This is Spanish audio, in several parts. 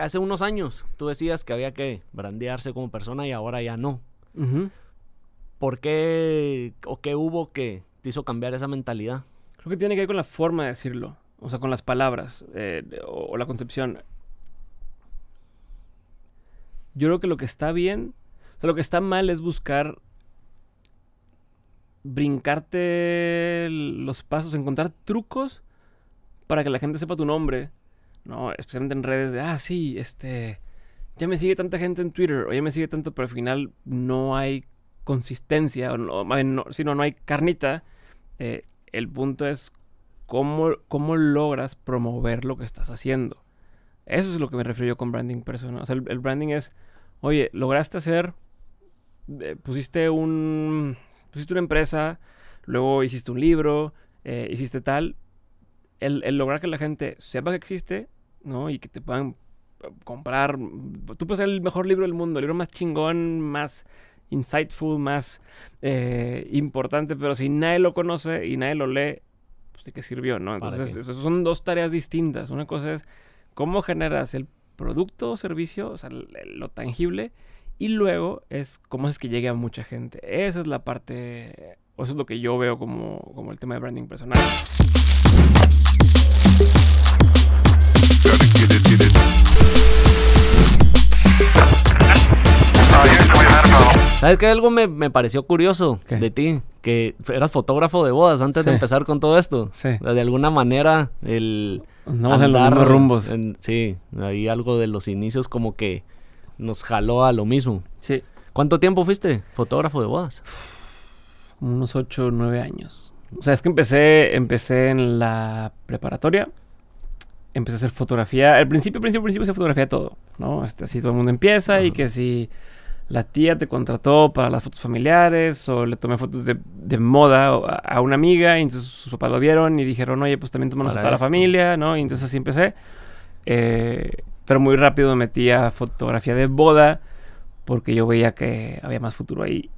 hace unos años tú decías que había que brandearse como persona y ahora ya no. ¿Por qué o qué hubo que te hizo cambiar esa mentalidad? Creo que tiene que ver con la forma de decirlo, o sea, con las palabras eh, o, la concepción. Yo creo que lo que está bien, o sea, lo que está mal es buscar brincarte los pasos, encontrar trucos para que la gente sepa tu nombre ¿no? Especialmente en redes de, ah, sí, este, ya me sigue tanta gente en Twitter, o ya me sigue tanto, pero al final no hay consistencia, o no, no, sino no hay carnita. Eh, el punto es cómo, cómo logras promover lo que estás haciendo. Eso es lo que me refiero yo con branding personal. O sea, el, branding es, oye, lograste hacer, eh, pusiste un, pusiste una empresa, luego hiciste un libro, eh, hiciste tal. El, el, lograr que la gente sepa que existe ¿no? Y que te puedan eh, comprar. Tú puedes ser el mejor libro del mundo, el libro más chingón, más insightful, más eh, importante, pero si nadie lo conoce y nadie lo lee, pues de qué sirvió, ¿no? Entonces, eso son dos tareas distintas. Una cosa es cómo generas el producto o servicio, o sea, lo tangible, y luego es cómo es que llegue a mucha gente. Esa es la parte, o eso es lo que yo veo como, como el tema de branding personal. ¿Sabes qué? Algo me, pareció curioso de ti, que eras fotógrafo de bodas antes de empezar con todo esto. Sí. De alguna manera, el... No, andar, los rumbos. sí, ahí algo de los inicios como que nos jaló a lo mismo. Sí. ¿Cuánto tiempo fuiste fotógrafo de bodas? Unos 8 o 9 años. O sea, es que empecé, empecé en la preparatoria empecé a hacer fotografía. Al principio, principio, principio se fotografía todo, ¿no? Este, así todo el mundo empieza y que si la tía te contrató para las fotos familiares o le tomé fotos de, de moda a, una amiga y entonces sus papás lo vieron y dijeron, oye, pues también tomamos a toda la familia, ¿no? Y entonces así empecé. Eh, pero muy rápido me metí a fotografía de boda porque yo veía que había más futuro ahí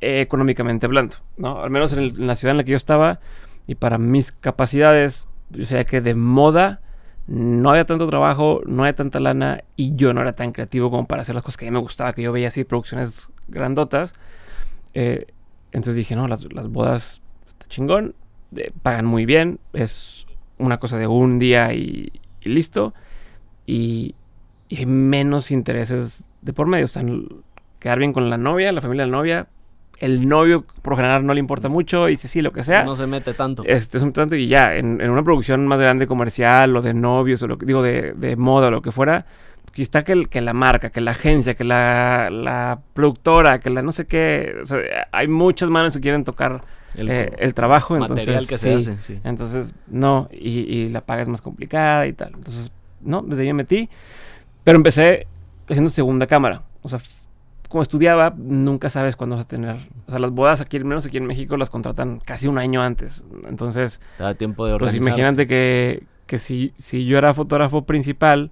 económicamente hablando, ¿no? Al menos en, en la ciudad en la que yo estaba y para mis capacidades, yo sabía que de moda no había tanto trabajo, no había tanta lana y yo no era tan creativo como para hacer las cosas que a mí me gustaba, que yo veía así producciones grandotas. Eh, entonces dije, no, las, bodas está chingón, eh, pagan muy bien, es una cosa de un día y, listo. Y, hay menos intereses de por medio. O sea, quedar bien con la novia, la familia de la novia, el novio por general no le importa mucho y dice sí, lo que sea. No se mete tanto. Este, se mete tanto y ya, en, una producción más grande comercial o de novios o lo que digo, de, de moda o lo que fuera, aquí está que, que la marca, que la agencia, que la, la productora, que la no sé qué. O sea, hay muchas manos que quieren tocar el, eh, trabajo. Material que se hace, sí. Entonces, no, y, y, la paga es más complicada y tal. Entonces, no, desde ahí me metí. Pero empecé haciendo segunda cámara. O sea, como estudiaba, nunca sabes cuándo vas a tener. O sea, las bodas aquí, al menos aquí en México, las contratan casi un año antes. Entonces. da tiempo de organizar. Pues imagínate que, que si, si yo era fotógrafo principal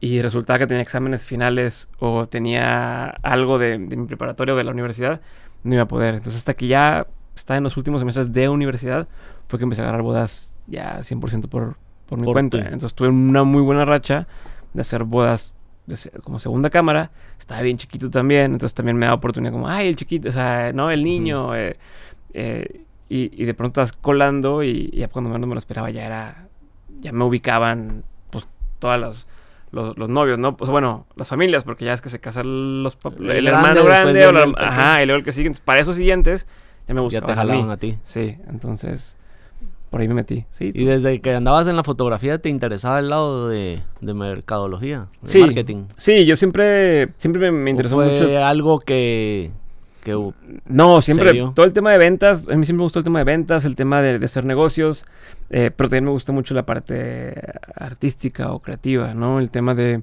y resultaba que tenía exámenes finales o tenía algo de, mi preparatorio de la universidad, no iba a poder. Entonces, hasta que ya estaba en los últimos semestres de universidad, fue que empecé a agarrar bodas ya 100% por, por mi cuenta. Entonces, tuve una muy buena racha de hacer bodas como segunda cámara, estaba bien chiquito también, entonces también me da oportunidad como, ay, el chiquito, o sea, no, el niño, eh, eh, y, de pronto estás colando y, ya cuando menos me lo esperaba ya era, ya me ubicaban, pues, todas los, los, novios, ¿no? Pues bueno, las familias, porque ya es que se casan los el, hermano grande, o ajá, y luego el que sigue, para esos siguientes, ya me buscaban Ya te jalaban a ti. Sí, entonces por ahí me metí. Sí, y desde que andabas en la fotografía te interesaba el lado de, mercadología, de marketing. Sí, yo siempre, siempre me, interesó fue mucho. algo que, no, siempre, todo el tema de ventas, a mí siempre me gustó el tema de ventas, el tema de, hacer negocios, eh, pero también me gusta mucho la parte artística o creativa, ¿no? El tema de,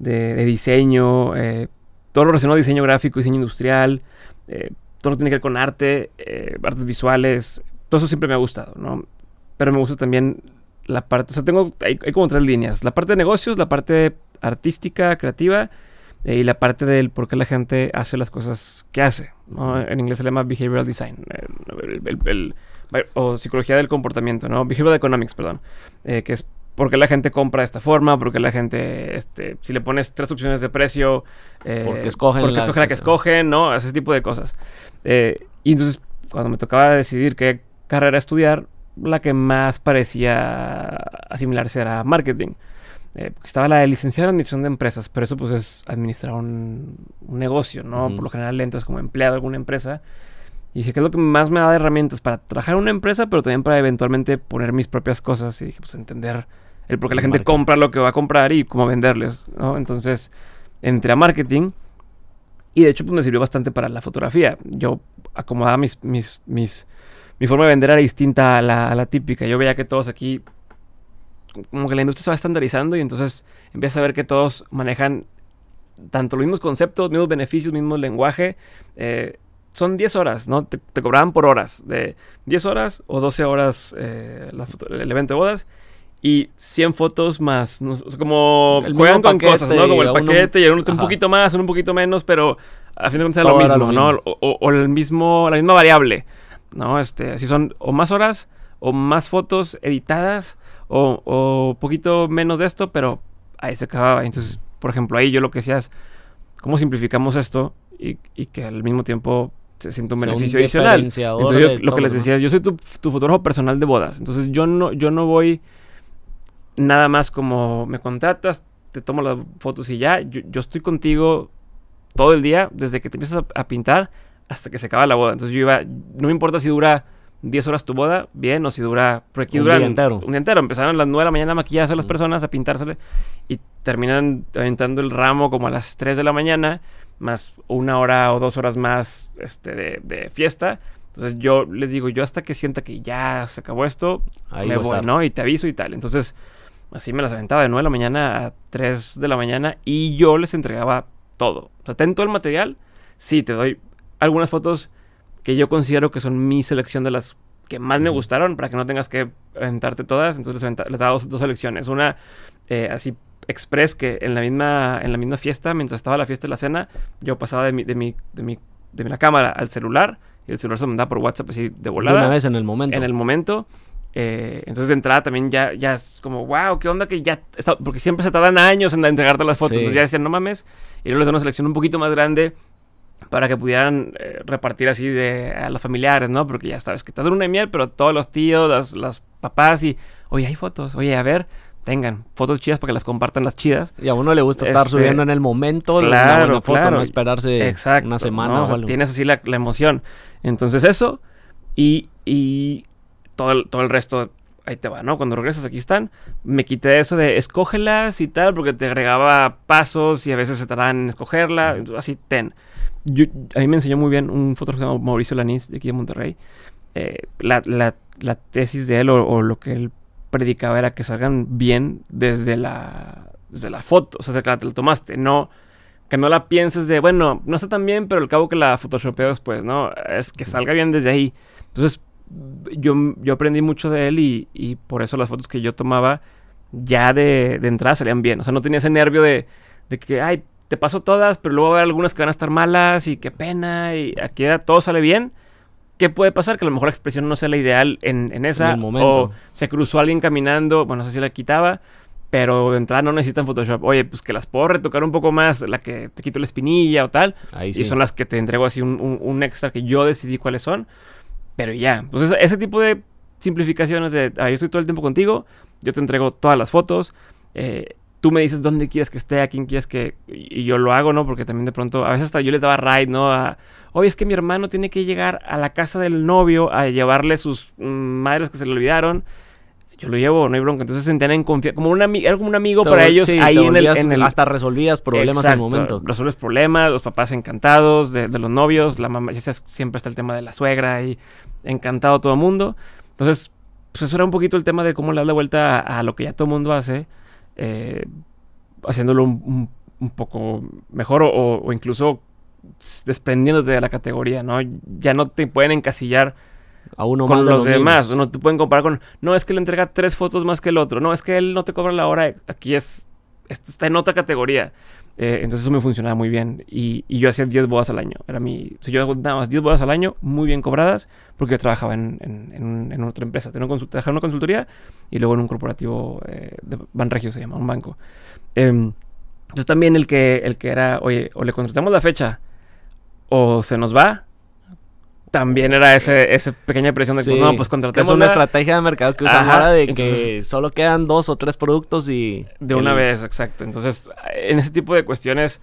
diseño, eh, todo lo relacionado a diseño gráfico, diseño industrial, eh, todo lo que tiene que ver con arte, artes visuales, todo eso siempre me ha gustado, ¿no? Pero me gusta también la parte, o sea, tengo, hay, como tres líneas, la parte de negocios, la parte artística, creativa, eh, y la parte del por qué la gente hace las cosas que hace, ¿no? En inglés se llama behavioral design, o psicología del comportamiento, ¿no? Behavioral economics, perdón, eh, que es por qué la gente compra de esta forma, por qué la gente, este, si le pones tres opciones de precio, eh, porque escogen, porque la, escogen la que escogen, ¿no? Ese tipo de cosas. Eh, y entonces, cuando me tocaba decidir qué carrera estudiar, la que más parecía asimilarse era marketing. Eh, estaba la de licenciado en administración de empresas, pero eso pues es administrar un, negocio, ¿no? Por lo general entras como empleado de alguna empresa. Y dije, ¿qué es lo que más me da de herramientas para trabajar en una empresa, pero también para eventualmente poner mis propias cosas? Y dije, pues entender el por qué la gente compra lo que va a comprar y cómo venderles, ¿no? Entonces, entré a marketing y de hecho pues me sirvió bastante para la fotografía. Yo acomodaba mis, mis, mis, mi forma de vender era distinta a la, a la típica. Yo veía que todos aquí como que la industria se va estandarizando y entonces empiezas a ver que todos manejan tanto los mismos conceptos, mismos beneficios, mismo lenguaje. Eh, son 10 horas, ¿no? Te, cobraban por horas, de 10 horas o 12 horas eh, el evento de bodas y 100 fotos más. como juegan con cosas, ¿no? Como el paquete y uno un poquito más, uno un poquito menos, pero a fin de cuentas es lo mismo, ¿no? O, o, el mismo, la misma variable, ¿no? Este, si son o más horas o más fotos editadas o, o poquito menos de esto, pero ahí se acababa. Entonces, por ejemplo, ahí yo lo que decía es, ¿cómo simplificamos esto? Y, y que al mismo tiempo se siente un beneficio adicional. Entonces, lo que les decía, yo soy tu, tu, fotógrafo personal de bodas. Entonces, yo no, yo no voy nada más como me contratas, te tomo las fotos y ya. Yo, yo estoy contigo todo el día, desde que te empiezas a, a, pintar hasta que se acaba la boda. Entonces, yo iba, no me importa si dura 10 horas tu boda, bien, o si dura. Porque un día entero. Un día entero. Empezaron a las 9 de la mañana a maquillarse a las personas, a pintársele. Y terminan aventando el ramo como a las 3 de la mañana, más una hora o dos horas más este, de, de fiesta. Entonces yo les digo, yo hasta que sienta que ya se acabó esto, Ahí me voy, ¿no? Y te aviso y tal. Entonces, así me las aventaba de 9 de la mañana a 3 de la mañana y yo les entregaba todo. O sea, ten todo el material. Sí, te doy algunas fotos que yo considero que son mi selección de las que más me gustaron, para que no tengas que aventarte todas. Entonces les, daba dos, dos, selecciones. Una eh, así express, que en la, misma, en la misma fiesta, mientras estaba la fiesta y la cena, yo pasaba de mi, de mi, de mi, de la cámara al celular, y el celular se mandaba por WhatsApp así de volada. una vez en el momento. En el momento. Eh, entonces de entrada también ya, ya es como, wow, qué onda que ya... Está, porque siempre se tardan años en entregarte las fotos. Sí. Entonces ya decían, no mames. Y luego les doy una selección un poquito más grande para que pudieran eh, repartir así de a los familiares, ¿no? Porque ya sabes que estás en una miel, pero todos los tíos, las, papás y, oye, hay fotos, oye, a ver, tengan fotos chidas para que las compartan las chidas. Y a uno le gusta estar este, subiendo en el momento claro, una foto, claro. no esperarse Exacto, una semana ¿no? o algo. Tienes así la, la, emoción. Entonces eso y, y todo, el, todo el resto ahí te va, ¿no? Cuando regresas aquí están. Me quité eso de escógelas y tal, porque te agregaba pasos y a veces se tardaban en escogerla. Así, ten. Yo, a mí me enseñó muy bien un fotógrafo llamado Mauricio Lanís de aquí de Monterrey. Eh, la, la, la, tesis de él o, o, lo que él predicaba era que salgan bien desde la, desde la foto, o sea, que la, te la tomaste, no que no la pienses de, bueno, no está tan bien, pero al cabo que la photoshopeo después, ¿no? Es que salga bien desde ahí. Entonces, yo, yo aprendí mucho de él y, y por eso las fotos que yo tomaba ya de, de entrada salían bien. O sea, no tenía ese nervio de, de que, ay, te paso todas, pero luego va a haber algunas que van a estar malas y qué pena. Y aquí era, todo sale bien. ¿Qué puede pasar? Que a lo mejor la expresión no sea la ideal en, en esa. En o se cruzó alguien caminando, bueno, no sé si la quitaba, pero de entrada no necesitan Photoshop. Oye, pues que las puedo retocar un poco más, la que te quito la espinilla o tal. Ahí sí. Y son las que te entrego así un, un, un extra que yo decidí cuáles son. Pero ya, pues ese, ese tipo de simplificaciones de, ah, yo estoy todo el tiempo contigo, yo te entrego todas las fotos. Eh, tú me dices dónde quieres que esté, a quién quieres que... Y yo lo hago, ¿no? Porque también de pronto, a veces hasta yo les daba ride, ¿no? A, Oye, es que mi hermano tiene que llegar a la casa del novio a llevarle sus mm, madres que se le olvidaron. Yo lo llevo, no hay bronca. Entonces se sentían en confianza. Como un era como un amigo te para ellos sí, ahí en el, en el, Hasta resolvías problemas en el momento. Resuelves problemas, los papás encantados de, de, los novios, la mamá, ya sabes, siempre está el tema de la suegra y encantado todo el mundo. Entonces, pues eso era un poquito el tema de cómo le das la vuelta a, a lo que ya todo el mundo hace eh, haciéndolo un, un, un, poco mejor o, o, incluso desprendiéndote de la categoría, ¿no? Ya no te pueden encasillar a uno con más los de demás, mismos. no te pueden comparar con, no, es que le entrega tres fotos más que el otro, no, es que él no te cobra la hora, aquí es, está en otra categoría. Eh, entonces eso me funcionaba muy bien. Y, yo hacía 10 bodas al año. Era mi, o yo nada más 10 bodas al año, muy bien cobradas, porque yo trabajaba en, en, otra empresa. Tenía trabajaba en una consultoría y luego en un corporativo eh, de Banregio, se llama, un banco. Em, entonces también el que, el que era, oye, o le contratamos la fecha o se nos va, también era ese, esa pequeña presión de que, pues, no, pues contratemos. Es una estrategia de mercado que usan ahora de que solo quedan dos o tres productos y... De una vez, exacto. Entonces, en ese tipo de cuestiones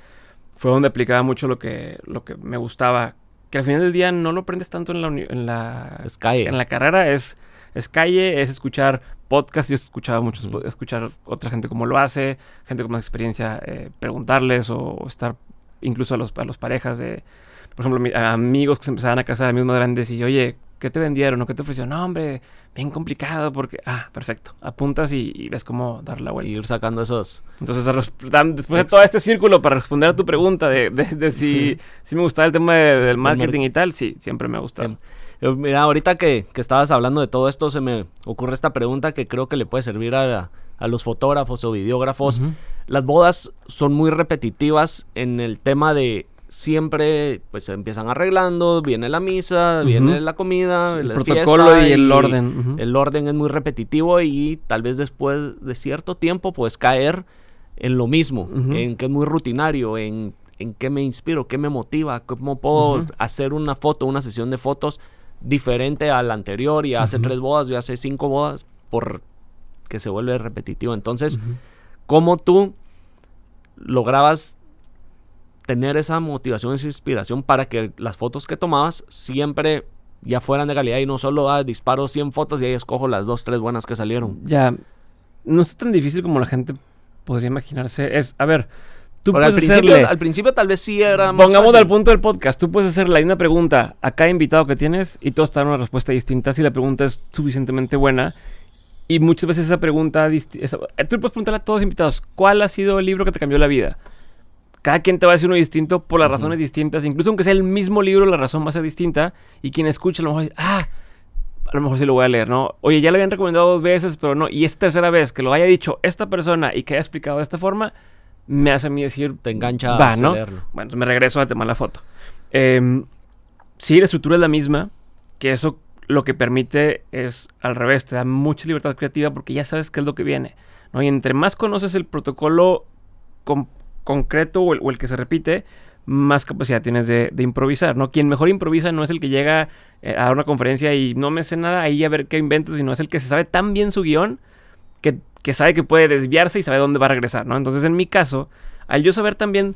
fue donde aplicaba mucho lo que, lo que me gustaba. Que al final del día no lo aprendes tanto en la... En la, es calle. En la carrera es, es calle, es escuchar podcast. Yo he escuchado mucho, escuchar otra gente cómo lo hace, gente con más experiencia, eh, preguntarles o, estar incluso a los, a los parejas de por ejemplo, amigos que se empezaban a casar, amigos más grandes, y oye, ¿qué te vendieron o qué te ofrecieron? No, hombre, bien complicado porque... Ah, perfecto. Apuntas y, ves cómo dar la vuelta. Y ir sacando esos... Entonces, después de todo este círculo para responder a tu pregunta de, de, si, si, me gustaba el tema del marketing y tal, sí, siempre me ha gustado. Mira, ahorita que, que, estabas hablando de todo esto, se me ocurre esta pregunta que creo que le puede servir a, a los fotógrafos o videógrafos. Las bodas son muy repetitivas en el tema de siempre pues se empiezan arreglando, viene la misa, viene la comida, el protocolo y el orden. El orden es muy repetitivo y tal vez después de cierto tiempo pues caer en lo mismo, en que es muy rutinario, en, en qué me inspiro, qué me motiva, cómo puedo hacer una foto, una sesión de fotos diferente a la anterior y hace tres bodas, y hace cinco bodas, por que se vuelve repetitivo. Entonces, ¿cómo tú lograbas tener esa motivación, esa inspiración para que las fotos que tomabas siempre ya fueran de calidad y no solo ah, disparo 100 fotos y ahí escojo las dos, tres buenas que salieron. Ya, no es tan difícil como la gente podría imaginarse. Es, a ver, tú puedes al principio, al principio tal vez sí era más Pongamos al punto del podcast, tú puedes hacerle una pregunta a cada invitado que tienes y todos te dan una respuesta distinta si la pregunta es suficientemente buena. Y muchas veces esa pregunta, tú puedes preguntarle a todos los invitados, ¿cuál ha sido el libro que te cambió la vida? Cada quien te va a decir uno distinto por las razones distintas. Incluso aunque sea el mismo libro, la razón va a ser distinta. Y quien escucha a lo mejor dice, ah, a lo mejor sí lo voy a leer, ¿no? Oye, ya lo habían recomendado dos veces, pero no. Y esta tercera vez que lo haya dicho esta persona y que haya explicado de esta forma, me hace a mí decir... Te engancha va, a ¿no? Bueno, entonces me regreso al tema de la foto. Eh, sí, la estructura es la misma, que eso lo que permite es al revés, te da mucha libertad creativa porque ya sabes qué es lo que viene, ¿no? Y entre más conoces el protocolo concreto o el, que se repite, más capacidad tienes de, improvisar, ¿no? Quien mejor improvisa no es el que llega eh, a una conferencia y no me sé nada ahí a ver qué invento, sino es el que se sabe tan bien su guion que, sabe que puede desviarse y sabe dónde va a regresar, ¿no? Entonces, en mi caso, al yo saber también,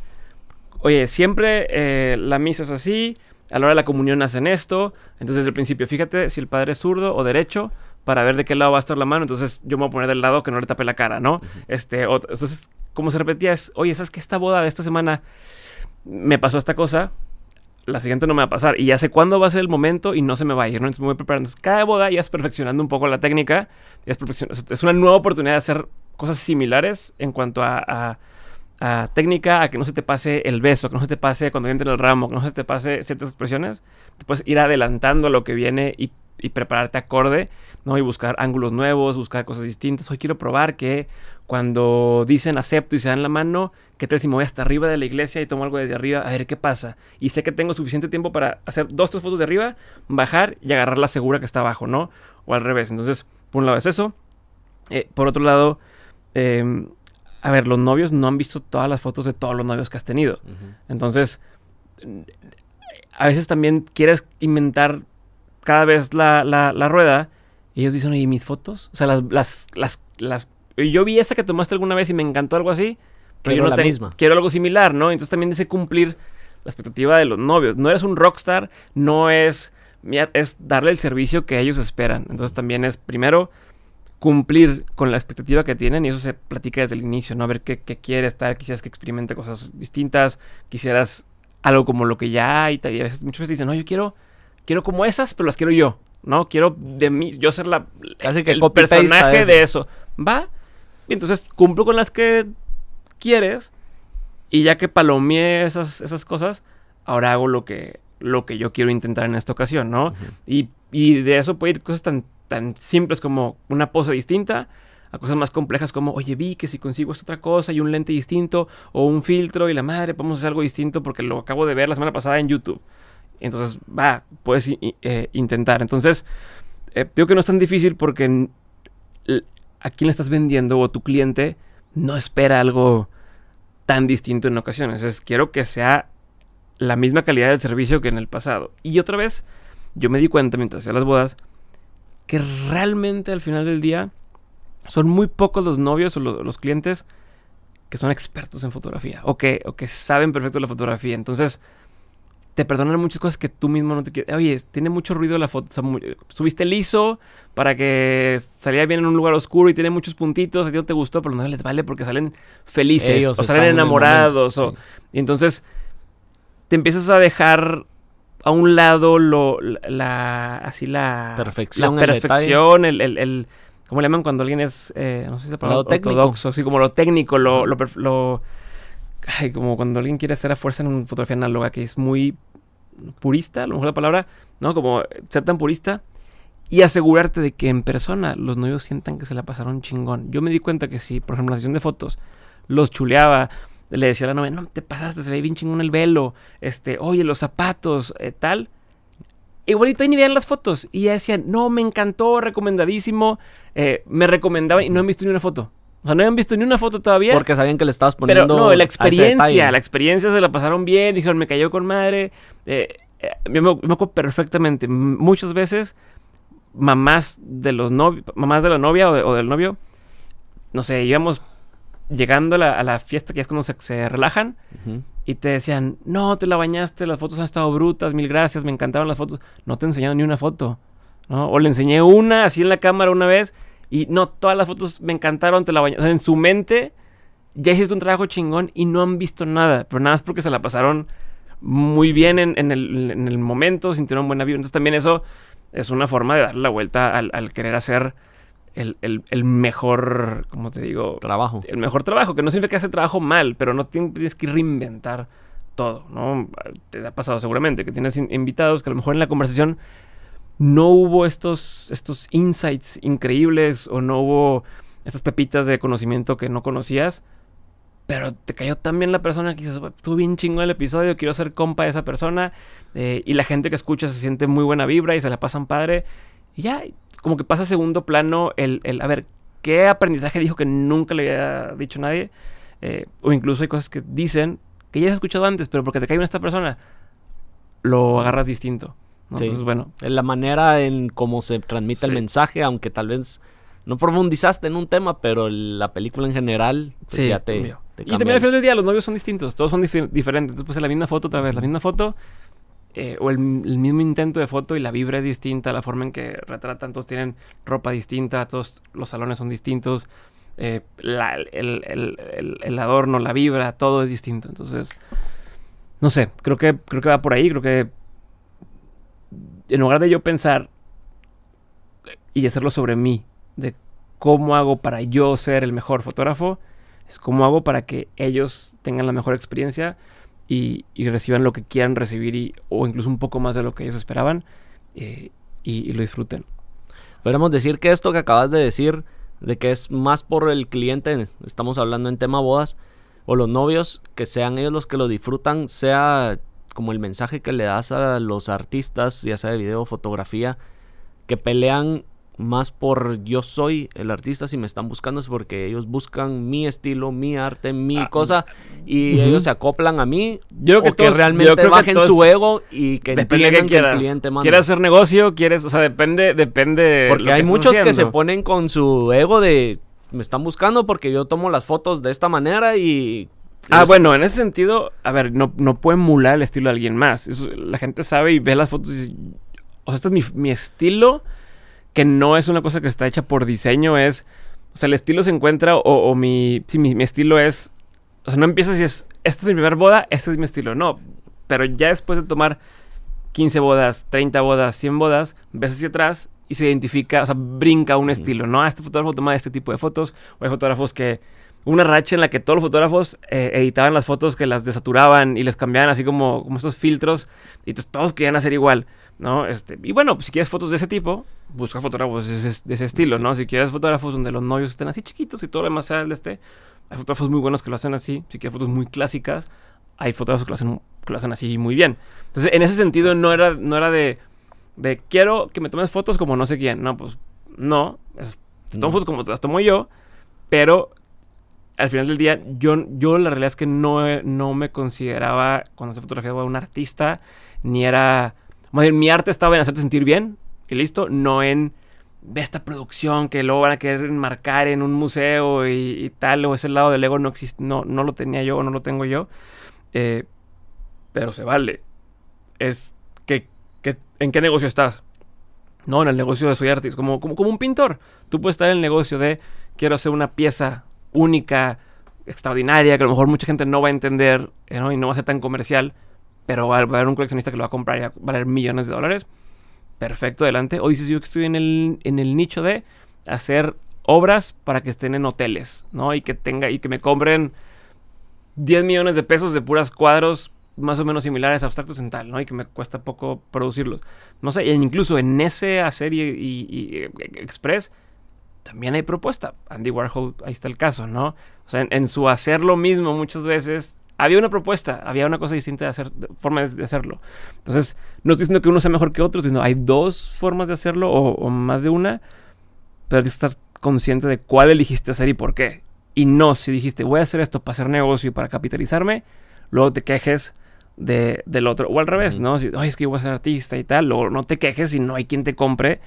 oye, siempre eh, la misa es así, a la hora de la comunión hacen esto, entonces desde el principio, fíjate si el padre es zurdo o derecho, para ver de qué lado va a estar la mano, entonces yo me voy a poner del lado que no le tape la cara, ¿no? Este, entonces como se repetía, es, oye, ¿sabes que esta boda de esta semana me pasó esta cosa? La siguiente no me va a pasar. Y ya sé cuándo va a ser el momento y no se me va a ir, ¿no? Entonces me voy preparando. cada boda ya es perfeccionando un poco la técnica. Ya es, es una nueva oportunidad de hacer cosas similares en cuanto a, a, técnica, a que no se te pase el beso, que no se te pase cuando entre el ramo, que no se te pase ciertas expresiones. Te puedes ir adelantando a lo que viene y, y prepararte acorde, ¿no? Y buscar ángulos nuevos, buscar cosas distintas. Hoy quiero probar que cuando dicen acepto y se dan la mano, ¿qué tal si me voy hasta arriba de la iglesia y tomo algo desde arriba? A ver qué pasa. Y sé que tengo suficiente tiempo para hacer dos, tres fotos de arriba, bajar y agarrar la segura que está abajo, ¿no? O al revés. Entonces, por un lado es eso. Eh, por otro lado, em, a ver, los novios no han visto todas las fotos de todos los novios que has tenido. Entonces, a veces también quieres inventar cada vez la, la, rueda. Y ellos dicen, oye, ¿mis fotos? O sea, las, las, las, las yo vi esta que tomaste alguna vez y me encantó algo así. Pero yo no la misma. quiero algo similar, ¿no? Entonces también dice cumplir la expectativa de los novios. No eres un rockstar, no es, es darle el servicio que ellos esperan. Entonces también es primero cumplir con la expectativa que tienen y eso se platica desde el inicio, ¿no? A ver qué, qué quiere estar, quisieras que experimente cosas distintas, quisieras algo como lo que ya hay y a veces muchas veces dicen, no, yo quiero, quiero como esas, pero las quiero yo, ¿no? Quiero de mí, yo ser la, Casi que el personaje de eso. Va, y entonces cumplo con las que quieres. Y ya que palomeé esas, esas cosas, ahora hago lo que, lo que yo quiero intentar en esta ocasión, ¿no? y, y, de eso puede ir cosas tan, tan simples como una pose distinta, a cosas más complejas como, oye, vi que si consigo esta otra cosa y un lente distinto o un filtro y la madre, podemos hacer algo distinto porque lo acabo de ver la semana pasada en YouTube. Entonces, va, puedes eh, intentar. Entonces, eh, digo que no es tan difícil porque a quién le estás vendiendo o tu cliente no espera algo tan distinto en ocasiones. Es quiero que sea la misma calidad del servicio que en el pasado. Y otra vez, yo me di cuenta mientras hacía las bodas que realmente al final del día son muy pocos los novios o los, clientes que son expertos en fotografía o que, o que saben perfecto la fotografía. Entonces, te perdonan muchas cosas que tú mismo no te quieres. Oye, tiene mucho ruido la foto. subiste el ISO para que saliera bien en un lugar oscuro y tiene muchos puntitos. A ti no te gustó, pero no les vale porque salen felices o salen enamorados. O, y entonces te empiezas a dejar a un lado lo, la, así la perfección, la perfección, el, el, el, ¿cómo le llaman cuando alguien es, eh, no sé si palabra, ortodoxo, así como lo técnico, lo, lo, lo ay, como cuando alguien quiere hacer a fuerza en una fotografía análoga, que es muy purista, a lo mejor la palabra, ¿no? Como ser tan purista y asegurarte de que en persona los novios sientan que se la pasaron chingón. Yo me di cuenta que si, por ejemplo, la sesión de fotos los chuleaba, le decía a la novia, no, te pasaste, se ve bien chingón el velo, este, oye, los zapatos, eh, tal. Igualito ni veían las fotos. Y ella decía, no, me encantó, recomendadísimo. Eh, me recomendaba y no han visto ni una foto. O sea, no habían visto ni una foto todavía. Porque sabían que le estabas poniendo. Pero no, la experiencia, la experiencia se la pasaron bien. Dijeron, me cayó con madre. Eh, eh, me, me, acuerdo perfectamente. Muchas veces, mamás de los novios, mamás de la novia o, del novio, no sé, íbamos llegando a la, fiesta, que es cuando se, relajan, y te decían, no, te la bañaste, las fotos han estado brutas, mil gracias, me encantaron las fotos. No te he enseñado ni una foto. ¿no? O le enseñé una así en la cámara una vez y no, todas las fotos me encantaron, te la bañaste. O sea, en su mente ya hiciste un trabajo chingón y no han visto nada, pero nada más porque se la pasaron muy bien en, el, momento, sintieron buena vida. Entonces también eso es una forma de darle la vuelta al, querer hacer el, mejor, ¿cómo te digo? Trabajo. El mejor trabajo, que no significa que hace trabajo mal, pero no tienes que reinventar todo, ¿no? Te ha pasado seguramente que tienes invitados que a lo mejor en la conversación no hubo estos, estos insights increíbles o no hubo estas pepitas de conocimiento que no conocías, pero te cayó tan bien la persona que dices, tú bien chingo el episodio, quiero ser compa de esa persona, eh, y la gente que escucha se siente muy buena vibra y se la pasan padre, y ya, como que pasa a segundo plano el, el a ver, ¿qué aprendizaje dijo que nunca le había dicho nadie? Eh, o incluso hay cosas que dicen que ya has escuchado antes, pero porque te cae bien esta persona, lo agarras distinto. Entonces, bueno. La manera en cómo se transmite el mensaje, aunque tal vez no profundizaste en un tema, pero la película en general pues, ya te, Y también al final del día los novios son distintos, todos son diferentes. Entonces, pues la misma foto otra vez, la misma foto, eh, o el, mismo intento de foto y la vibra es distinta, la forma en que retratan, todos tienen ropa distinta, todos los salones son distintos, eh, el, el, adorno, la vibra, todo es distinto. Entonces, no sé, creo que, creo que va por ahí, creo que en lugar de yo pensar y hacerlo sobre mí, de cómo hago para yo ser el mejor fotógrafo, es cómo hago para que ellos tengan la mejor experiencia y, reciban lo que quieran recibir o incluso un poco más de lo que ellos esperaban eh, y, lo disfruten. Podemos decir que esto que acabas de decir, de que es más por el cliente, estamos hablando en tema bodas, o los novios, que sean ellos los que lo disfrutan, sea como el mensaje que le das a los artistas, ya sea de video o fotografía, que pelean más por yo soy el artista si me están buscando es porque ellos buscan mi estilo, mi arte, mi ah, cosa y ellos se acoplan a mí yo creo que, realmente bajen su ego y que entiendan que, el cliente manda. ¿Quieres hacer negocio? ¿Quieres? O sea, depende, depende. Porque hay muchos que se ponen con su ego de me están buscando porque yo tomo las fotos de esta manera y Ah, bueno, en ese sentido, a ver, no, no puede emular el estilo de alguien más. la gente sabe y ve las fotos y dice, o sea, este es mi, estilo, que no es una cosa que está hecha por diseño, es, o sea, el estilo se encuentra, o, mi, sí, mi, estilo es, o sea, no empiezas y es, esta es mi primera boda, este es mi estilo, no, pero ya después de tomar 15 bodas, 30 bodas, 100 bodas, ves hacia atrás y se identifica, o sea, brinca un estilo, ¿no? Ah, este fotógrafo toma este tipo de fotos, o hay fotógrafos que una racha en la que todos los fotógrafos eh, editaban las fotos que las desaturaban y les cambiaban así como, como estos filtros y todos querían hacer igual. ¿no? Este, y bueno, pues, si quieres fotos de ese tipo, busca fotógrafos de ese, de ese estilo, ¿no? Si quieres fotógrafos donde los novios estén así chiquitos y todo lo demás sea el este, hay fotógrafos muy buenos que lo hacen así. Si quieres fotos muy clásicas, hay fotógrafos que lo hacen, que lo hacen así muy bien. Entonces, en ese sentido, no era, no era de, de quiero que me tomes fotos como no sé quién. No, pues no. Es, te tomo No. fotos como te las tomo yo, pero al final del día, yo, yo la realidad es que no, no me consideraba, cuando se fotografiaba, un artista, ni era... Mi arte estaba en hacerte sentir bien, y listo, no en ve esta producción que luego van a querer enmarcar en un museo y, y tal, o ese lado del ego no existe, no, no lo tenía yo o no lo tengo yo. Eh, pero se vale. Es que, que- ¿en qué negocio estás? No, en el negocio de soy artista, como, como, como un pintor. Tú puedes estar en el negocio de quiero hacer una pieza única, extraordinaria, que a lo mejor mucha gente no va a entender eh, ¿no? y no va a ser tan comercial, pero va a haber un coleccionista que lo va a comprar y va a valer millones de dólares. Perfecto, adelante. O dices yo que estoy en el, en el nicho de hacer obras para que estén en hoteles, ¿no? Y que tenga, y que me compren 10 millones de pesos de puras cuadros más o menos similares abstractos en tal, ¿no? Y que me cuesta poco producirlos. No sé, e incluso en ese hacer y, y- y, eh, express también hay propuesta. Andy Warhol, ahí está el caso, ¿no? O sea, en, en su hacer lo mismo muchas veces había una propuesta, había una cosa distinta de hacer, de- forma de, hacerlo. Entonces, no estoy diciendo que uno sea mejor que otro, sino hay dos formas de hacerlo o, o más de una, pero tienes que estar consciente de cuál elegiste hacer y por qué. Y no, si dijiste, voy a hacer esto para hacer negocio y para capitalizarme, luego te quejes de, del otro. O al revés. ¿no? Si, Ay, es que yo voy a ser artista y tal, luego no te quejes si no hay quien te compre,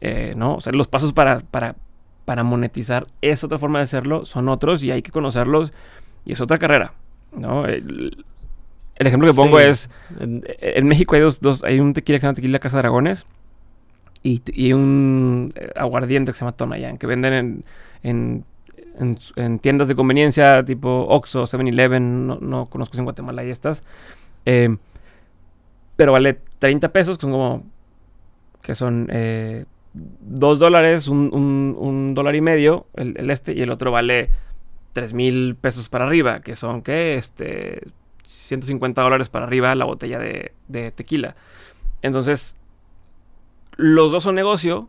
eh, ¿no? O sea, los pasos para, para, para monetizar es otra forma de hacerlo, son otros y hay que conocerlos y es otra carrera, ¿no? El, el ejemplo que pongo Sí. es, En- en México hay dos, dos hay un tequila que se llama Tequila Casa Dragones y, y un eh, aguardiente que se llama Tonayán, que venden en, en, en- en tiendas de conveniencia tipo Oxxo, 7-Eleven, no, no conozco si en Guatemala hay estas. Eh, pero vale 30 pesos, que son como, que son eh, 2 dólares, un, un- dólar y medio, el, este, y el otro vale 3 mil pesos para arriba, que son, ¿qué? Este, 150 dólares para arriba la botella de, de tequila. Entonces, los dos son negocio,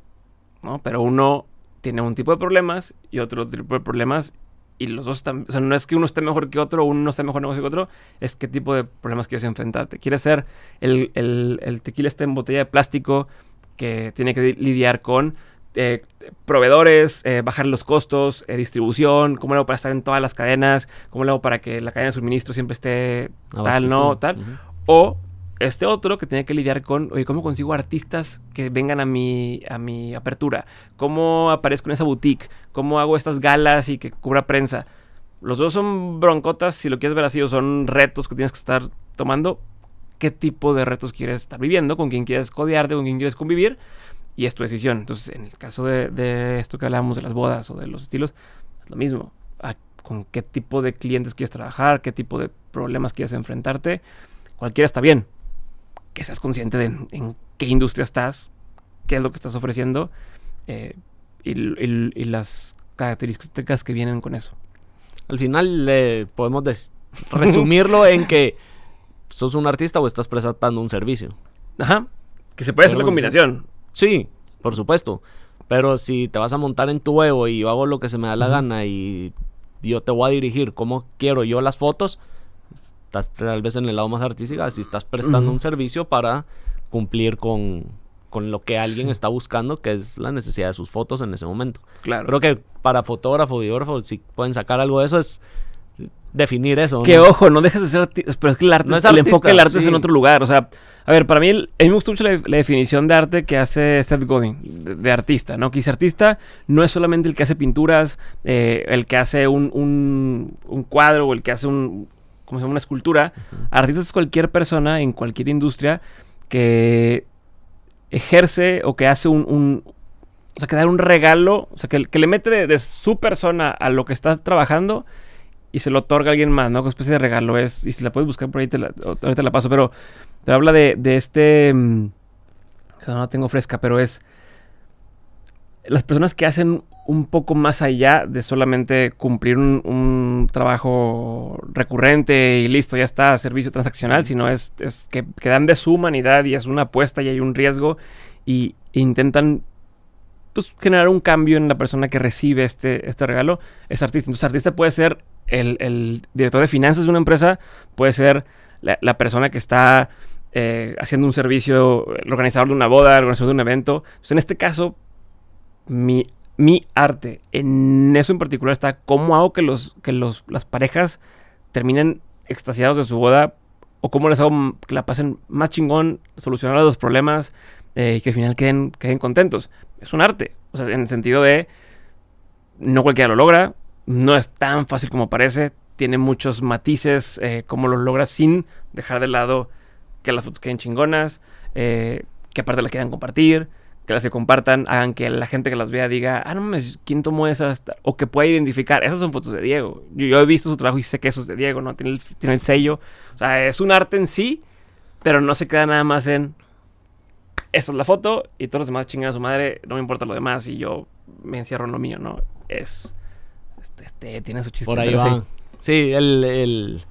¿no? Pero uno tiene un tipo de problemas y otro tipo de problemas. Y los dos están. O sea, no es que uno esté mejor que otro, uno no esté mejor negocio que otro, es qué tipo de problemas quieres enfrentarte. ¿Quieres ser el, el, el tequila está en botella de plástico que tiene que lidiar con eh, proveedores, eh, bajar los costos, eh, distribución, cómo lo hago para estar en todas las cadenas, cómo lo hago para que la cadena de suministro siempre esté tal, no, tal. O este otro que tiene que lidiar con, oye, ¿cómo consigo artistas que vengan a mi, a mi apertura? ¿Cómo aparezco en esa boutique? ¿Cómo hago estas galas y que cubra prensa? Los dos son broncotas, si lo quieres ver así, o son retos que tienes que estar tomando. ¿Qué tipo de retos quieres estar viviendo? ¿Con quién quieres codearte? ¿Con quién quieres convivir? Y es tu decisión. Entonces, en el caso de, de esto que hablábamos de las bodas o de los estilos, es lo mismo. ¿A- ¿Con qué tipo de clientes quieres trabajar? ¿Qué tipo de problemas quieres enfrentarte? Cualquiera está bien. Que seas consciente de en, en qué industria estás, qué es lo que estás ofreciendo eh, y, y- y las características que vienen con eso. Al final eh, podemos resumirlo en que sos un artista o estás prestando un servicio. Ajá. Que se puede hacer la combinación. Sí, por supuesto. Pero si te vas a montar en tu ego y yo hago lo que se me da la gana y yo te voy a dirigir cómo quiero yo las fotos, estás tal vez en el lado más artístico, si estás prestando un servicio para cumplir con, con lo que alguien Sí. está buscando, que es la necesidad de sus fotos en ese momento. Claro. Creo que para fotógrafo, videógrafo, si pueden sacar algo de eso, es definir eso. Que ¿no? ojo, no dejes de ser artista. Pero es que el arte, No es el artista, enfoque del arte es en otro lugar. O sea, a ver, para mí, el- a mí me gusta mucho la, la definición de arte que hace Seth Godin, de, de artista, ¿no? Que dice artista no es solamente el que hace pinturas, eh, el que hace un, un, un cuadro o el que hace un, ¿cómo se llama? Una escultura. Artista es cualquier persona en cualquier industria que ejerce o que hace un, un- o sea, que da un regalo, o sea, que, que le mete de, de su persona a lo que estás trabajando y se lo otorga a alguien más, ¿no? Como especie de regalo es, y si la puedes buscar por ahí, te la, ahorita la paso, pero, pero habla de, de este, mm, que no la tengo fresca, pero es las personas que hacen un poco más allá de solamente cumplir un, trabajo recurrente y listo, ya está, servicio transaccional, sino es, que, dan de su humanidad y es una apuesta y hay un riesgo y intentan pues, generar un cambio en la persona que recibe este, este regalo, es artista. Entonces, artista puede ser el, director de finanzas de una empresa, puede ser la, persona que está eh, haciendo un servicio, el organizador de una boda, el organizador de un evento. En este caso, mi mi arte. En eso en particular está cómo hago que, los, que los, las parejas terminen extasiados de su boda o cómo les hago que la pasen más chingón, solucionar los problemas eh, y que al final queden, queden contentos. Es un arte, o sea, en el sentido de no cualquiera lo logra, no es tan fácil como parece, tiene muchos matices, eh, cómo lo logra sin dejar de lado que las fotos queden chingonas, eh, que aparte las quieran compartir que las que compartan hagan que la gente que las vea diga, ah, no mames, ¿quién tomó esas? O que pueda identificar, esas son fotos de Diego. Yo, he visto su trabajo y sé que eso es de Diego, ¿no? Tiene el, tiene el sello. O sea, es un arte en sí, pero no se queda nada más en, esta es la foto y todos los demás chingan a su madre, no me importa lo demás y yo me encierro en lo mío, ¿no? Es, este, este tiene su chiste. Por ahí va. Sí, el, el,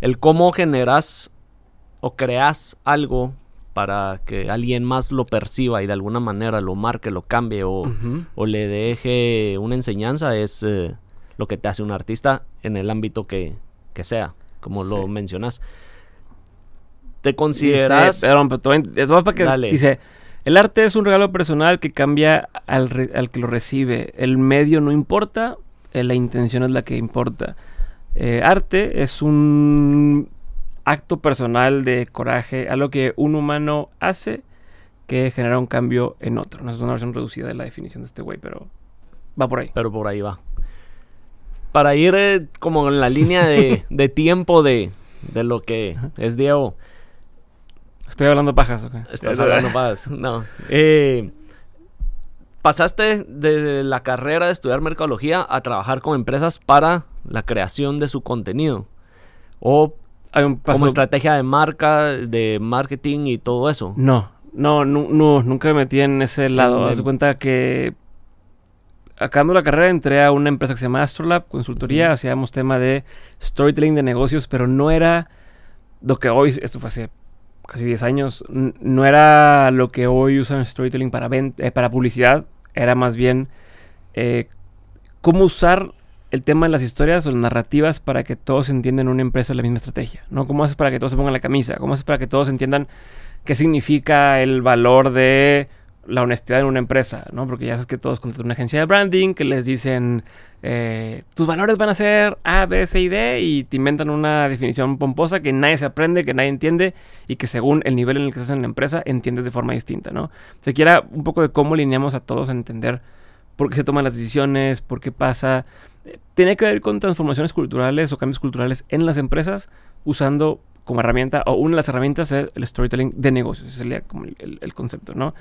el cómo generas o creas algo para que alguien más lo perciba y de alguna manera lo marque, lo cambie o, le deje una enseñanza es eh, lo que te hace un artista en el ámbito que, sea, como lo mencionas. ¿Te consideras...? Dice, perdón, pero para que dice... El arte es un regalo personal que cambia al, que lo recibe. El medio no importa, eh, la intención es la que importa. Eh, arte es un acto personal de coraje, algo que un humano hace que genera un cambio en otro. No es una versión reducida de la definición de este güey, pero va por ahí. Pero por ahí va. Para ir eh, como en la línea de, tiempo de, lo que es Diego. Estoy hablando pajas, ¿ok? Estás hablando pajas. No. Eh, pasaste de la carrera de estudiar mercadología a trabajar con empresas para la creación de su contenido. O como estrategia de marca, de marketing y todo eso. No, no, no, nunca me metí en ese lado. Haz de cuenta que acabando la carrera entré a una empresa que se llama Astrolab, consultoría, hacíamos tema de storytelling de negocios, pero no era lo que hoy, esto fue hace casi 10 años, no era lo que hoy usan storytelling para, eh, para publicidad, era más bien eh, cómo usar el tema de las historias o las narrativas para que todos entiendan una empresa la misma estrategia, ¿no? ¿Cómo haces para que todos se pongan la camisa? ¿Cómo haces para que todos entiendan qué significa el valor de la honestidad en una empresa, ¿no? Porque ya sabes que todos contratan una agencia de branding que les dicen eh, tus valores van a ser A, B, C y D y te inventan una definición pomposa que nadie se aprende, que nadie entiende y que según el nivel en el que estás en la empresa entiendes de forma distinta, ¿no? Se quiera un poco de cómo alineamos a todos a entender por qué se toman las decisiones, por qué pasa tiene que ver con transformaciones culturales o cambios culturales en las empresas usando como herramienta o una de las herramientas es el storytelling de negocios. Ese sería como el, concepto, ¿no?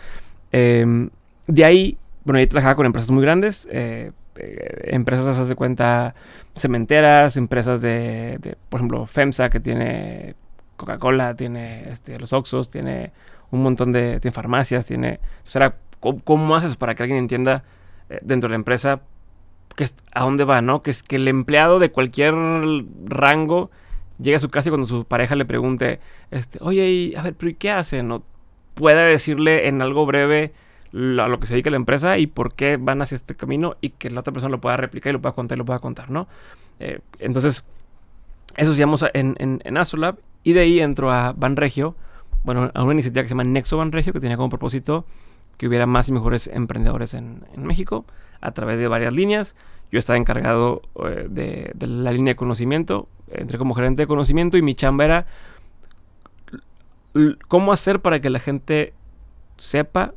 Em, de ahí, bueno, yo trabajaba con empresas muy grandes, eh, eh, empresas, haz de cuenta, cementeras, empresas de, por ejemplo, FEMSA, que tiene Coca-Cola, tiene este, los Oxos, tiene un montón de tiene farmacias, tiene... O sea, ¿cómo, haces para que alguien entienda eh, dentro de la empresa a dónde va, ¿no? Que es que el empleado de cualquier rango llega a su casa y cuando su pareja le pregunte, este, oye, a ver, pero ¿y qué hace? No puede decirle en algo breve a lo que se dedica la empresa y por qué van hacia este camino y que la otra persona lo pueda replicar y lo pueda contar y lo pueda contar, ¿no? Eh, entonces, eso hacíamos en, en, en Astrolab y de ahí entro a Banregio, bueno, a una iniciativa que se llama Nexo Banregio que tenía como propósito que hubiera más y mejores emprendedores en, México a través de varias líneas. Yo estaba encargado eh, de, la línea de conocimiento, entré como gerente de conocimiento y mi chamba era cómo hacer para que la gente sepa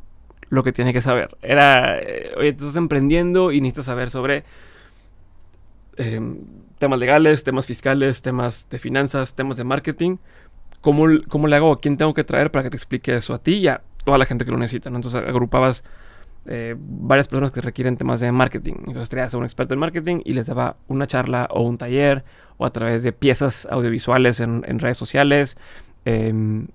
lo que tiene que saber. Era, eh, oye, tú estás emprendiendo y necesitas saber sobre em, temas legales, temas fiscales, temas de finanzas, temas de marketing. ¿Cómo, ¿Cómo, le hago? ¿A quién tengo que traer para que te explique eso a ti y a toda la gente que lo necesita? Entonces agrupabas eh, varias personas que requieren temas de marketing. Entonces traías a un experto en marketing y les daba una charla o un taller o a través de piezas audiovisuales en, redes sociales, em,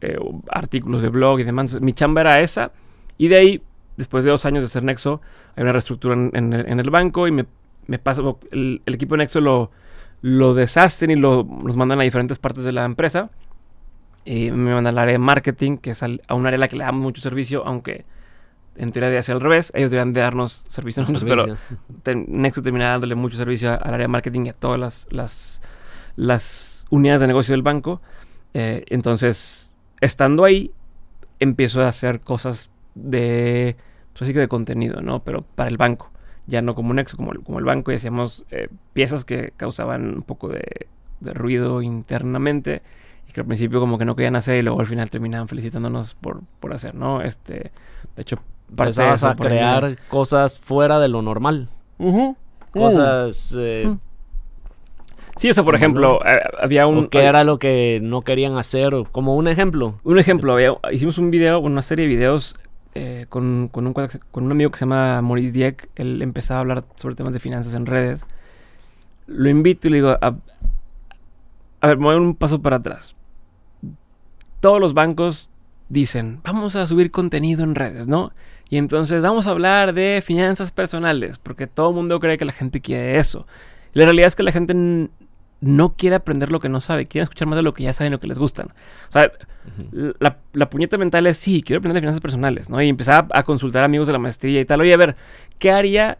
eh, artículos de blog y demás. mi chamba era esa y de ahí después de dos años de ser Nexo, hay una reestructura en, el, banco y me, me pasa, el, equipo de Nexo lo, lo deshacen y lo, los mandan a diferentes partes de la empresa. Y me mandan al área de marketing, que es a un área a la que le damos mucho servicio, aunque en teoría debe ser al revés. Ellos deberían de darnos servicio a nosotros, pero Nexo termina dándole mucho servicio al área de marketing y a todas las, las, las unidades de negocio del banco. Eh, entonces, estando ahí, empiezo a hacer cosas de, pues así que de contenido, ¿no? Pero para el banco, ya no como Nexo, como, como el banco, y hacíamos eh, piezas que causaban un poco de, de ruido internamente y que al principio como que no querían hacer y luego al final terminaban felicitándonos por, por hacer, ¿no? Este, de hecho, empezabas a crear cosas fuera de lo normal. Cosas... Eh, sí, o sea, por ejemplo, eh, había un... ¿Qué era lo que no querían hacer? Como un ejemplo. Un ejemplo, hicimos un video, una serie de videos eh, con, con, un, con un amigo que se llama Maurice Dieck. Él empezaba a hablar sobre temas de finanzas en redes. Lo invito y le digo, a, a ver, me voy un paso para atrás. Todos los bancos dicen, vamos a subir contenido en redes, ¿no? Y entonces vamos a hablar de finanzas personales, porque todo el mundo cree que la gente quiere eso. la realidad es que la gente no quiere aprender lo que no sabe, quiere escuchar más de lo que ya saben, lo que les gustan. O sea, la, puñeta mental es, sí, quiero aprender de finanzas personales, ¿no? Y empezar a, consultar amigos de la maestría y tal. Oye, a ver, ¿qué haría,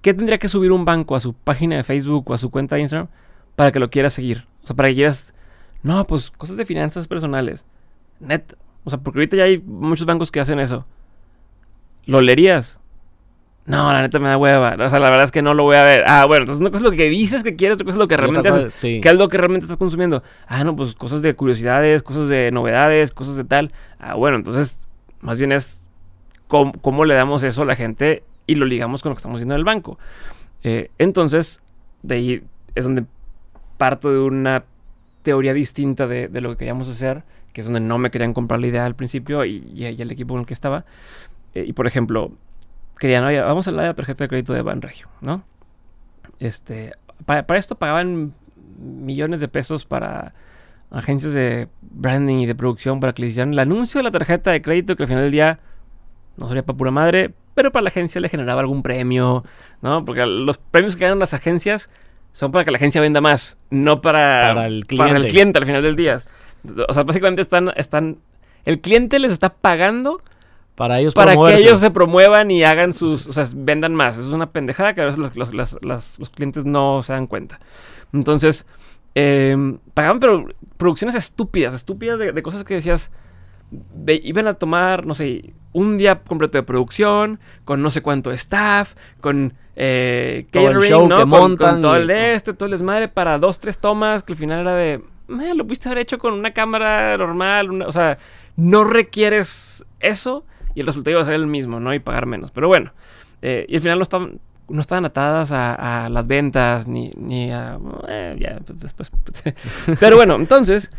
qué tendría que subir un banco a su página de Facebook o a su cuenta de Instagram para que lo quiera seguir? O sea, para que quieras, no, pues cosas de finanzas personales. Net. O sea, porque ahorita ya hay muchos bancos que hacen eso. ¿Lo leerías? No, la neta me da hueva. O sea, la verdad es que no lo voy a ver. Ah, bueno, entonces una cosa es lo que dices que quieres, otra cosa es lo que realmente haces. ¿Qué es lo que realmente estás consumiendo? Ah, no, pues cosas de curiosidades, cosas de novedades, cosas de tal. Ah, bueno, entonces más bien es cómo, le damos eso a la gente y lo ligamos con lo que estamos haciendo en el banco. Eh, entonces, de ahí es donde parto de una teoría distinta de, lo que queríamos hacer, que es donde no me querían comprar la idea al principio y, y el equipo con el que estaba. Eh, y por ejemplo, querían, oye, vamos a hablar de la tarjeta de crédito de Banregio, ¿no? Este, para, esto pagaban millones de pesos para agencias de branding y de producción para que le hicieran el anuncio de la tarjeta de crédito que al final del día no sería para pura madre, pero para la agencia le generaba algún premio, ¿no? Porque los premios que ganan las agencias son para que la agencia venda más, no para, el, cliente. para el cliente al final del día. O sea, básicamente están, están, el cliente les está pagando para ellos Para que ellos se promuevan y hagan sus... O sea, vendan más. Es una pendejada que a veces los, clientes no se dan cuenta. Entonces, em, pagaban pero producciones estúpidas, estúpidas de, cosas que decías... iban a tomar, no sé, un día completo de producción, con no sé cuánto staff, con eh, catering, ¿no? con, todo el este, todo el desmadre para dos, tres tomas, que al final era de... lo pudiste haber hecho con una cámara normal, o sea, no requieres eso y el resultado iba a ser el mismo, ¿no? Y pagar menos. Pero bueno, eh, y al final no estaban, no estaban atadas a, las ventas ni, ni a... Eh, ya, pues, después... pero bueno, entonces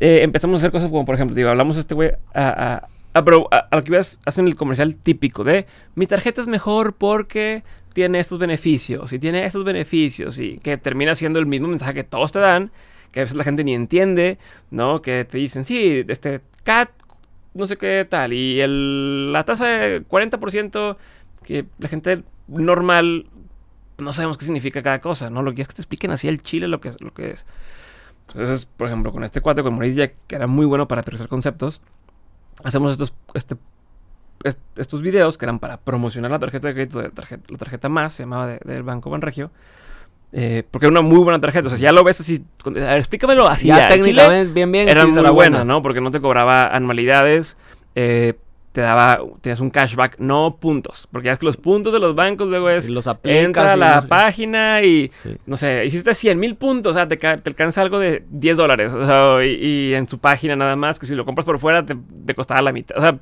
eh, empezamos a hacer cosas como, por ejemplo, digo, hablamos a este güey a, a, a, lo que veas, hacen el comercial típico de mi tarjeta es mejor porque tiene estos beneficios y tiene estos beneficios y que termina siendo el mismo mensaje que todos te dan, que a veces la gente ni entiende, ¿no? Que te dicen, sí, este CAT no sé qué tal. Y el, la tasa de 40% que la gente normal no sabemos qué significa cada cosa, ¿no? Lo que es que te expliquen así el chile lo que es. Lo que es. Entonces, por ejemplo, con este cuate, con Maurice Jack, que era muy bueno para aterrizar conceptos, hacemos estos, este, estos videos que eran para promocionar la tarjeta de crédito de la tarjeta más, se llamaba del Banco Banregio. Eh, porque era una muy buena tarjeta. O sea, si ya lo ves así. A ver, explícamelo así. Ya, técnicamente, bien, bien. Era muy buena, ¿no? Porque no te cobraba anualidades. Eh, te daba, tenías un cashback, no puntos. Porque ya es que los puntos de los bancos luego es. los Entra a la página y. No sé, hiciste 100 mil puntos. O sea, te, te, alcanza algo de 10 dólares. O sea, y, en su página nada más. Que si lo compras por fuera te, te costaba la mitad. O sea,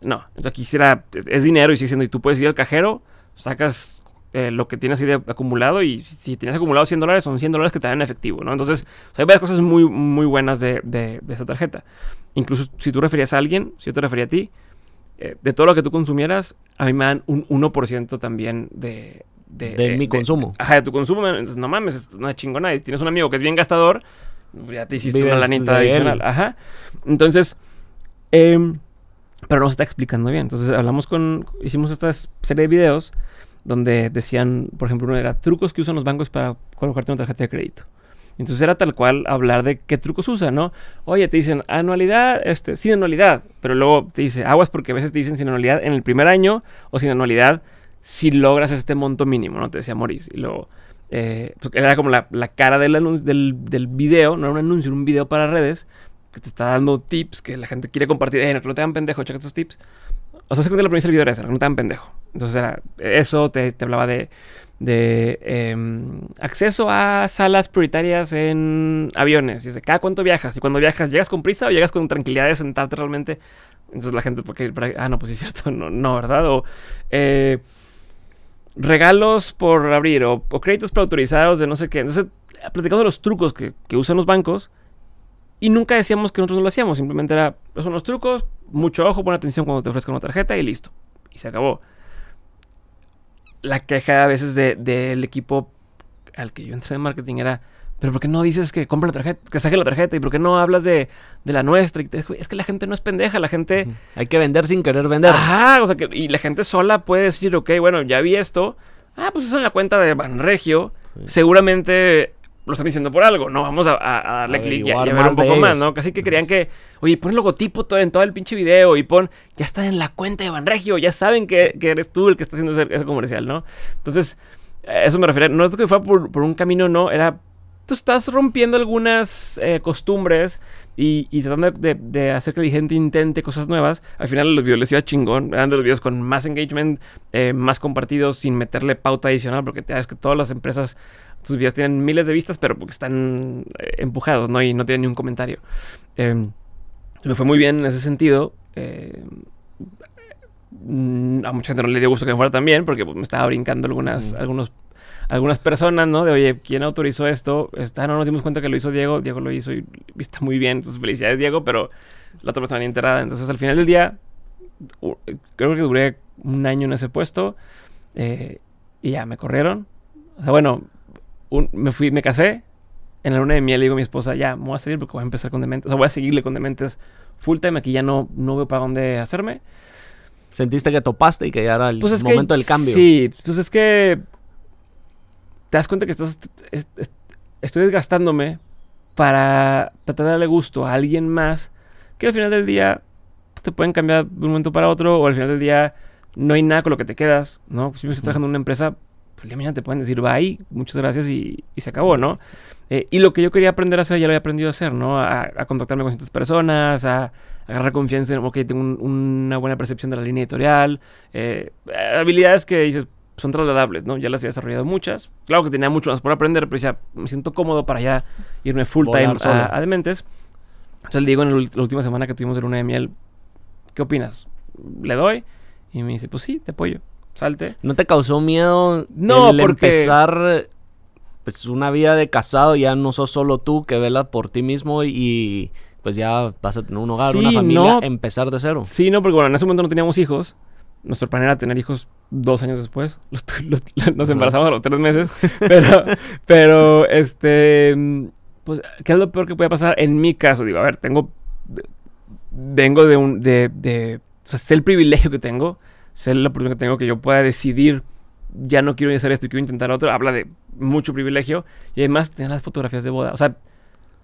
no. Entonces aquí será. Es dinero y sigue siendo. Y tú puedes ir al cajero, sacas eh, lo que tienes ahí de acumulado y si tienes acumulado 100 dólares son 100 dólares que te dan en efectivo, ¿no? Entonces, hay varias cosas muy, muy buenas de, de, esa tarjeta. Incluso si tú referías a alguien, si yo te refería a ti, eh, de todo lo que tú consumieras, a mí me dan un 1% también de... De, mi consumo. Ajá, de tu consumo. No mames, es una chingona. Y tienes un amigo que es bien gastador, ya te hiciste una lanita adicional. Ajá. Entonces, eh, pero no se está explicando bien. Entonces hablamos con, hicimos esta serie de videos donde decían, por ejemplo, uno era trucos que usan los bancos para colocarte una tarjeta de crédito. Entonces era tal cual hablar de qué trucos usan, ¿no? Oye, te dicen anualidad, este, sin anualidad, pero luego te dice aguas porque a veces te dicen sin anualidad en el primer año o sin anualidad si logras este monto mínimo, ¿no? Te decía Maurice. Y luego, eh, pues, era como la, cara del, del, del video, no era un anuncio, era un video para redes que te está dando tips que la gente quiere compartir. Eh, no, no te dan pendejo, checa estos tips. O sea, se cuenta la premisa del video era esa, no te dan pendejo. Entonces era eso, te, hablaba de de em, acceso a salas prioritarias en aviones. Y dice, ¿cada cuánto viajas? Y cuando viajas, ¿llegas con prisa o llegas con tranquilidad de sentarte realmente? Entonces la gente, porque, ah, no, pues es cierto, no, no ¿verdad? O eh, regalos por abrir o, créditos preautorizados de no sé qué. Entonces, platicando de los trucos que, que usan los bancos y nunca decíamos que nosotros no lo hacíamos. Simplemente era, son los trucos, mucho ojo, pon atención cuando te ofrezcan una tarjeta y listo. Y se acabó la queja a veces del de, equipo al que yo entré en marketing era, pero ¿por qué no dices que compre la tarjeta, que saque la tarjeta? ¿Y por qué no hablas de, de la nuestra? es que la gente no es pendeja, la gente... Hay que vender sin querer vender. Ajá, o sea, que, y la gente sola puede decir, ok, bueno, ya vi esto. Ah, pues eso en la cuenta de Banregio. Seguramente lo están diciendo por algo, ¿no? Vamos a, darle clic y, a ver un poco más, ¿no? Casi que querían que, oye, pon el logotipo todo, en todo el pinche video y pon, ya están en la cuenta de Banregio, ya saben que, eres tú el que está haciendo ese, comercial, ¿no? Entonces, eso me refiero, no es que fue por, por un camino, no, era, tú estás rompiendo algunas eh, costumbres y, tratando de, hacer que la gente intente cosas nuevas. Al final los videos les iba chingón, eran de los videos con más engagement, eh, más compartidos, sin meterle pauta adicional, porque sabes que todas las empresas sus videos tienen miles de vistas, pero porque están eh, empujados, ¿no? Y no tienen ni un comentario. Em, me fue muy bien en ese sentido. Eh, a mucha gente no le dio gusto que me fuera también, porque pues, me estaba brincando algunas, algunos, algunas personas, ¿no? De, oye, ¿quién autorizó esto? Está, no nos dimos cuenta que lo hizo Diego. Diego lo hizo y está muy bien. Entonces, felicidades, Diego, pero la otra persona ni enterada. Entonces, al final del día, creo que duré un año en ese puesto eh, y ya me corrieron. O sea, bueno, me fui, me casé. En la luna de miel le digo a mi esposa, ya, me voy a salir porque voy a empezar con dementes. O sea, voy a seguirle con dementes full time. Aquí ya no, no veo para dónde hacerme. ¿Sentiste que topaste y que ya era el pues momento del cambio? Sí, pues es que te das cuenta que estás, estoy desgastándome para tratar de darle gusto a alguien más que al final del día pues, te pueden cambiar de un momento para otro o al final del día no hay nada con lo que te quedas, ¿no? Si me estoy trabajando en una empresa, pues el mañana te pueden decir bye, muchas gracias y, se acabó, ¿no? Eh, y lo que yo quería aprender a hacer ya lo he aprendido a hacer, ¿no? A, contactarme con ciertas personas, a, agarrar confianza en, ok, tengo una buena percepción de la línea editorial, eh, habilidades que dices son trasladables, ¿no? Ya las había desarrollado muchas. Claro que tenía mucho más por aprender, pero ya me siento cómodo para ya irme full time a, Dementes. Entonces le digo en la última semana que tuvimos de luna de miel, ¿qué opinas? Le doy y me dice, pues sí, te apoyo salte. ¿No te causó miedo no, el empezar pues una vida de casado? Ya no sos solo tú que vela por ti mismo y pues ya vas a tener un hogar, una familia, empezar de cero. Sí, no, porque bueno, en ese momento no teníamos hijos. Nuestro plan era tener hijos dos años después. nos embarazamos a los tres meses. pero, pero, este, pues, ¿qué es lo peor que puede pasar en mi caso? Digo, a ver, tengo, vengo de un, de, de, o sea, sé el privilegio que tengo ser la oportunidad que tengo que yo pueda decidir, ya no quiero hacer esto y quiero intentar otro, habla de mucho privilegio. Y además tener las fotografías de boda. O sea,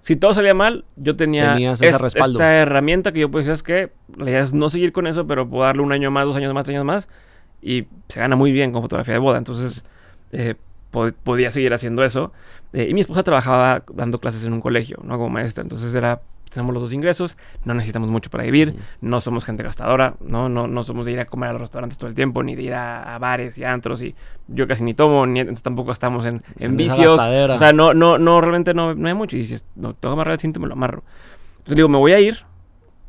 si todo salía mal, yo tenía esta herramienta que yo decir, es que la idea es no seguir con eso, pero puedo darle un año más, dos años más, tres años más. Y se gana muy bien con fotografía de boda. Entonces, eh, podía seguir haciendo eso. Eh, y mi esposa trabajaba dando clases en un colegio, ¿no? Como maestra. Entonces era tenemos los dos ingresos, no necesitamos mucho para vivir, no somos gente gastadora, ¿no? No, no somos de ir a comer a los restaurantes todo el tiempo, ni de ir a, bares y antros, y yo casi ni tomo, ni entonces tampoco estamos en, en vicios. O sea, no, no, no, realmente no, no hay mucho. Y si no, tengo que amarrar el cinto, me lo amarro. Entonces digo, me voy a ir,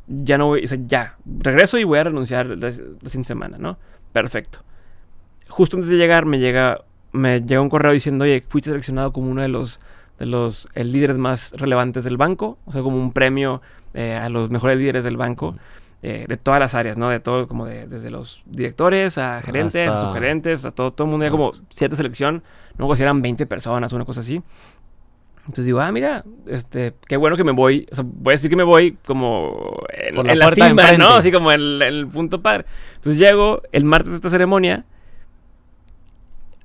ya no voy, o sea, ya, regreso y voy a renunciar la, la semana, ¿no? Perfecto. Justo antes de llegar me llega, me llega un correo diciendo, oye, fuiste seleccionado como uno de los de los líderes más relevantes del banco, o sea, como un premio eh, a los mejores líderes del banco. Eh, de todas las áreas, ¿no? De todo, como de, desde los directores a gerentes, a subgerentes, a todo, todo el mundo, ya como siete selección, luego si eran 20 personas, una cosa así. Entonces digo, ah, mira, este, qué bueno que me voy. O sea, voy a decir que me voy como en, Por la en la cima. ¿no? Así como en, el- en el punto padre. Entonces llego el martes a esta ceremonia.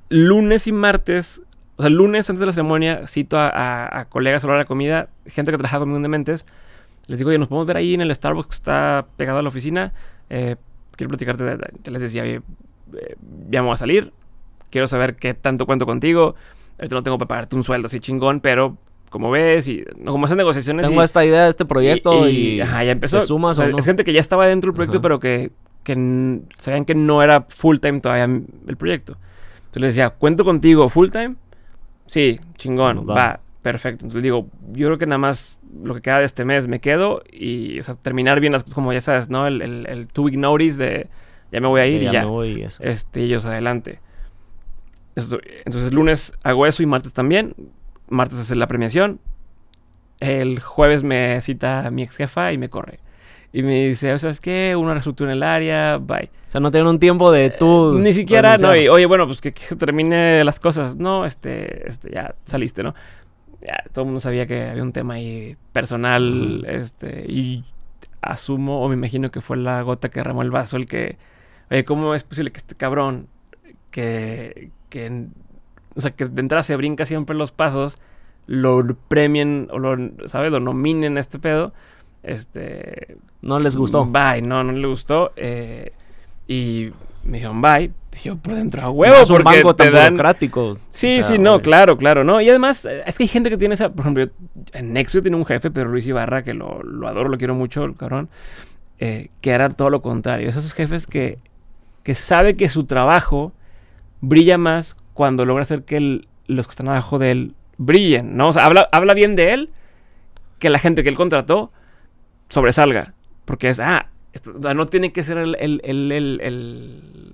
Lunes y martes, o sea, lunes antes de la ceremonia, cito a, a- a colegas a la hora de la comida, gente que trabaja conmigo en Dementes. Les digo, oye, nos podemos ver ahí en el Starbucks que está pegado a la oficina. Eh, quiero platicarte. de- de- Yo les decía, oye, eh, ya me voy a salir. Quiero saber qué tanto cuento contigo. Ahorita no tengo para pagarte un sueldo así chingón, pero como ves, y no, como esas negociaciones. Tengo y- esta idea de este proyecto y, ajá, ya empezó. ¿te sumas O sea, o no? Es gente que ya estaba dentro del proyecto, Ajá. pero que, que sabían que no era full time todavía el proyecto. Entonces les decía, ¿cuento contigo full time? Sí, chingón, va. va. perfecto. Entonces digo, yo creo que nada más lo que queda de este mes me quedo y, o sea, terminar bien las cosas, como ya sabes, ¿no? El, el, el two week notice de ya me voy a ir que y ya ya. me voy y eso. Este, ellos adelante. Entonces, lunes hago eso y martes también. Martes hace la premiación. El jueves me cita mi ex jefa y me corre. Y me dice, ¿sabes qué? Una reestructura en el área, bye. O sea, no tienen un tiempo de tú. Ni siquiera, no, y oye, bueno, pues que, que termine las cosas. No, este, este, ya saliste, ¿no? Ya, todo el mundo sabía que había un tema ahí personal, este, y asumo o me imagino que fue la gota que derramó el vaso el que, oye, ¿cómo es posible que este cabrón que, que, o sea, que de entrada se brinca siempre los pasos, lo premien o lo, ¿sabes? Lo nominen a este pedo, este, No les gustó. Bye, no, no le gustó. eh, y me dijeron bye. Y yo por dentro a huevo, es un porque banco te tan dan... burocrático. Sí, O sea, sí, no, claro, claro, ¿no? Y además, es que hay gente que tiene esa... Por ejemplo, yo- en Nexo yo tenía un jefe, pero Luis Ibarra, que lo, lo adoro, lo quiero mucho, el cabrón, eh, que era todo lo contrario. Es esos jefes que, que sabe que su trabajo brilla más cuando logra hacer que el- los que están abajo de él brillen, ¿no? O sea, habla, habla bien de él, que la gente que él contrató sobresalga. Porque es, ah, no tiene que ser el, el- el- el-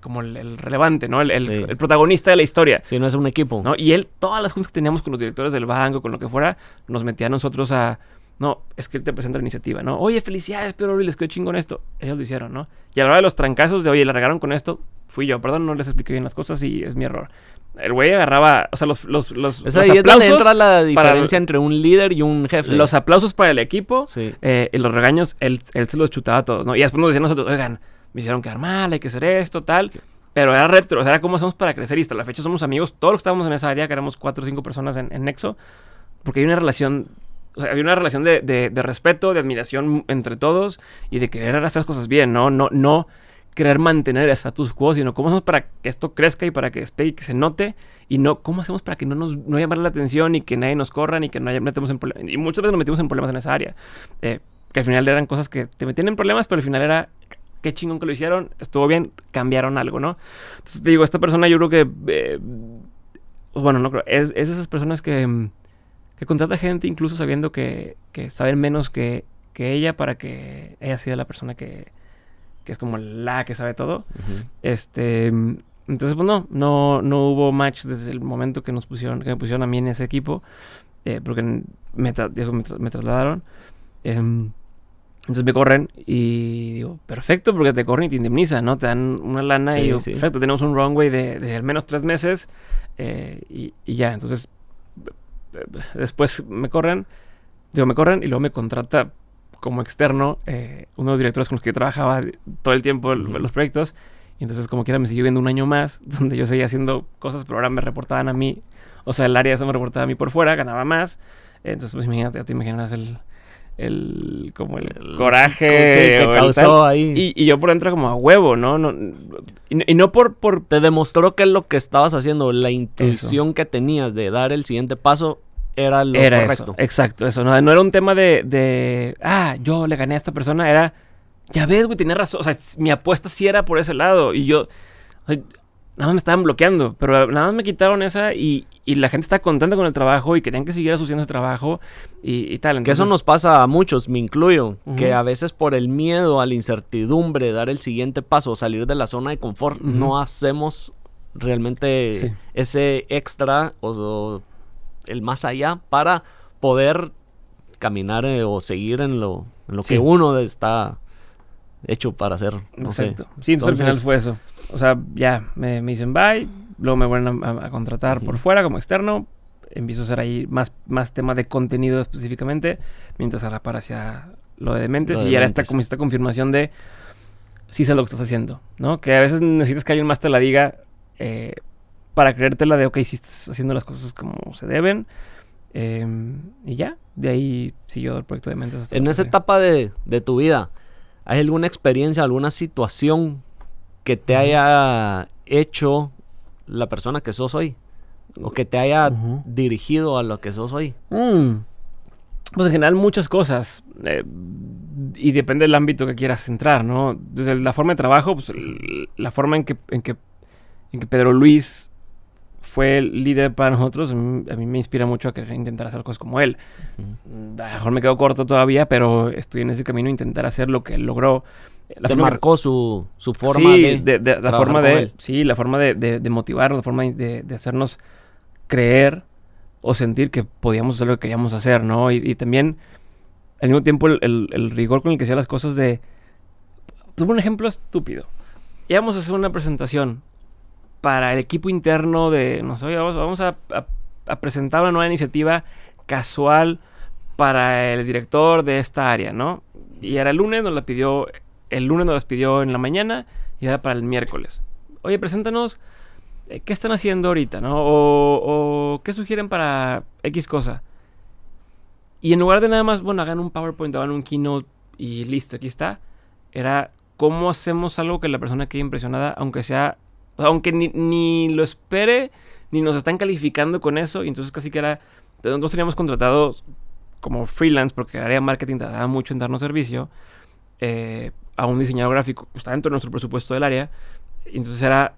como el, el relevante, ¿no? El, el- Sí. el protagonista de la historia. Si no es un equipo. ¿no? Y él, todas las juntas que teníamos con los directores del banco, con lo que fuera, nos metía a nosotros a, no, es que él te presenta la iniciativa, ¿no? Oye, felicidades, pero les quedó chingón esto. Ellos lo hicieron, ¿no? Y a la hora de los trancazos de, oye, le regaron con esto, fui yo, perdón, no les expliqué bien las cosas y es mi error. El güey agarraba, o sea, los, los, los, Es los ahí es donde aplausos, entra la para- diferencia entre un líder y un jefe. los aplausos para el equipo, Sí. eh, y los regaños, él, él se los chutaba a todos, ¿no? Y después nos decían nosotros, oigan, me hicieron quedar mal, hay que hacer esto, tal. Pero era retro, o sea, era cómo hacemos para crecer y hasta la fecha somos amigos, todos los que estábamos en esa área, que éramos cuatro o cinco personas en, en Nexo, porque hay una relación, o sea, había una relación de, de- de respeto, de admiración entre todos y de querer hacer las cosas bien, ¿no? No, no querer mantener el status quo, sino cómo hacemos para que esto crezca y para que despegue y que se note, y no cómo hacemos para que no nos no llamar la atención y que nadie nos corra ni que no haya- metemos en problemas. Y muchas veces nos metimos en problemas en esa área, eh, que al final eran cosas que te metían en problemas, pero al final era qué chingón que lo hicieron, estuvo bien, cambiaron algo, ¿no? Entonces te digo, esta persona yo creo que, eh, pues bueno, no creo, es, es esas personas que, que contrata gente incluso sabiendo que, que saben menos que, que ella para que ella sea la persona que, que es como la que sabe todo. Ujú. Este, mm, entonces pues no, no, no hubo match desde el momento que nos pusieron, que me pusieron a mí en ese equipo, eh, porque me, tra- me, tra- me trasladaron. Em, entonces me corren y digo, perfecto, porque te corren y te indemnizan, ¿no? Te dan una lana Sí, y digo, sí. perfecto, tenemos un runway de, de al menos tres meses eh, y, y ya, entonces eh, después me corren, digo, me corren y luego me contrata como externo eh, uno de los directores con los que yo trabajaba todo el tiempo el- los proyectos y entonces como quiera me siguió viendo un año más donde yo seguía haciendo cosas, pero ahora me reportaban a mí, o sea, el área se me reportaba a mí por fuera, ganaba más, entonces pues imagínate, te imaginas el... El, como el, El- coraje sí, que causó ahí. Y, y yo por dentro como a huevo, ¿no? no y, no- y no por, por... Te demostró que lo que estabas haciendo, la intuición que tenías de dar el siguiente paso, era lo era correcto. eso, exacto, eso. No, no era un tema de, de, ah, yo le gané a esta persona, era, ya ves, güey, tenía razón. O sea, mi apuesta sí era por ese lado. Y yo, o sea, nada más me estaban bloqueando, pero nada más me quitaron esa y, y la gente está contenta con el trabajo y querían que siguiera sucediendo ese trabajo y, y tal. Que eso nos pasa a muchos, me incluyo, que a veces por el miedo a la incertidumbre, dar el siguiente paso, salir de la zona de confort, no hacemos realmente Sí. ese extra o, o el más allá para poder caminar eh, o seguir en lo, en lo Sí. que uno está hecho para hacer. No sé. Exacto. Sí, entonces, al final fue eso. O sea, ya me, me dicen bye, luego me vuelven a, contratar por fuera como externo. empiezo a hacer ahí más, más tema de contenido específicamente, mientras a la par hacia lo de dementes. Lo de y ahora está como esta confirmación de sí sé lo que estás haciendo, ¿no? Que a veces necesitas que alguien más te la diga eh, para creértela de, ok, sí estás haciendo las cosas como se deben. eh, y ya, de ahí siguió el proyecto de Dementes. hasta En esa etapa de, de tu vida, ¿hay alguna experiencia, alguna situación que te haya hecho la persona que sos hoy? O que te haya dirigido a lo que sos hoy. Mm. Pues en general muchas cosas. eh, y depende del ámbito que quieras entrar, ¿no? Desde la forma de trabajo, pues la forma en que, en que, en que Pedro Luis fue el líder para nosotros, a mí, a mí me inspira mucho a querer intentar hacer cosas como él. A lo mejor me quedo corto todavía, pero estoy en ese camino intentar hacer lo que él logró. La te forma que- marcó su, su forma sí, de, de, de- la forma de, él. sí, la forma de, de, motivarnos, la forma de, de hacernos creer o sentir que podíamos hacer lo que queríamos hacer, ¿no? Y, y también, al mismo tiempo, el, el- el rigor con el que hacía las cosas de... Tuve un ejemplo estúpido. Íbamos a hacer una presentación para el equipo interno de... No vamos, a presentar una nueva iniciativa casual para el director de esta área, ¿no? Y era el lunes, nos la pidió... El lunes nos las pidió en la mañana y era para el miércoles. Oye, preséntanos eh, qué están haciendo ahorita, ¿no? O, o qué sugieren para X cosa. Y en lugar de nada más, bueno, hagan un PowerPoint, hagan un keynote y listo, aquí está. Era cómo hacemos algo que la persona quede impresionada, aunque sea, aunque ni, ni lo espere, ni nos están calificando con eso. Y entonces casi que era, nosotros teníamos contratados como freelance, porque el área de marketing tardaba mucho en darnos servicio, eh, a un diseñador gráfico, está dentro de nuestro presupuesto del área. Y entonces era,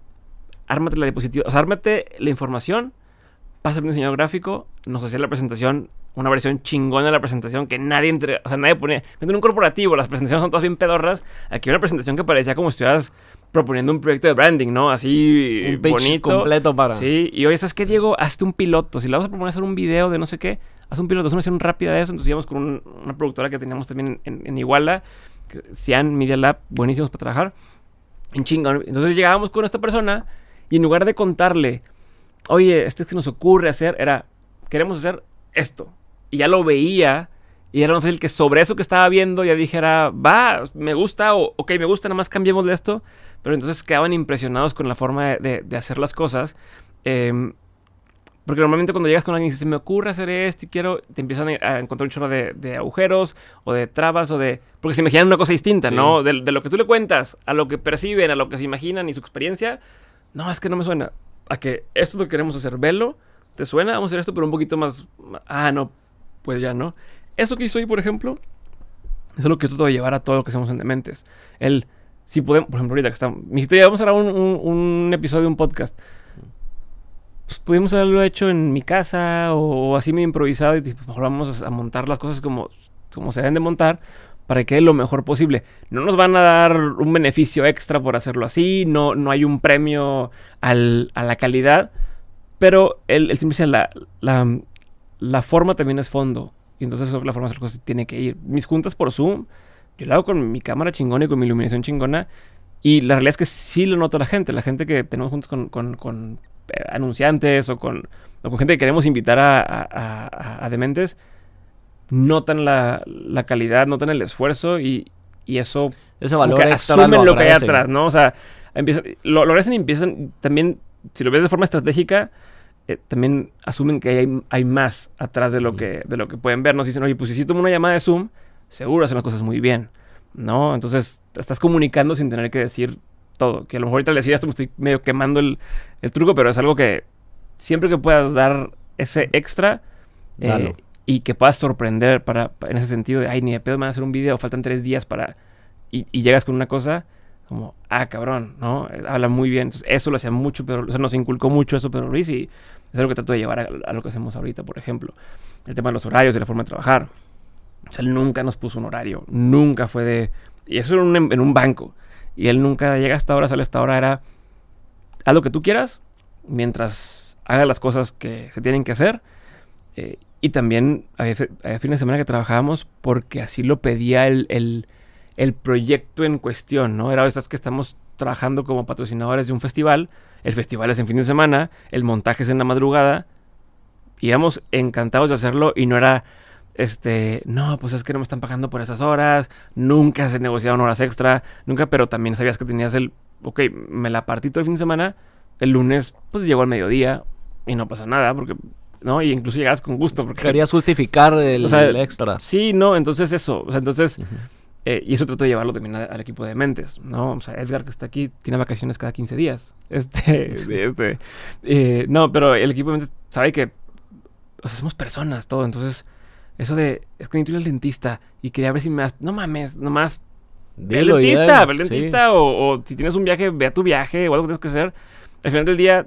ármate la diapositiva, o sea, ármate la información, pasa un diseñador gráfico, nos hacía la presentación, una versión chingona de la presentación que nadie entre, o sea, nadie ponía. En un corporativo, las presentaciones son todas bien pedorras. Aquí una presentación que parecía como si estuvieras proponiendo un proyecto de branding, ¿no? Así Un pitch bonito. completo para... Sí, y oye, ¿sabes qué, Diego? Hazte un piloto. Si le vamos a proponer hacer un video de no sé qué, haz un piloto, haz una versión rápida de eso. Entonces íbamos con un- una productora que teníamos también en, en Iguala, que- Cian Media Lab, buenísimos para trabajar. En chingón. Entonces llegábamos con esta persona y en lugar de contarle, oye, este que nos ocurre hacer, era, queremos hacer esto. Y ya lo veía. Y era más fácil que sobre eso que estaba viendo ya dijera, va, me gusta, o ok, me gusta, nada más cambiemos de esto. Pero entonces quedaban impresionados con la forma de, de- de hacer las cosas. Em, porque normalmente cuando llegas con alguien y dices, se me ocurre hacer esto y quiero, te empiezan a encontrar un chorro de, de agujeros o de trabas o de... Porque se imaginan una cosa distinta, Sí. ¿no? De, de lo que tú le cuentas a lo que perciben, a lo que se imaginan y su experiencia. No, es que no me suena. A que esto es lo que queremos hacer, velo. ¿Te suena? Vamos a hacer esto, pero un poquito más... Ah, no, pues ya no. Eso que hizo hoy, por ejemplo, es lo que tú te a llevar a todo lo que hacemos en Dementes. El, si podemos, por ejemplo, ahorita que estamos, me dijiste, "Oye, vamos a grabar un, un- un episodio un podcast. Pues pudimos haberlo hecho en mi casa o, así medio improvisado y tipo, mejor vamos a, montar las cosas como, como se deben de montar para que quede lo mejor posible. No nos van a dar un beneficio extra por hacerlo así, no, no hay un premio al- a la calidad, pero el, el la, la, la forma también es fondo. Y entonces la forma de hacer cosas tiene que ir. Mis juntas por Zoom, yo lo hago con mi cámara chingona y con mi iluminación chingona. Y la realidad es que sí lo nota la gente. La gente que tenemos juntos con, con- con, eh, anunciantes o con, o con gente que queremos invitar a, a- a- a Dementes, notan la, la calidad, notan el esfuerzo y, y eso Ese valor extra asumen lo, que hay atrás, ¿no? O sea, empiezan, lo, lo agradecen y empiezan también, si lo ves de forma estratégica, eh, también asumen que hay, hay más atrás de lo, Ujú. que, de lo que pueden ver. Nos dicen, oye, pues si tomo una llamada de Zoom, seguro hacen las cosas muy bien, ¿no? Entonces, te estás comunicando sin tener que decir todo. Que a lo mejor ahorita al decir esto me estoy medio quemando el, el truco, pero es algo que siempre que puedas dar ese extra eh, y que puedas sorprender para, pa- en ese sentido de, ay, ni de pedo me van a hacer un video, faltan tres días para... Y, y llegas con una cosa como, ah, cabrón, ¿no? Habla muy bien. Entonces, eso lo hacía mucho, pero o sea, nos inculcó mucho eso, pero Luis, y es algo que trato de llevar a, a lo que hacemos ahorita, por ejemplo. El tema de los horarios y la forma de trabajar. Él nunca nos puso un horario. Nunca fue de... Y eso era un- en un banco. Y él nunca llega hasta ahora, sale hasta ahora, era... Haz lo que tú quieras, mientras haga las cosas que se tienen que hacer. Eh, y también había, había fines de semana que trabajábamos porque así lo pedía el, el, el proyecto en cuestión, ¿no? Era esas que estamos trabajando como patrocinadores de un festival. El festival es en fin de semana, el montaje es en la madrugada. íbamos encantados de hacerlo y no era, este, no, pues es que no me están pagando por esas horas, nunca se negociaron horas extra, nunca, pero también sabías que tenías el, ok, me la partí todo el fin de semana, el lunes, pues llegó al mediodía y no pasa nada, porque, ¿no? Y incluso llegabas con gusto, porque... Querías justificar el, O sea, el extra. Sí, no, entonces eso, o sea, entonces... Eh, y eso trato de llevarlo también al equipo de mentes, ¿no? O sea, Edgar que está aquí tiene vacaciones cada 15 días. Este, este, eh, no, pero el equipo de mentes sabe que o sea, somos personas, todo. Entonces, eso de, es que necesito ir al dentista y quería ver si me no mames, nomás, ve al dentista, ve al sí. dentista, o, o si tienes un viaje, ve a tu viaje o algo que tienes que hacer. Al final del día,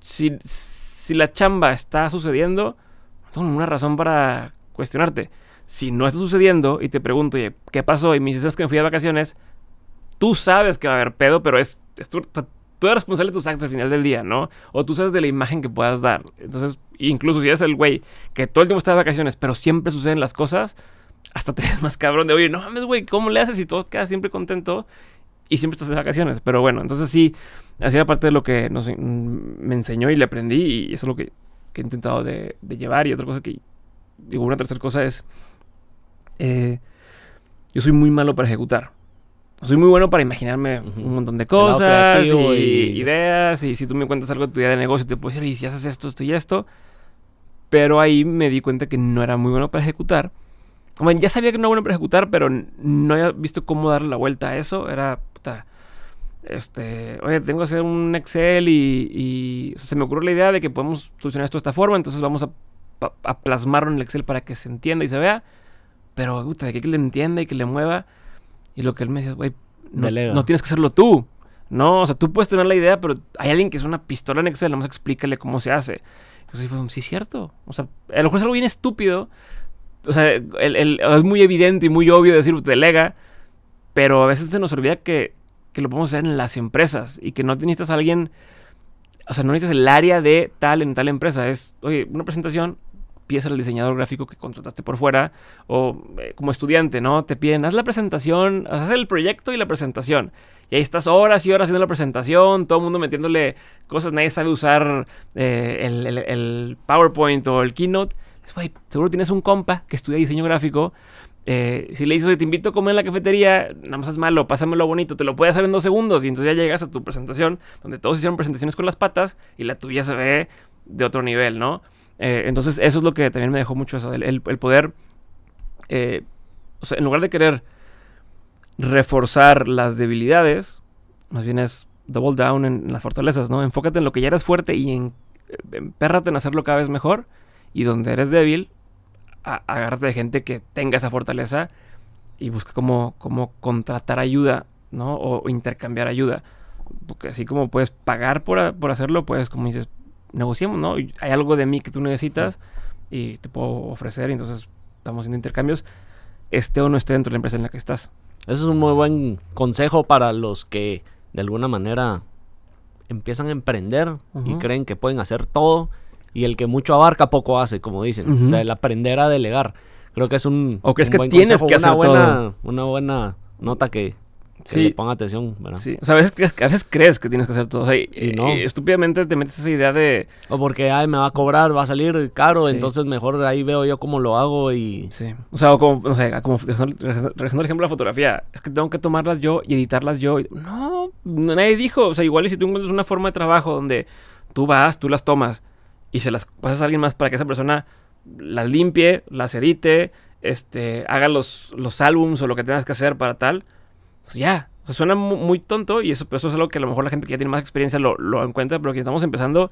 si, si la chamba está sucediendo, no tengo ninguna razón para cuestionarte. Si no está sucediendo y te pregunto, oye, ¿qué pasó? Y me dices, es que me fui de vacaciones, tú sabes que va a haber pedo, pero es, es tu- tú eres responsable de tus actos al final del día, ¿no? O tú sabes de la imagen que puedas dar. Entonces, incluso si eres el güey que todo el tiempo está de vacaciones, pero siempre suceden las cosas, hasta te ves más cabrón de, oye, no mames, güey, ¿cómo le haces? Y todo queda siempre contento y siempre estás de vacaciones. Pero bueno, entonces sí, así era parte de lo que me enseñó y le aprendí y eso es lo que, he intentado de llevar. Y otra cosa que, digo, una tercera cosa es, eh, yo soy muy malo para ejecutar. Soy muy bueno para imaginarme Ujú. un montón de cosas y, y- ideas. Y si tú me cuentas algo de tu idea de negocio, te puedo decir, y si haces esto, esto y esto. Pero ahí me di cuenta que no era muy bueno para ejecutar. Bueno, ya sabía que no era bueno para ejecutar, pero no había visto cómo darle la vuelta a eso. Era, puta, este, oye, tengo que hacer un Excel y, y se me ocurrió la idea de que podemos solucionar esto de esta forma, entonces vamos a, a plasmarlo en el Excel para que se entienda y se vea. Pero, puta, de que le entienda y que le mueva. Y lo que él me decía, güey, no, no tienes que hacerlo tú. No, o sea, tú puedes tener la idea, pero hay alguien que es una pistola en Excel, más explícale cómo se hace. Entonces fue, sí, cierto. O sea, a lo mejor es algo bien estúpido. O sea, el- el- es muy evidente y muy obvio decir, delega, pero a veces se nos olvida que, que lo podemos hacer en las empresas y que no necesitas a alguien, o sea, no necesitas el área de tal en tal empresa. Es, oye, una presentación, pides al diseñador gráfico que contrataste por fuera o eh, como estudiante, ¿no? Te piden, haz la presentación, haz el proyecto y la presentación. Y ahí estás horas y horas haciendo la presentación, todo el mundo metiéndole cosas, nadie sabe usar eh, el, PowerPoint o el Keynote. Es, güey, seguro tienes un compa que estudia diseño gráfico. eh, si le dices, "Oye, te invito a comer en la cafetería, nada más es malo, pásamelo bonito, te lo puede hacer en dos segundos. Y entonces ya llegas a tu presentación, donde todos hicieron presentaciones con las patas y la tuya se ve de otro nivel, ¿no? Eh, entonces, eso es lo que también me dejó mucho eso, el, poder, eh, o sea, en lugar de querer reforzar las debilidades, más bien es double down en las fortalezas, ¿no? Enfócate en lo que ya eres fuerte y en, empérrate en hacerlo cada vez mejor. Y donde eres débil, agárrate de gente que tenga esa fortaleza y busca cómo, cómo contratar ayuda, ¿no? O intercambiar ayuda. Porque así como puedes pagar por, por hacerlo, pues como dices, negociemos, ¿no? Hay algo de mí que tú necesitas y te puedo ofrecer y entonces estamos haciendo intercambios, esté o no esté dentro de la empresa en la que estás. Eso es un muy buen consejo para los que de alguna manera empiezan a emprender y creen que pueden hacer todo y el que mucho abarca poco hace, como dicen. O sea, el aprender a delegar. Creo que es un O crees un que buen tienes consejo, que una hacer buena, Una buena nota que, que Sí. le ponga atención, ¿verdad? Sí, o sea, a veces crees, a veces crees que tienes que hacer todo. O sea, y, Y no. y estúpidamente te metes esa idea de. O porque, ay, me va a cobrar, va a salir caro, Sí. entonces mejor ahí veo yo cómo lo hago y... Sí. O sea, o como, no sé, como regresando regresando al ejemplo de la fotografía. Es que tengo que tomarlas yo y editarlas yo. No, nadie dijo. O sea, igual y si tú encuentras una forma de trabajo donde tú vas, tú las tomas y se las pasas a alguien más para que esa persona las limpie, las edite, este, haga los, los álbums o lo que tengas que hacer para tal, pues ya. O sea, suena mu- muy, tonto y eso, eso es algo que a lo mejor la gente que ya tiene más experiencia lo, lo encuentra, pero que estamos empezando,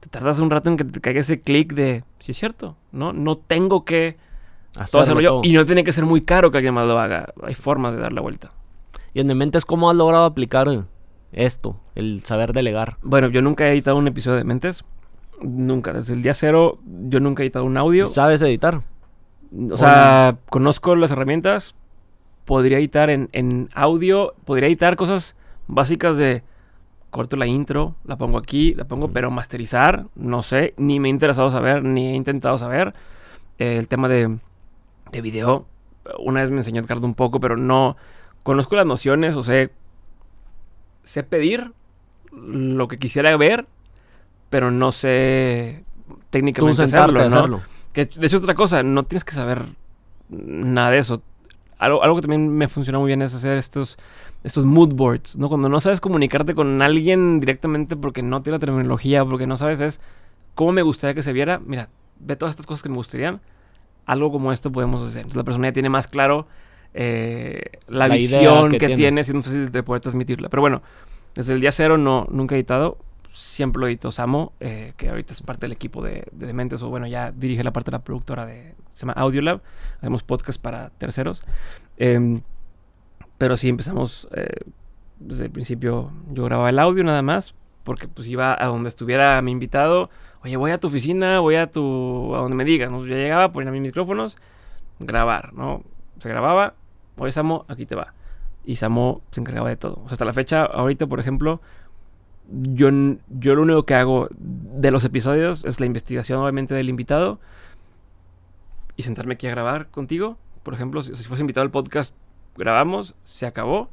te tardas un rato en que te caiga ese clic de, sí es cierto, ¿no? No tengo que todo hacerlo hacerlo yo todo. y no tiene que ser muy caro que alguien más lo haga. Hay formas de dar la vuelta. Y en Dementes, ¿cómo has logrado aplicar esto? El saber delegar. Bueno, yo nunca he editado un episodio de Mentes. Nunca, desde el día cero, yo nunca he editado un audio. ¿Sabes editar? O sea, conozco las herramientas. Podría editar en, en audio. Podría editar cosas básicas de corto la intro, la pongo aquí, la pongo, pero masterizar, no sé, ni me he interesado saber, ni he intentado saber. Eh, el tema de, de video, una vez me enseñó Edgardo un poco, pero no conozco las nociones, o sea, sé pedir lo que quisiera ver, pero no sé técnicamente hacerlo, ¿no? hacerlo. Que de hecho otra cosa, no tienes que saber nada de eso. Algo, algo que también me funciona muy bien es hacer estos, estos mood boards, ¿no? Cuando no sabes comunicarte con alguien directamente porque no tiene la terminología, porque no sabes es cómo me gustaría que se viera. Mira, ve todas estas cosas que me gustarían. Algo como esto podemos hacer. Entonces la persona ya tiene más claro eh, la, La visión que que, tienes. tienes y no sé si te puede transmitirla. Pero bueno, desde el día cero no, nunca he editado. Siempre lo editó Samo, eh, que ahorita es parte del equipo de, de Dementes, o bueno, ya dirige la parte de la productora de. Se llama Audiolab. Hacemos podcast para terceros. Em, pero sí empezamos. eh, desde el principio yo grababa el audio nada más, porque pues iba a donde estuviera mi invitado. Oye, voy a tu oficina, voy a tu. a donde me digas. ¿no? Llegaba, ponía mis micrófonos, grabar, ¿no? Se grababa. Oye, Samo, aquí te va. Y Samo se encargaba de todo. O sea, hasta la fecha, ahorita, por ejemplo, yo, yo lo único que hago de los episodios es la investigación, obviamente, del invitado y sentarme aquí a grabar contigo. Por ejemplo, si, si fuese invitado al podcast, grabamos, se acabó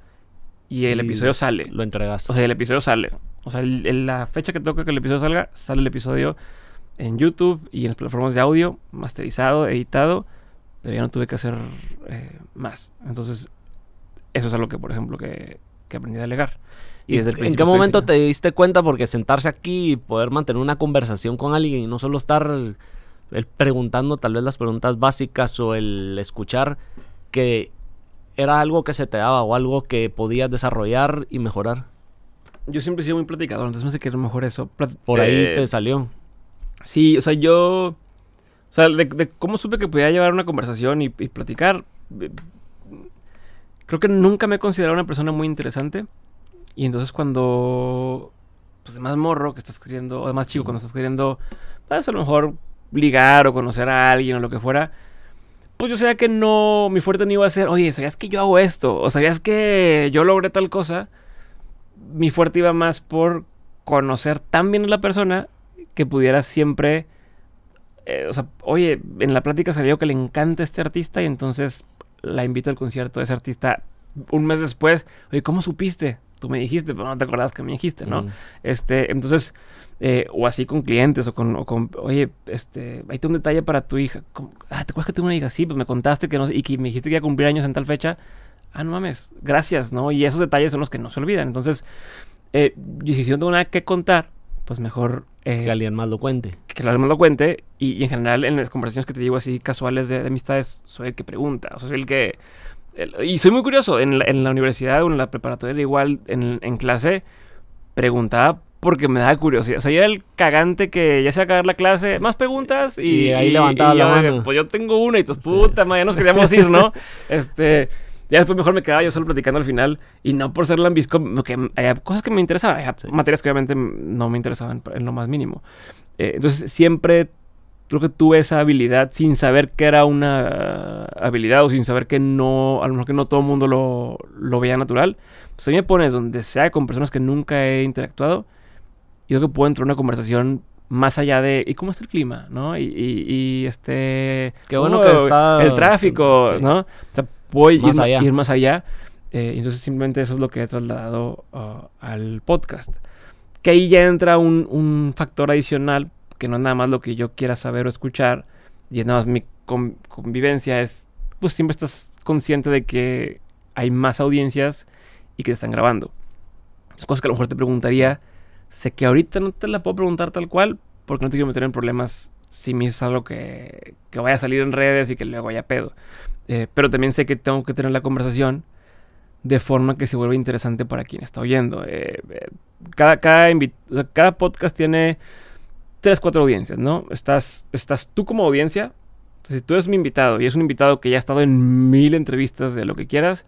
y el Y episodio sale. Lo entregas. O sea, el episodio sale. O sea, el- el- la fecha que toca que el episodio salga, sale el episodio en YouTube y en las plataformas de audio, masterizado, editado, pero ya no tuve que hacer eh, más. Entonces, eso es algo que, por ejemplo, que, que aprendí a delegar. Y ¿Y desde el ¿En qué momento diciendo- te diste cuenta? Porque sentarse aquí y poder mantener una conversación con alguien y no solo estar el- preguntando tal vez las preguntas básicas o el escuchar, que era algo que se te daba o algo que podías desarrollar y mejorar. Yo siempre he sido muy platicador, entonces me sé que era mejor eso. Por ahí eh, te salió. Sí, o sea, yo. O sea, de, de cómo supe que podía llevar una conversación y, y platicar. eh, Creo que nunca me he considerado una persona muy interesante. Y entonces cuando. Pues de más morro que estás queriendo. O de más chico, cuando estás queriendo. Pues a lo mejor ligar o conocer a alguien o lo que fuera. Pues yo sabía que no. Mi fuerte no iba a ser. Oye, ¿sabías que yo hago esto? O ¿sabías que yo logré tal cosa? Mi fuerte iba más por conocer tan bien a la persona que pudiera siempre, eh, o sea, oye, en la plática salió que le encanta este artista y entonces la invito al concierto de ese artista un mes después. Oye, ¿cómo supiste? Tú me dijiste, pero no te acordás que me dijiste, ¿no? Mm. Este, entonces, eh, o así con clientes o con, o con, oye, este, ahí tengo un detalle para tu hija. ¿Cómo? Ah, ¿te acuerdas que tengo una hija? Sí, pues me contaste que no, y que me dijiste que iba a cumplir años en tal fecha. Ah, no mames, gracias, ¿no? Y esos detalles son los que no se olvidan. Entonces, eh, y si yo no tengo nada que contar, pues mejor eh, Que alguien más lo cuente. que alguien me lo cuente. Y, y en general, en las conversaciones que te digo así casuales de, de amistades, soy el que pregunta. O sea, soy el que. el- y soy muy curioso. En la, en la universidad o en la preparatoria, igual en, en clase, preguntaba porque me daba curiosidad. O sea, yo era el cagante que ya se va a acabar la clase, más preguntas y, Y ahí levantaba la yo mano. Pues yo tengo una y tus Sí. puta madre, ya nos queríamos ir, ¿no? este. Ya después mejor me quedaba yo solo platicando al final y no por ser lambisco, que había cosas que me interesaban, había Sí. materias que obviamente no me interesaban en lo más mínimo. Eh, entonces siempre creo que tuve esa habilidad sin saber que era una habilidad o sin saber que no, a lo mejor que no todo el mundo lo, lo veía natural. Pues a mí me pones donde sea con personas que nunca he interactuado, yo creo que puedo entrar en una conversación más allá de ¿y cómo está el clima? ¿no? Y, y- y, este Qué bueno oh, que está- el tráfico, sí. ¿no? O sea, voy Más ir, allá. ir más allá. Eh, entonces simplemente eso es lo que he trasladado uh, al podcast. Que ahí ya entra un, un factor adicional, que no es nada más lo que yo quiera saber o escuchar, y nada más mi con- convivencia, es, pues siempre estás consciente de que hay más audiencias y que te están grabando. Es cosas que a lo mejor te preguntaría, sé que ahorita no te la puedo preguntar tal cual, porque no te quiero meter en problemas si me es algo que, que vaya a salir en redes y que luego haya pedo. Eh, pero también sé que tengo que tener la conversación de forma que se vuelva interesante para quien está oyendo. Eh, eh, cada, cada, o sea, cada podcast tiene tres, cuatro audiencias, ¿no? Estás, estás tú como audiencia. Si tú eres mi invitado y es un invitado que ya ha estado en mil entrevistas de lo que quieras,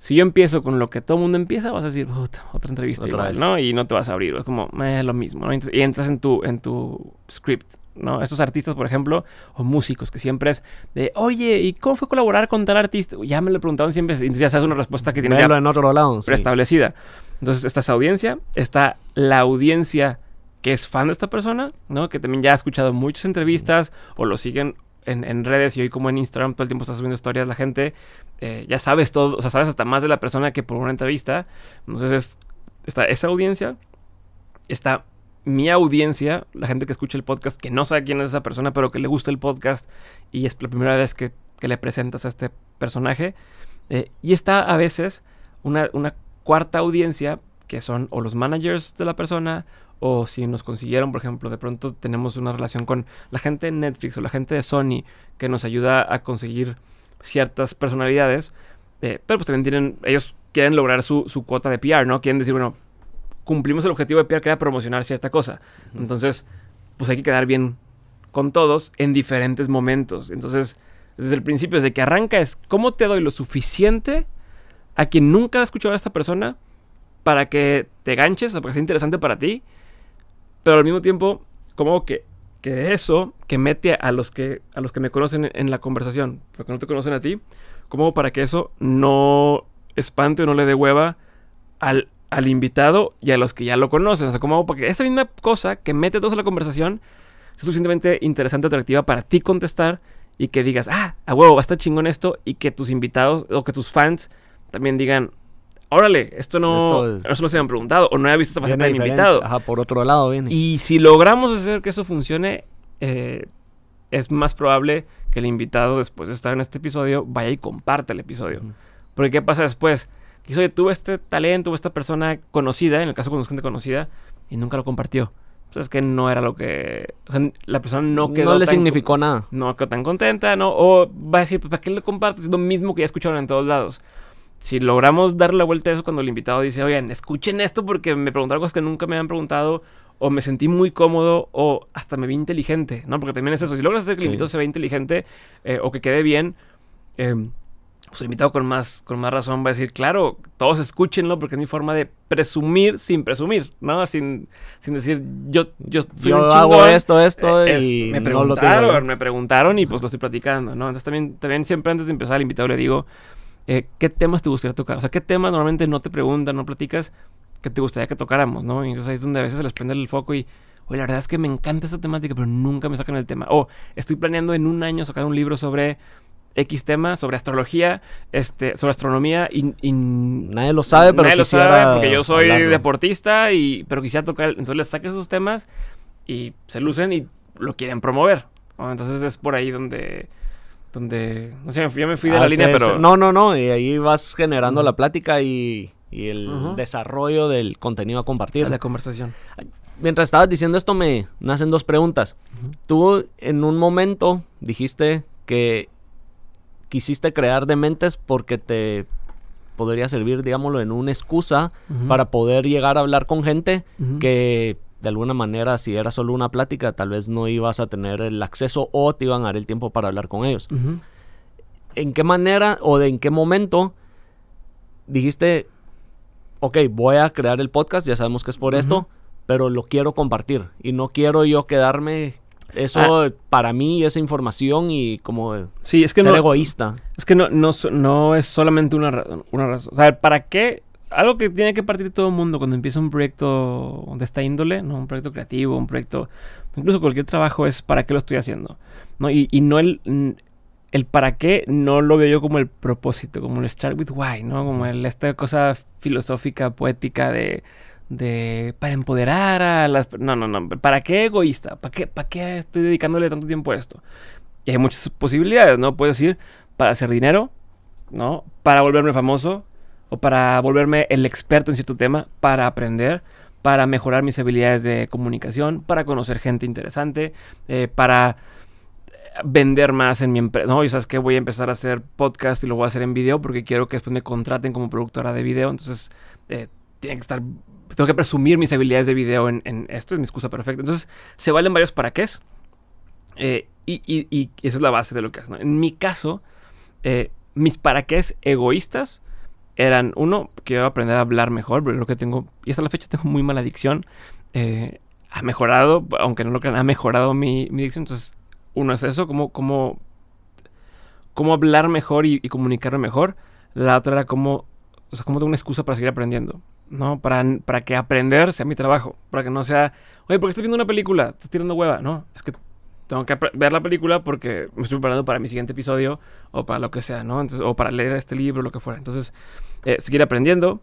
si yo empiezo con lo que todo el mundo empieza, vas a decir, "Puta, otra entrevista Otra igual, vez. ¿no? Y no te vas a abrir, es como, "Eh, lo mismo, ¿no? Y entras en tu, en tu script, ¿no? Estos artistas, por ejemplo, o músicos, que siempre es de, oye, ¿y cómo fue colaborar con tal artista? Ya me lo preguntaban siempre, y entonces ya sabes una respuesta que tienes ya en otro lado. sí. preestablecida. Entonces está esa audiencia, está la audiencia que es fan de esta persona, ¿no? Que también ya ha escuchado muchas entrevistas o lo siguen en, en redes y hoy como en Instagram todo el tiempo está subiendo historias la gente, eh, ya sabes todo, o sea, sabes hasta más de la persona que por una entrevista. Entonces es- está esa audiencia, está mi audiencia, la gente que escucha el podcast, que no sabe quién es esa persona, pero que le gusta el podcast y es la primera vez que, le presentas a este personaje. Eh, y está a veces una, una cuarta audiencia, que son o los managers de la persona, o si nos consiguieron, por ejemplo, de pronto tenemos una relación con la gente de Netflix o la gente de Sony que nos ayuda a conseguir ciertas personalidades, eh, pero pues también tienen, ellos quieren lograr su, su, cuota de PR, ¿no? Quieren decir, bueno, cumplimos el objetivo de PR que era promocionar cierta cosa. Entonces, pues hay que quedar bien con todos en diferentes momentos. Entonces, desde el principio, desde que arranca es, ¿cómo te doy lo suficiente a quien nunca ha escuchado a esta persona para que te ganches o para que sea interesante para ti? Pero al mismo tiempo, como que, que eso que mete a los que, a los que me conocen en, la conversación, pero que no te conocen a ti, como para que eso no espante o no le dé hueva al, al invitado y a los que ya lo conocen. O sea, como para que esa misma cosa que mete a todos a la conversación sea suficientemente interesante, atractiva para ti contestar y que digas, ah, a huevo, va a estar chingón esto y que tus invitados o que tus fans también digan, órale, esto no, no se lo habían preguntado o no había visto esta faceta de invitado. Ajá, por otro lado viene. Y si logramos hacer que eso funcione, eh, es más probable que el invitado, después de estar en este episodio, vaya y comparte el episodio. Porque ¿qué pasa después? Que oye, tuve este talento, esta persona conocida, en el caso con gente conocida, y nunca lo compartió. Pues es que no era lo que... O sea, la persona no quedó No le significó nada. No quedó tan contenta, ¿no? O va a decir, pues, ¿para qué le compartes? Es lo mismo que ya escucharon en todos lados si logramos darle la vuelta a eso cuando el invitado dice, oigan, escuchen esto porque me preguntaron cosas que nunca me han preguntado, o me sentí muy cómodo, o hasta me vi inteligente, ¿no? Porque también es eso, si logras hacer que el invitado se vea inteligente eh, o que quede bien, eh, pues el invitado con más, con más razón va a decir, claro, todos escúchenlo porque es mi forma de presumir sin presumir, ¿no? Sin, sin decir, yo, yo soy yo hago esto, esto, eh, y me preguntaron, me preguntaron y pues lo estoy platicando, ¿no? Entonces también, también siempre antes de empezar el invitado le digo, eh, ¿qué temas te gustaría tocar? O sea, ¿qué temas normalmente no te preguntan, no platicas, que te gustaría que tocáramos, ¿no? Y entonces ahí es donde a veces se les prende el foco y, oye, la verdad es que me encanta esta temática, pero nunca me sacan el tema. O estoy planeando en un año sacar un libro sobre X tema, sobre astrología, este, sobre astronomía y, nadie lo sabe, pero nadie lo sabe porque yo soy deportista y pero quisiera tocar, entonces les saque esos temas y se lucen y lo quieren promover. Entonces es por ahí donde donde, no sé, yo me fui de la línea, pero... No, no, no, y ahí vas generando la plática y, el desarrollo del contenido a compartir. la conversación. Mientras estabas diciendo esto me nacen dos preguntas. Tú en un momento dijiste que quisiste crear dementes porque te podría servir, digámoslo, en una excusa para poder llegar a hablar con gente que de alguna manera, si era solo una plática, tal vez no ibas a tener el acceso o te iban a dar el tiempo para hablar con ellos. ¿En qué manera o de en qué momento dijiste, ok, voy a crear el podcast, ya sabemos que es por esto, pero lo quiero compartir y no quiero yo quedarme eso ah. para mí, esa información y como sí, es que ser egoísta. Es que no, no, no es solamente una, una razón. O sea, ¿para qué algo que tiene que partir todo el mundo cuando empieza un proyecto de esta índole, ¿no? Un proyecto creativo, un proyecto, incluso cualquier trabajo es para qué lo estoy haciendo, ¿no? Y, no el, el para qué no lo veo yo como el propósito, como el start with why, ¿no? Como el, esta cosa filosófica, poética de, de para empoderar a las... No, no, no, ¿para qué egoísta? ¿Para qué, ¿Para qué estoy dedicándole tanto tiempo a esto? Y hay muchas posibilidades, ¿no? Puedo decir, para hacer dinero, ¿no? Para volverme famoso, o para volverme el experto en cierto tema, para aprender, para mejorar mis habilidades de comunicación, para conocer gente interesante, eh, para vender más en mi empresa. No, y sabes que voy a empezar a hacer podcast y lo voy a hacer en video porque quiero que después me contraten como productora de video. Entonces, eh, tiene que estar. Tengo que presumir mis habilidades de video en, esto, es mi excusa perfecta. Entonces, se valen varios para qué. Eh, y, y, eso es la base de lo que haces. En mi caso, mis para qué egoístas eran, uno, quiero aprender a hablar mejor, pero creo que tengo, y hasta la fecha tengo muy mala dicción. Eh, ha mejorado, aunque no lo crean, ha mejorado mi, mi dicción. Entonces, uno es eso, cómo, cómo, cómo hablar mejor y, comunicarme mejor. La otra era cómo, o sea, cómo tengo una excusa para seguir aprendiendo, ¿no? Para, para que aprender sea mi trabajo, para que no sea, oye, porque estás viendo una película, estás tirando hueva, ¿no? Es que tengo que ver la película porque me estoy preparando para mi siguiente episodio o para lo que sea, ¿no? Entonces, o para leer este libro, lo que fuera. Entonces, eh, seguir aprendiendo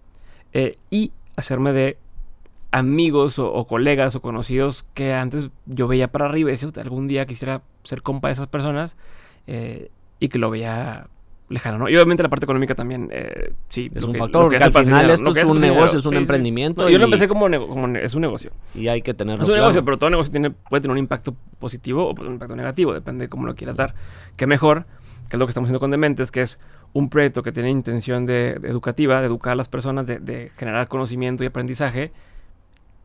eh, y hacerme de amigos o, colegas o conocidos que antes yo veía para arriba y decía, algún día quisiera ser compa de esas personas eh, y que lo veía lejano, ¿no? Y obviamente la parte económica también, eh, sí. Es un factor, porque al final esto es un negocio, es un emprendimiento. Yo lo empecé como, es un negocio. Y hay que tenerlo Es un negocio, pero todo negocio tiene, puede tener un impacto positivo o un impacto negativo, depende de cómo lo quieras dar. Que mejor, que es lo que estamos haciendo con Dementes, que es un proyecto que tiene intención de, educativa, de educar a las personas, de, generar conocimiento y aprendizaje.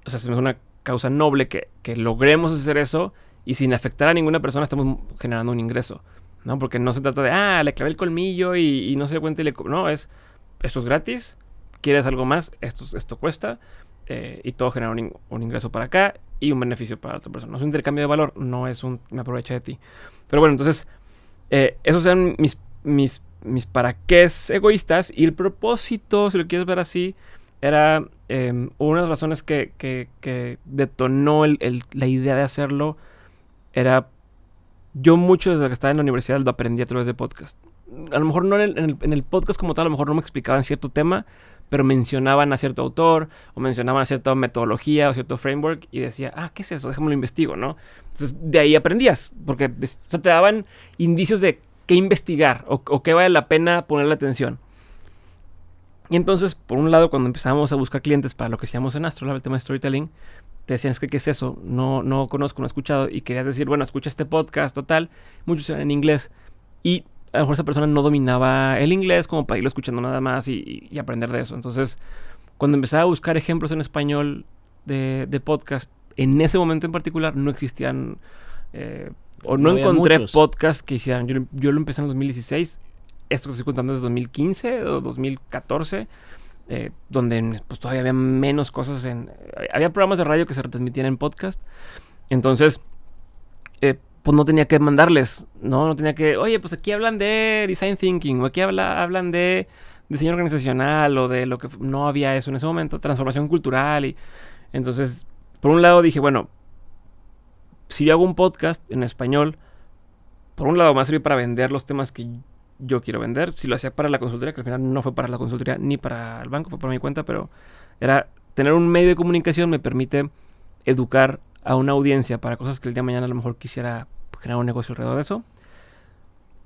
O sea, es una causa noble que, que logremos hacer eso y sin afectar a ninguna persona estamos generando un ingreso. ¿No? Porque no se trata de, ah, le clavé el colmillo y, no se cuenta y le... No, es, esto es gratis, quieres algo más, esto, esto cuesta, eh, y todo genera un, ingreso para acá y un beneficio para otra persona. Es un intercambio de valor, no es un me aprovecha de ti. Pero bueno, entonces, eh, esos eran mis, mis, mis para qué egoístas y el propósito, si lo quieres ver así, era em, una de las razones que, que, detonó la idea de hacerlo, era yo mucho desde que estaba en la universidad lo aprendí a través de podcast. A lo mejor no en el, podcast como tal, a lo mejor no me explicaban cierto tema, pero mencionaban a cierto autor o mencionaban a cierta metodología o cierto framework y decía, ah, ¿qué es eso? Déjame lo investigo, ¿no? Entonces de ahí aprendías, porque te daban indicios de qué investigar o, o qué vale la pena ponerle atención. Y entonces, por un lado, cuando empezamos a buscar clientes para lo que hacíamos en Astrolab, el tema de storytelling, te decían, es que, ¿qué es eso? No, no conozco, no he escuchado. Y querías decir, bueno, escucha este podcast, total. Muchos eran en inglés. Y a lo mejor esa persona no dominaba el inglés como para irlo escuchando nada más y, aprender de eso. Entonces, cuando empezaba a buscar ejemplos en español de, de podcast, en ese momento en particular no existían... Eh, o no, encontré podcast que hicieran. Yo, yo, lo empecé en 2016. Esto que estoy contando es 2015 o 2014. Eh, donde pues, todavía había menos cosas en... había programas de radio que se retransmitían en podcast. Entonces, eh, pues no tenía que mandarles, ¿no? No tenía que, oye, pues aquí hablan de design thinking, o aquí habla, hablan de diseño organizacional, o de lo que no había eso en ese momento, transformación cultural. Y entonces, por un lado dije, bueno, si yo hago un podcast en español, por un lado me va a servir para vender los temas que yo quiero vender. Si lo hacía para la consultoría, que al final no fue para la consultoría ni para el banco, fue para mi cuenta, pero era tener un medio de comunicación me permite educar a una audiencia para cosas que el día de mañana a lo mejor quisiera generar un negocio alrededor de eso.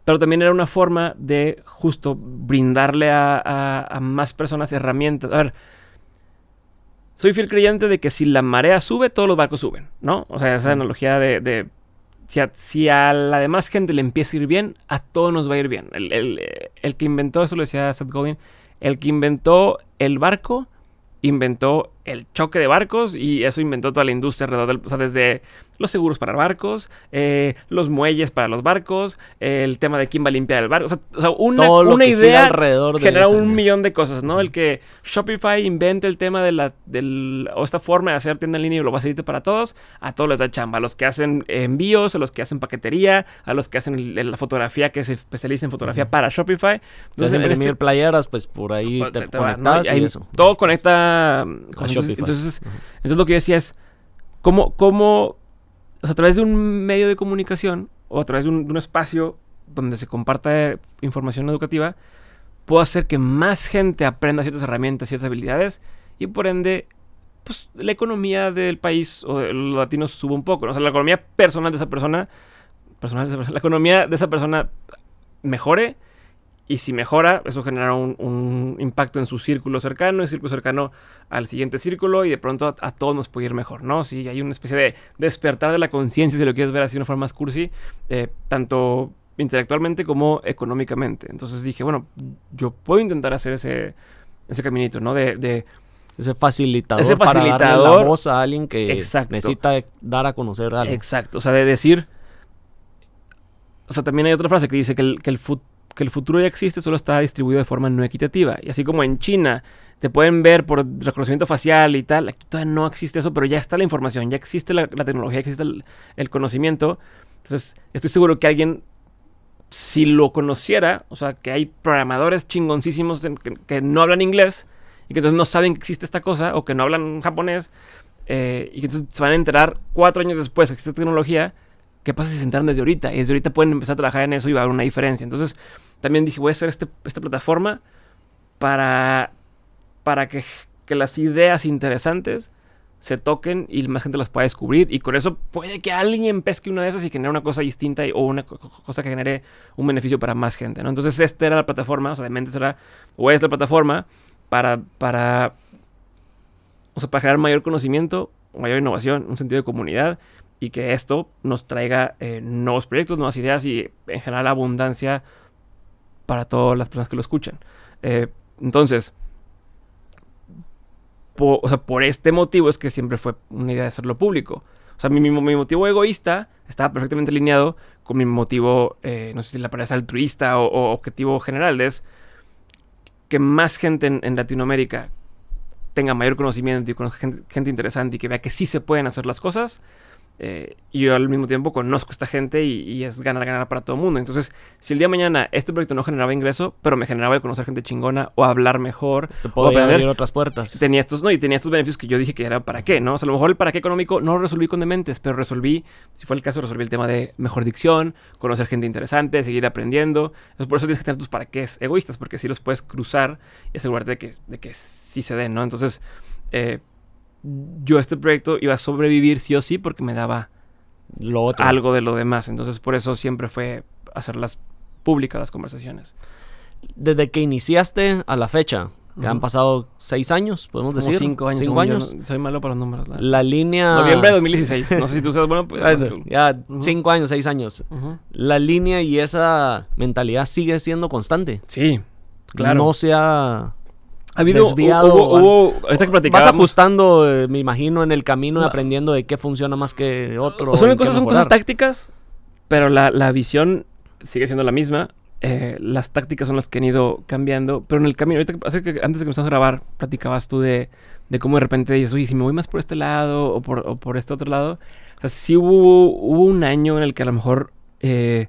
Pero también era una forma de justo brindarle a, más personas herramientas. A ver, soy fiel creyente de que si la marea sube, todos los barcos suben, ¿no? O sea, esa analogía de si a, la demás gente le empieza a ir bien, a todos nos va a ir bien. El, que inventó, eso lo decía Seth Godin, el que inventó el barco, inventó el choque de barcos y eso inventó toda la industria alrededor del... O sea, desde los seguros para barcos, eh, los muelles para los barcos, el tema de quién va a limpiar el barco. O sea, una, una idea alrededor genera un millón de cosas, ¿no? El que Shopify invente el tema de la, del, o esta forma de hacer tienda en línea y lo facilite para todos, a todos les da chamba. A los que hacen envíos, a los que hacen paquetería, a los que hacen la fotografía, que se especializa en fotografía para Shopify. Entonces, en este, playeras, pues por ahí pues, te, conectas y, eso. Todo conecta con Entonces, entonces, lo que yo decía es, ¿cómo, cómo a través de un medio de comunicación o a través de un, espacio donde se comparta información educativa, puedo hacer que más gente aprenda ciertas herramientas, ciertas habilidades y por ende, pues la economía del país o de los latinos suba un poco. O sea, la economía personal de esa persona, personal de esa persona, la economía de esa persona mejore y si mejora, eso genera un, impacto en su círculo cercano, el círculo cercano al siguiente círculo y de pronto a, todos nos puede ir mejor, ¿no? Si hay una especie de despertar de la conciencia, si lo quieres ver así de una forma más cursi, eh, tanto intelectualmente como económicamente. Entonces dije, bueno, yo puedo intentar hacer ese, ese caminito, ¿no? De, ese facilitador, ese facilitador para darle la voz a alguien que necesita dar a conocer algo. Exacto, o sea, de decir... O sea, también hay otra frase que dice que el, que el, que el futuro ya existe, solo está distribuido de forma no equitativa. Y así como en China te pueden ver por reconocimiento facial y tal, aquí todavía no existe eso, pero ya está la información, ya existe la, tecnología, existe el, conocimiento. Entonces, estoy seguro que alguien, si lo conociera, o sea, que hay programadores chingoncísimos que, no hablan inglés y que entonces no saben que existe esta cosa o que no hablan japonés eh, y que entonces se van a enterar cuatro años después que existe tecnología. ¿Qué pasa si se enteran desde ahorita? Y desde ahorita pueden empezar a trabajar en eso y va a haber una diferencia. Entonces, también dije, voy a hacer este, esta plataforma para, para que, las ideas interesantes se toquen y más gente las pueda descubrir. Y con eso puede que alguien pesque una de esas y genere una cosa distinta o una cosa que genere un beneficio para más gente, ¿no? Entonces, esta era la plataforma, o sea, de mente será, o es la plataforma para, para, o sea, para generar mayor conocimiento, mayor innovación, un sentido de comunidad y que esto nos traiga eh, nuevos proyectos, nuevas ideas y en general abundancia para todas las personas que lo escuchan. Eh, entonces, por, o sea, por este motivo es que siempre fue una idea de hacerlo público. O sea, mi, mi, motivo egoísta estaba perfectamente alineado con mi motivo, eh, no sé si la palabra es altruista o, objetivo general, es que más gente en, Latinoamérica tenga mayor conocimiento y conozca gente, gente, interesante y que vea que sí se pueden hacer las cosas, eh, y yo al mismo tiempo conozco a esta gente y, es ganar, ganar para todo el mundo. Entonces, si el día de mañana este proyecto no generaba ingreso, pero me generaba el conocer gente chingona o hablar mejor, Te puedo abrir otras puertas. Tenía estos, no, y tenía estos beneficios que yo dije que era para qué, ¿no? O sea, a lo mejor el para qué económico no lo resolví con dementes, pero resolví, si fue el caso, resolví el tema de mejor dicción, conocer gente interesante, seguir aprendiendo. Entonces, por eso tienes que tener tus para qué egoístas, porque así los puedes cruzar y asegurarte de que, de que sí se den, ¿no? Entonces, eh, yo este proyecto iba a sobrevivir sí o sí porque me daba algo de lo demás. Entonces por eso siempre fue hacerlas públicas las conversaciones. Desde que iniciaste a la fecha, que han pasado seis años, podemos decir. Cinco años. Cinco años. soy malo para los números. La, línea. Noviembre de 2016. No sé si tú sabes, bueno, pues. ya, cinco años, seis años. La línea y esa mentalidad sigue siendo constante. Sí, claro. No se ha ha habido, desviado. Hubo, que Vas ajustando, eh, me imagino, en el camino y aprendiendo de qué funciona más que otro. O son, cosas, son cosas tácticas, pero la, la, visión sigue siendo la misma. Eh, las tácticas son las que han ido cambiando, pero en el camino, ahorita, antes de que empezamos a grabar, platicabas tú de, de cómo de repente dices, oye, si me voy más por este lado o por, o por este otro lado. O sea, sí hubo, hubo un año en el que a lo mejor eh,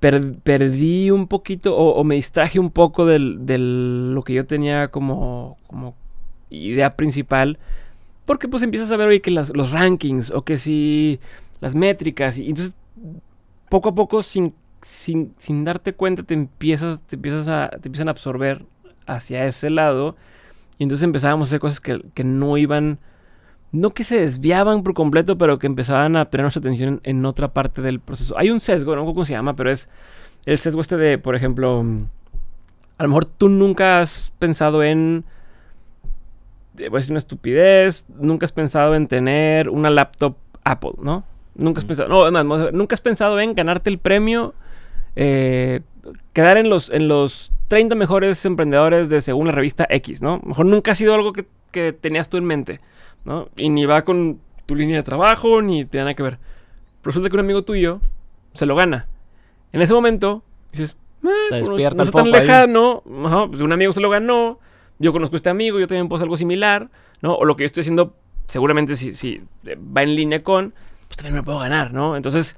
perdí un poquito o, me distraje un poco de lo que yo tenía como, como idea principal. Porque pues empiezas a ver hoy que los rankings o que si las métricas. Y entonces poco a poco sin, sin, sin darte cuenta te empiezas, te empiezas a, te empiezan a absorber hacia ese lado. Y entonces empezábamos a hacer cosas que, que no iban no que se desviaban por completo, pero que empezaban a tener nuestra atención en otra parte del proceso. Hay un sesgo, no sé cómo se llama, pero es el sesgo este de, por ejemplo, a lo mejor tú nunca has pensado en, voy a decir una estupidez, nunca has pensado en tener una laptop Apple, ¿no? Nunca has pensado, no, además, nunca has pensado en ganarte el premio, eh, quedar en los, en los 30 mejores emprendedores de según la revista X, ¿no? A lo mejor nunca ha sido algo que, que tenías tú en mente. ¿No? Y ni va con tu línea de trabajo, ni tiene nada que ver. Resulta que un amigo tuyo se lo gana. En ese momento, dices, eh, no, no es tan lejano, pues un amigo se lo ganó, yo conozco a este amigo, yo también puedo hacer algo similar, ¿no? O lo que yo estoy haciendo, seguramente si, si va en línea con, pues también me puedo ganar, ¿no? Entonces,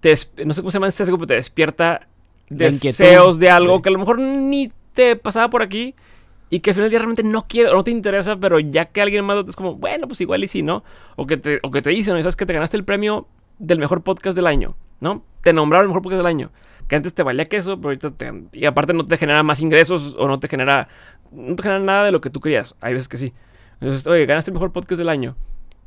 te, no sé cómo se llama ese sesgo, pero te despierta deseos de algo que a lo mejor ni te pasaba por aquí y que al final del día realmente no quiere, no te interesa, pero ya que alguien más es como, bueno, pues igual y sí, ¿no? O que te, o que te dicen, ¿sabes que te ganaste el premio del mejor podcast del año, ¿no? Te nombraron el mejor podcast del año. Que antes te valía queso, pero ahorita te, y aparte no te genera más ingresos o no te genera, no te genera nada de lo que tú querías. Hay veces que sí. Entonces, oye, ganaste el mejor podcast del año.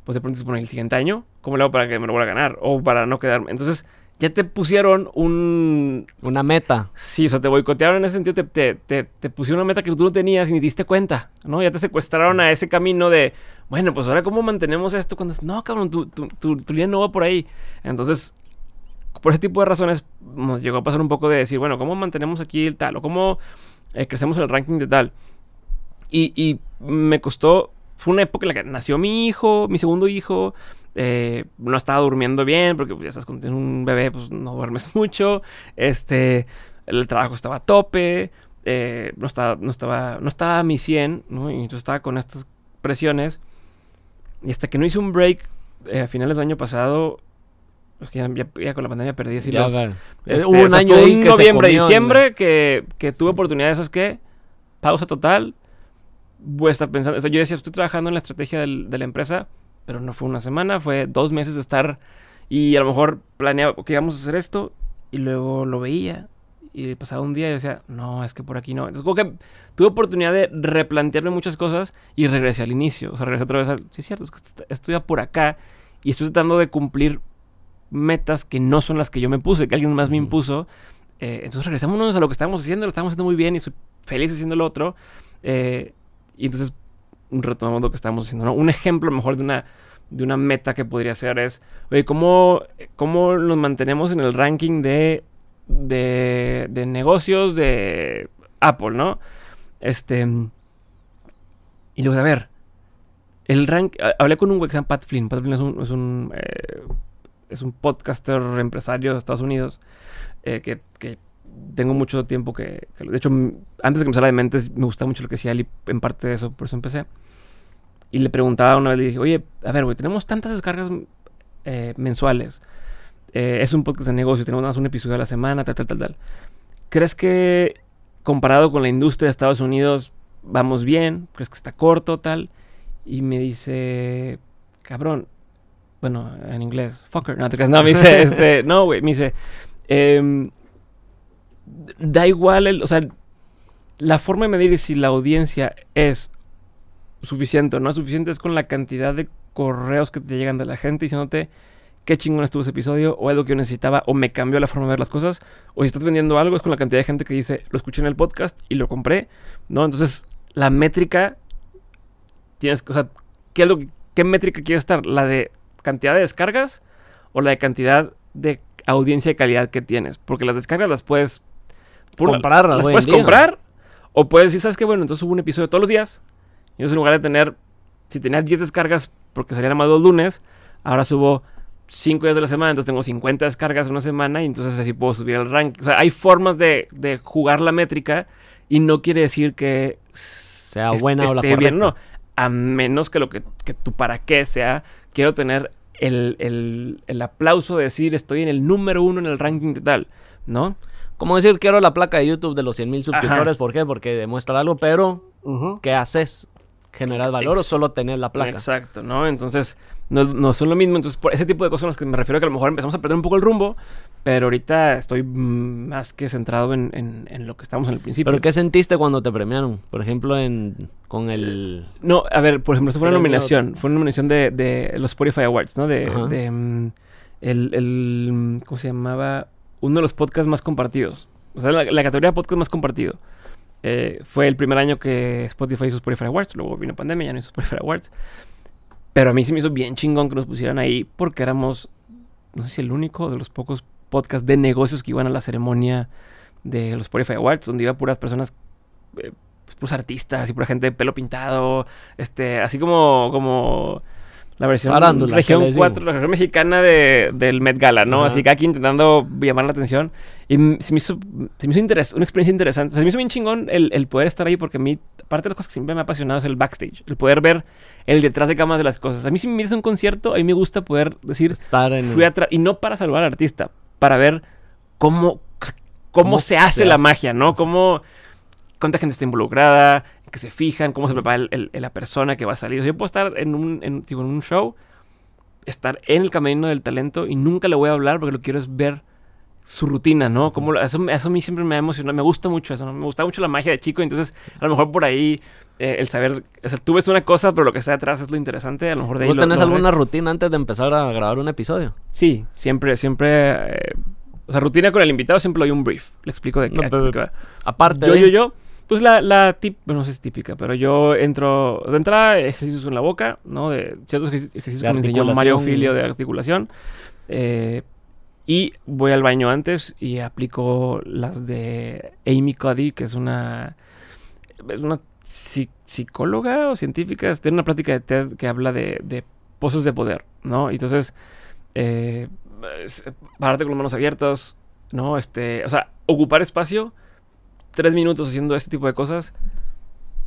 Pues de pronto se pone el siguiente año, ¿cómo le hago para que me lo vuelva a ganar? O para no quedarme. Entonces, ya te pusieron un... Una meta. Sí, o sea, te boicotearon en ese sentido, te, te, te, pusieron una meta que tú no tenías y ni diste cuenta, ¿no? Ya te secuestraron a ese camino de, bueno, pues ahora cómo mantenemos esto cuando... No, cabrón, tu, tu, tu, tu línea no va por ahí. Entonces, por ese tipo de razones, nos llegó a pasar un poco de decir, bueno, ¿cómo mantenemos aquí el tal? ¿O cómo eh, crecemos en el ranking de tal? Y, y me costó... Fue una época en la que nació mi hijo, mi segundo hijo, eh, no estaba durmiendo bien, porque pues, ya sabes, cuando tienes un bebé, pues no duermes mucho. Este, el trabajo estaba a tope, eh, no, estaba, no, estaba, no estaba a mi 100, ¿no? Y entonces estaba con estas presiones. Y hasta que no hice un break eh, a finales del año pasado, es que ya, con la pandemia perdí así los, este, Hubo un año ahí que noviembre, diciembre, que, que, tuve oportunidad de esos que pausa total. Voy a estar pensando, yo decía, estoy trabajando en la estrategia de la empresa pero no fue una semana, fue dos meses de estar y a lo mejor planeaba que íbamos a hacer esto y luego lo veía y pasaba un día y decía, no, es que por aquí no. Entonces, como que tuve oportunidad de replantearme muchas cosas y regresé al inicio. O sea, regresé otra vez al. Sí, es cierto, es que estoy por acá y estoy tratando de cumplir metas que no son las que yo me puse, que alguien más me impuso. Eh, entonces regresamos a lo que estábamos haciendo, lo estábamos haciendo muy bien y soy feliz haciendo lo otro. Eh, y entonces retomamos lo que estábamos haciendo. ¿no? Un ejemplo mejor de una, de una meta que podría ser es, oye, ¿cómo, ¿cómo nos mantenemos en el ranking de de, de negocios de Apple, ¿no? Este. Y luego, a ver, el rank. Hablé con un güey que se Pat Flynn. Pat Flynn es un. Es un, eh, es un podcaster empresario de Estados Unidos. Eh, que, tengo mucho tiempo que, De hecho, antes de que empezara de mentes, me gustaba mucho lo que hacía él y en parte de eso, por eso empecé. Y le preguntaba una vez, le dije, oye, a ver, güey, tenemos tantas descargas eh, mensuales. Eh, es un podcast de negocios, tenemos más un episodio a la semana, tal, tal, tal, tal. ¿Crees que comparado con la industria de Estados Unidos vamos bien? ¿Crees que está corto, tal? Y me dice, cabrón, bueno, en inglés, fucker, no, no me dice, este, no, güey, me dice, em, da igual, el, o sea, la forma de medir si la audiencia es suficiente o no es suficiente es con la cantidad de correos que te llegan de la gente diciéndote qué chingón estuvo ese episodio, o algo que yo necesitaba, o me cambió la forma de ver las cosas, o si estás vendiendo algo es con la cantidad de gente que dice, lo escuché en el podcast y lo compré, ¿no? Entonces, la métrica, tienes, o sea, ¿qué, es lo ¿qué métrica quiere estar? ¿La de cantidad de descargas o la de cantidad de audiencia y calidad que tienes? Porque las descargas las puedes... Comprarlas, las puedes comprar, o puedes decir, ¿sabes qué? Bueno, entonces subo un episodio todos los días, y entonces en lugar de tener, si tenías 10 descargas porque salían más los lunes, ahora subo 5 días de la semana, entonces tengo 50 descargas en una semana y entonces así puedo subir el ranking. O sea, hay formas de, de jugar la métrica y no quiere decir que sea buena o la correcta. Bien, no. A menos que lo que, que tu para qué sea, quiero tener el, el, el, aplauso de decir estoy en el número uno en el ranking de tal, ¿no? Como decir, quiero la placa de YouTube de los 100 mil suscriptores, ¿por qué? Porque demuestra algo, pero ¿qué haces? ¿Generar valor o solo tener la placa? Exacto, ¿no? Entonces, no, no, son lo mismo. Entonces, por ese tipo de cosas son las que me refiero que a lo mejor empezamos a perder un poco el rumbo, pero ahorita estoy más que centrado en, en, lo que estamos en el principio. ¿Pero qué sentiste cuando te premiaron? Por ejemplo, en con el... No, a ver, por ejemplo, eso fue una nominación. Fue una nominación de, de los Spotify Awards, ¿no? De, de mm, el, el, ¿Cómo se llamaba? Uno de los podcasts más compartidos. O sea, la, categoría de podcast más compartido. Eh, fue el primer año que Spotify hizo Spotify Awards. Luego vino pandemia, ya no hizo Spotify Awards. Pero a mí se me hizo bien chingón que nos pusieran ahí porque éramos, no sé si el único de los pocos podcasts de negocios que iban a la ceremonia de los Spotify Awards, donde iba puras personas, eh, pues, puros artistas y pura gente de pelo pintado, este, así como, como la versión región 4, la región mexicana de, del Met Gala, ¿no? Así que aquí intentando llamar la atención. Y se me hizo, se me hizo una experiencia interesante. se me hizo bien chingón el, el, poder estar ahí porque a mí, aparte de las cosas que siempre me ha apasionado es el backstage. El poder ver el detrás de cámaras de las cosas. A mí si me dices un concierto, a mí me gusta poder decir, Estar en fui atrás. Y no para salvar al artista, para ver cómo, cómo, se hace la magia, ¿no? Cómo, cuánta gente está involucrada, que se fijan, cómo se prepara el, la persona que va a salir. yo puedo estar en un, en, en un show, estar en el camino del talento y nunca le voy a hablar porque lo quiero es ver su rutina, ¿no? Como eso, eso a mí siempre me ha emocionado, me gusta mucho eso, ¿no? Me gusta mucho la magia de chico, entonces a lo mejor por ahí eh, el saber, o sea, tú ves una cosa, pero lo que está detrás es lo interesante, a lo mejor de ahí ¿Vos tenés alguna rutina antes de empezar a grabar un episodio? Sí, siempre, siempre, eh, o sea, rutina con el invitado siempre doy un brief, le explico de qué. aparte yo, yo, yo, pues la, la tip, bueno, no sé si es típica, pero yo entro, de entrada, ejercicios en la boca, ¿no? De ciertos ejercicios que me enseñó Mario Filio de articulación, eh, y voy al baño antes y aplico las de Amy Cuddy, que es una, es una psicóloga o científica. Tiene una plática de TED que habla de, de pozos de poder, ¿no? Entonces, eh, pararte con las manos abiertas, ¿no? Este, o sea, ocupar espacio, tres minutos haciendo este tipo de cosas,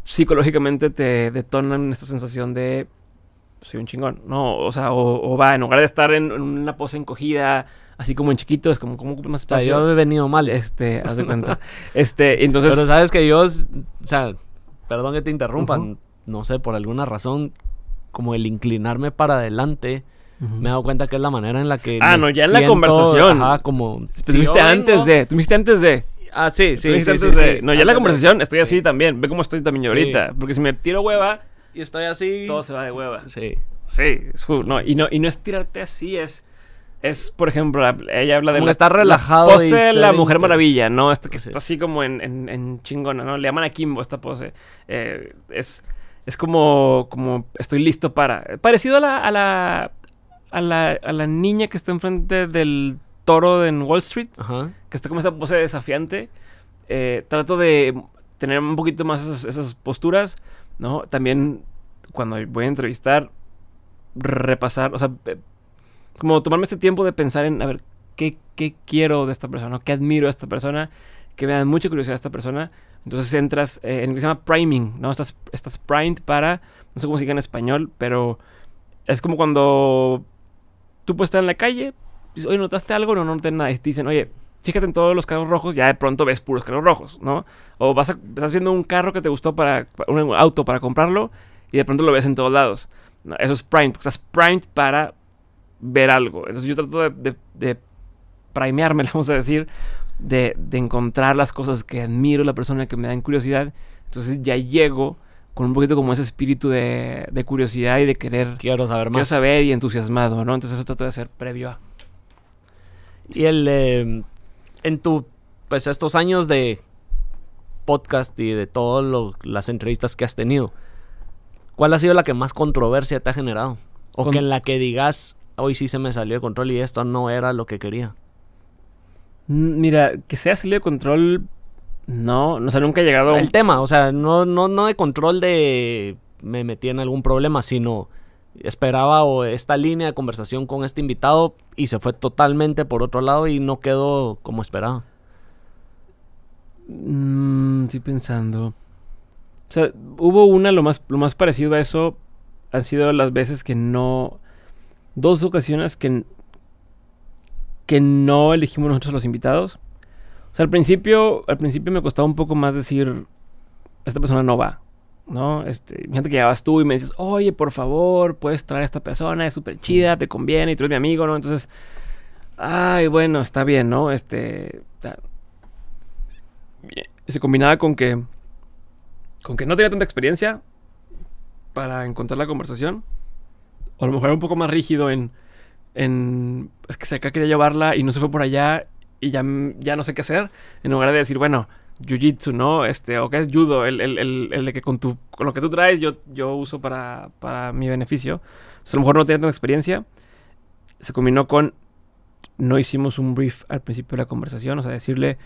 psicológicamente te detonan esta sensación de soy un chingón, ¿no? O sea, o, va, en lugar de estar en una pose encogida, así como en chiquito, es como, como más espacio. yo he venido mal. Este, haz de cuenta. este, entonces. Pero sabes que yo, o sea, perdón que te interrumpan, no sé, por alguna razón, como el inclinarme para adelante. Me he dado cuenta que es la manera en la que. Ah, no, ya en la conversación. Ajá, como. Tuviste antes de. Tuviste antes de. Ah, sí, sí, sí, sí, antes de- sí. No, ya la Antes de- conversación estoy así sí. también. Ve cómo estoy también ahorita. Porque si me tiro hueva, Y estoy así. todo se va de hueva. Sí. Sí, es cool. No, y no, y no es tirarte así, es. Es, por ejemplo, la- ella habla de Como la, estar relajado la pose de la Mujer. Maravilla, ¿no? Esta que Sí. está así como en, en, en chingona, ¿no? Le llaman a Kimbo esta pose. Eh, es, es como, como estoy listo para. Parecido a la, a la, a la, a la niña que está enfrente del toro en Wall Street, Ajá. que está como esa pose desafiante. Eh, trato de tener un poquito más esas, esas posturas, ¿no? También cuando voy a entrevistar, repasar, o sea, eh, como tomarme este tiempo de pensar en, a ver, ¿qué, qué quiero de esta persona? ¿Qué admiro de esta persona? ¿Qué me da mucha curiosidad de esta persona? Entonces entras eh, en lo que se llama priming, ¿no? Estás, estás primed para, no sé cómo se diga en español, pero es como cuando tú puedes estar en la calle, oye, ¿notaste algo? No, no noté nada. Y te dicen, oye, fíjate en todos los carros rojos, ya de pronto ves puros carros rojos, ¿no? O vas a- estás viendo un carro que te gustó para, un auto para comprarlo y de pronto lo ves en todos lados. No, eso es primed, porque estás primed para ver algo. Entonces yo trato de, de, de primearme, vamos a decir, de, de encontrar las cosas que admiro la persona que me dan curiosidad. Entonces ya llego con un poquito como ese espíritu de, curiosidad y de querer Quiero saber quiero más. saber y entusiasmado, ¿no? Entonces eso trato de hacer previo a. Y el, eh, en tu, pues estos años de podcast y de todas las entrevistas que has tenido, ¿cuál ha sido la que más controversia te ha generado? O Con- que en la que digas, hoy sí se me salió de control y esto no era lo que quería. Mm, Mira, que sea salido de control, no, no, o sea, nunca he llegado a un- El tema, o sea, no, no, no de control de me metí en algún problema, sino esperaba o esta línea de conversación con este invitado y se fue totalmente por otro lado y no quedó como esperaba. Mm, estoy pensando. O sea, hubo una, lo más, lo más parecido a eso han sido las veces que no. Dos ocasiones que, que no elegimos nosotros a los invitados. O sea, al principio, al principio me costaba un poco más decir, esta persona no va, ¿no? Este, gente que llegabas tú y me dices, oye, por favor, puedes traer a esta persona, es súper chida, te conviene, y tú eres mi amigo, ¿no? Entonces, ay, bueno, está bien, ¿no? Este, se combinaba con que con que no tenía tanta experiencia para encontrar la conversación o a lo mejor era un poco más rígido en en es que se acá quería llevarla y no se fue por allá y ya, ya no sé qué hacer en lugar de decir bueno jiu-jitsu no este o qué es judo el, el, el, de que con tu con lo que tú traes yo, yo uso para, para mi beneficio. O sea, a lo mejor no tenía tanta experiencia. Se combinó con no hicimos un brief al principio de la conversación o sea decirle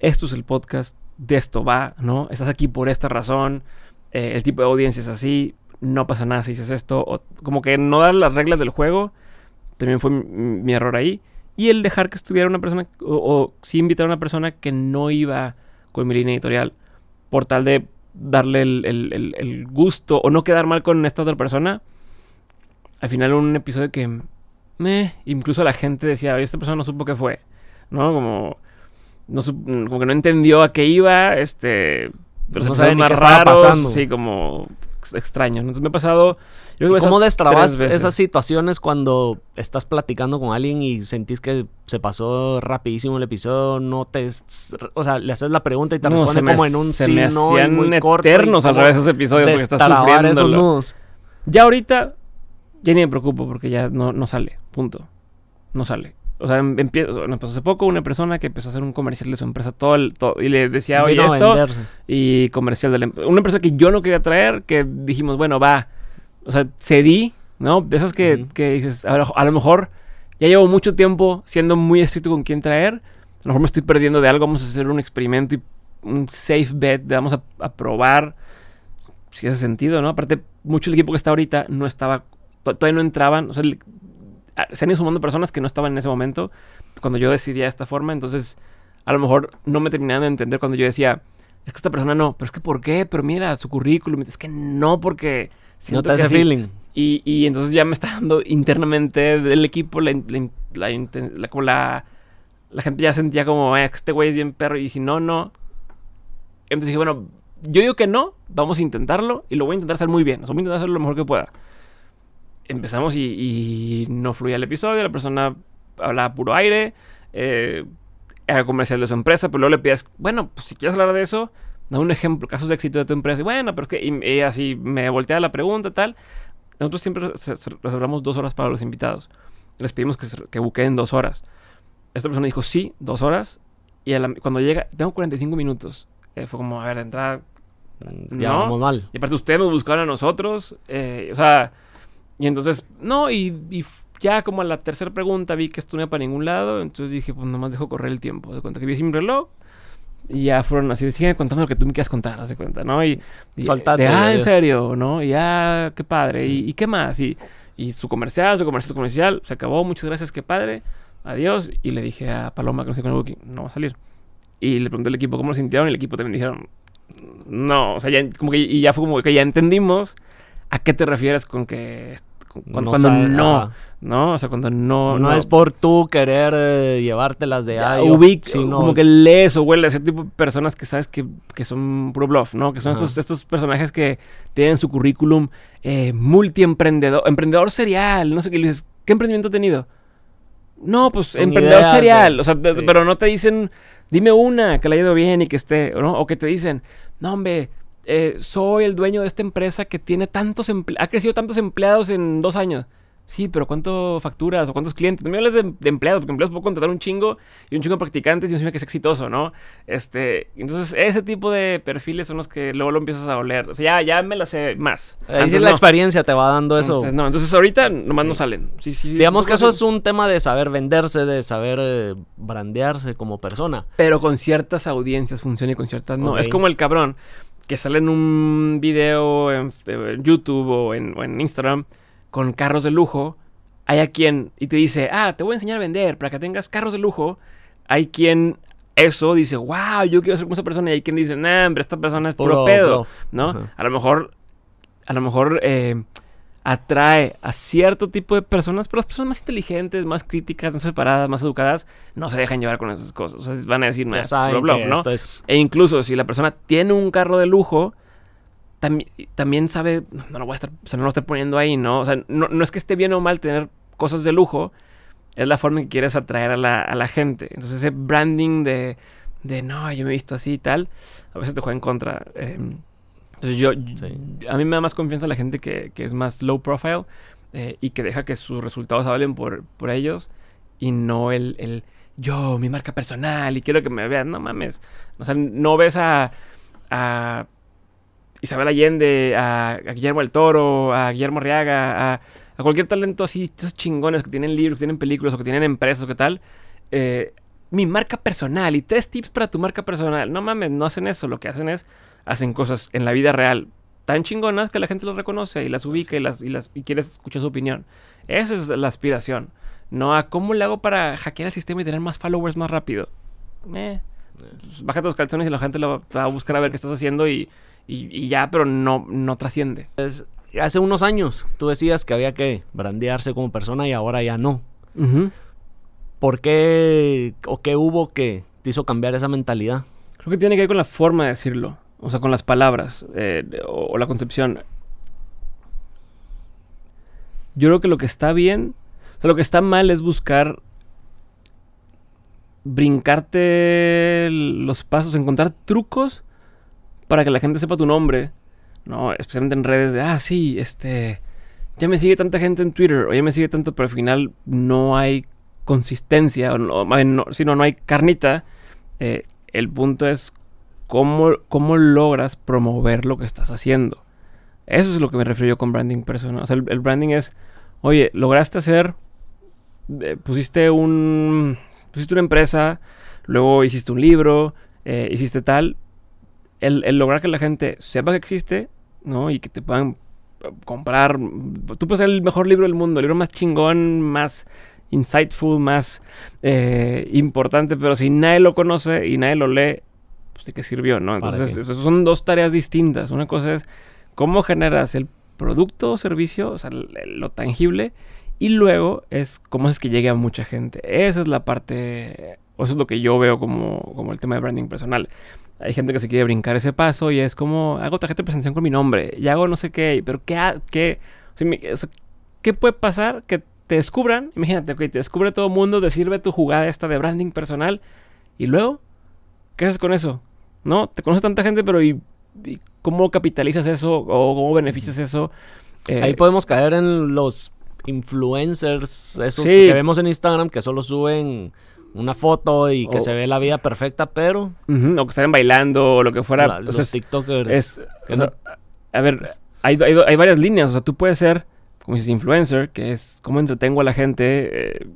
esto es el podcast, de esto va, ¿no? Estás aquí por esta razón, eh, el tipo de audiencia es así, no pasa nada si dices esto, o como que no dar las reglas del juego, también fue mi, mi error ahí, y el dejar que estuviera una persona, o, o sí invitar a una persona que no iba con mi línea editorial, por tal de darle el, el- el- el gusto, o no quedar mal con esta otra persona, al final un episodio que, meh, incluso la gente decía, "Oye, esta persona no supo qué fue, ¿no? Como no como que no entendió a qué iba, este, pero No se más raros, sí, como ex- extraños. Entonces me ha pasado, yo ¿Cómo destrabas esas situaciones cuando estás platicando con alguien y sentís que se pasó rapidísimo el episodio? No te. O sea, le haces la pregunta y te No, responde me- como en un se sí, me no, hacían muy eternos al revés esos episodios porque estás destrabar esos nudos. Ya ahorita, ya ni me preocupo porque ya no, no sale, punto. No sale. O sea, em- empie- nos pasó hace poco una persona que empezó a hacer un comercial de su empresa todo el, todo, y le decía, oye, Vino esto, y comercial de la em- Una empresa que yo no quería traer, que dijimos, bueno, va. O sea, cedí, ¿no? De esas que, Ujú. que dices, a, lo- a lo mejor ya llevo mucho tiempo siendo muy estricto con quién traer. A lo mejor me estoy perdiendo de algo. Vamos a hacer un experimento y un safe bet. Vamos a, a probar si hace sentido, ¿no? Aparte, mucho del equipo que está ahorita no estaba, to- todavía no entraban. O sea, el- se han ido sumando personas que no estaban en ese momento cuando yo decidía de esta forma. Entonces, a lo mejor no me terminaban de entender cuando yo decía, es que esta persona no, pero es que ¿por qué? Pero mira, su currículum, es que no, porque... No te hace así". feeling. Y, y entonces ya me está dando internamente del equipo la, la la como la, la gente ya sentía como, "Eh, este güey es bien perro y si no, no. Entonces dije, bueno, yo digo que no, vamos a intentarlo y lo voy a intentar hacer muy bien. O sea, voy a intentar hacerlo lo mejor que pueda. Empezamos y, y no fluía el episodio, la persona hablaba puro aire. eh, era comercial de su empresa, pero luego le pides, bueno, pues si quieres hablar de eso, da un ejemplo, casos de éxito de tu empresa. Y bueno, pero es que y, así me voltea la pregunta, tal. Nosotros siempre reservamos dos horas para los invitados. Les pedimos que, que buqueen dos horas. Esta persona dijo, sí, dos horas. Y cuando llega, tengo 45 minutos. Eh, fue como, a ver, de entrada... No. vamos mal. Y aparte ustedes nos buscaron a nosotros. Eh, o sea, y entonces, no, y, ya como a la tercera pregunta vi que esto no iba para ningún lado. Entonces dije, pues nomás dejo correr el tiempo. De cuenta que vi sin reloj. Y ya fueron así, sigue contando lo que tú me quieras contar, hace cuenta, ¿no? Y, y Soltate, de, ah, en serio, ¿no? Y ya, qué padre. ¿Y, qué más? Y, y su comercial, su comercial, su comercial, se acabó, muchas gracias, qué padre. Adiós. Y le dije a Paloma, que no sé con el booking, no va a salir. Y le pregunté al equipo cómo lo sintieron y el equipo también dijeron, no, o sea, ya, como que, y ya fue como que ya entendimos a qué te refieres con que cuando, no, no, o sea, cuando no, no, es por tú querer eh, llevártelas de ahí, sino... como que lees o hueles ese tipo de personas que sabes que, que son pro bluff, ¿no? Que son estos, estos personajes que tienen su currículum eh, multiemprendedor, emprendedor serial, no sé qué, le dices, ¿qué emprendimiento ha tenido? No, pues emprendedor serial, o sea, pero no te dicen, dime una que le haya ido bien y que esté, ¿no? O que te dicen, no, hombre, eh, soy el dueño de esta empresa que tiene tantos ha crecido tantos empleados en dos años. Sí, pero ¿cuánto facturas o cuántos clientes? También hablas de, empleados, porque empleados puedo contratar un chingo y un chingo de practicantes y encima que es exitoso, ¿no? Este, entonces, ese tipo de perfiles son los que luego lo empiezas a oler. O sea, ya, ya me la sé más. Ahí sí la experiencia te va dando eso. Entonces, no, entonces ahorita nomás no salen. Sí, sí, Digamos que eso es un tema de saber venderse, de saber eh, brandearse como persona. Pero con ciertas audiencias funciona y con ciertas no. Es como el cabrón que sale en un video en, YouTube o en, Instagram con carros de lujo, hay a quien y te dice, ah, te voy a enseñar a vender para que tengas carros de lujo. Hay quien eso dice, wow, yo quiero ser como esa persona. Y hay quien dice, nah, hombre, esta persona es puro, pedo, ¿no? A lo mejor, a lo mejor eh, atrae a cierto tipo de personas, pero las personas más inteligentes, más críticas, más separadas, más educadas, no se dejan llevar con esas cosas. O sea, van a decir, no, es bluff, ¿no? E incluso si la persona tiene un carro de lujo, también sabe, no lo voy a estar, o sea, no lo estoy poniendo ahí, ¿no? O sea, no, no, es que esté bien o mal tener cosas de lujo, es la forma en que quieres atraer a la, a la gente. Entonces ese branding de, de, no, yo me he visto así y tal, a veces te juega en contra. Eh, entonces yo, a mí me da más confianza la gente que, es más low profile eh, y que deja que sus resultados hablen por, por ellos y no el, el, yo, mi marca personal y quiero que me vean. No mames. O sea, no ves a, a Isabel Allende, a, Guillermo el Toro, a Guillermo Arriaga, a, a, cualquier talento así, estos chingones que tienen libros, que tienen películas o que tienen empresas o qué tal. Eh, mi marca personal y tres tips para tu marca personal. No mames, no hacen eso. Lo que hacen es hacen cosas en la vida real tan chingonas que la gente las reconoce y las ubica y, las, y, las, y quiere escuchar su opinión. Esa es la aspiración. No a cómo le hago para hackear el sistema y tener más followers más rápido. Eh, pues, bájate los calzones y la gente lo va a buscar a ver qué estás haciendo y, y, ya, pero no, no trasciende. hace unos años tú decías que había que brandearse como persona y ahora ya no. ¿Por qué o qué hubo que te hizo cambiar esa mentalidad? Creo que tiene que ver con la forma de decirlo. O sea, con las palabras eh, o, la concepción. Yo creo que lo que está bien, o sea, lo que está mal es buscar brincarte los pasos, encontrar trucos para que la gente sepa tu nombre, ¿no? Especialmente en redes de, ah, sí, este, ya me sigue tanta gente en Twitter, o ya me sigue tanto, pero al final no hay consistencia, o no, no, si no, no hay carnita. Eh, el punto es cómo, logras promover lo que estás haciendo. Eso es lo que me refiero yo con branding personal. O sea, el, branding es, oye, lograste hacer, eh, pusiste un, pusiste una empresa, luego hiciste un libro, eh, hiciste tal. El, lograr que la gente sepa que existe, ¿no? Y que te puedan comprar. Tú puedes ser el mejor libro del mundo, el libro más chingón, más insightful, más eh, importante, pero si nadie lo conoce y nadie lo lee, de qué sirvió, ¿no? Entonces, eso son dos tareas distintas. Una cosa es cómo generas el producto o servicio, o sea, lo tangible, y luego es cómo es que llegue a mucha gente. Esa es la parte, o eso es lo que yo veo como, como el tema de branding personal. Hay gente que se quiere brincar ese paso y es como, hago tarjeta de presentación con mi nombre, y hago no sé qué, pero ¿qué, qué, ¿qué puede pasar? Que te descubran, imagínate, que te descubre todo el mundo, te sirve tu jugada esta de branding personal ¿Y luego? ¿Qué haces con eso? ¿No? Te conoce tanta gente, pero ¿y, y cómo capitalizas eso o cómo beneficias eso? Eh, Ahí podemos caer en los influencers, esos Sí. que vemos en Instagram, que solo suben una foto y que se ve la vida perfecta, pero ujú, o que estén bailando o lo que fuera. la- los TikTokers... es, que o sea, no- a ver, hay, hay, hay varias líneas. O sea, tú puedes ser, como dices, influencer, que es cómo entretengo a la gente. eh,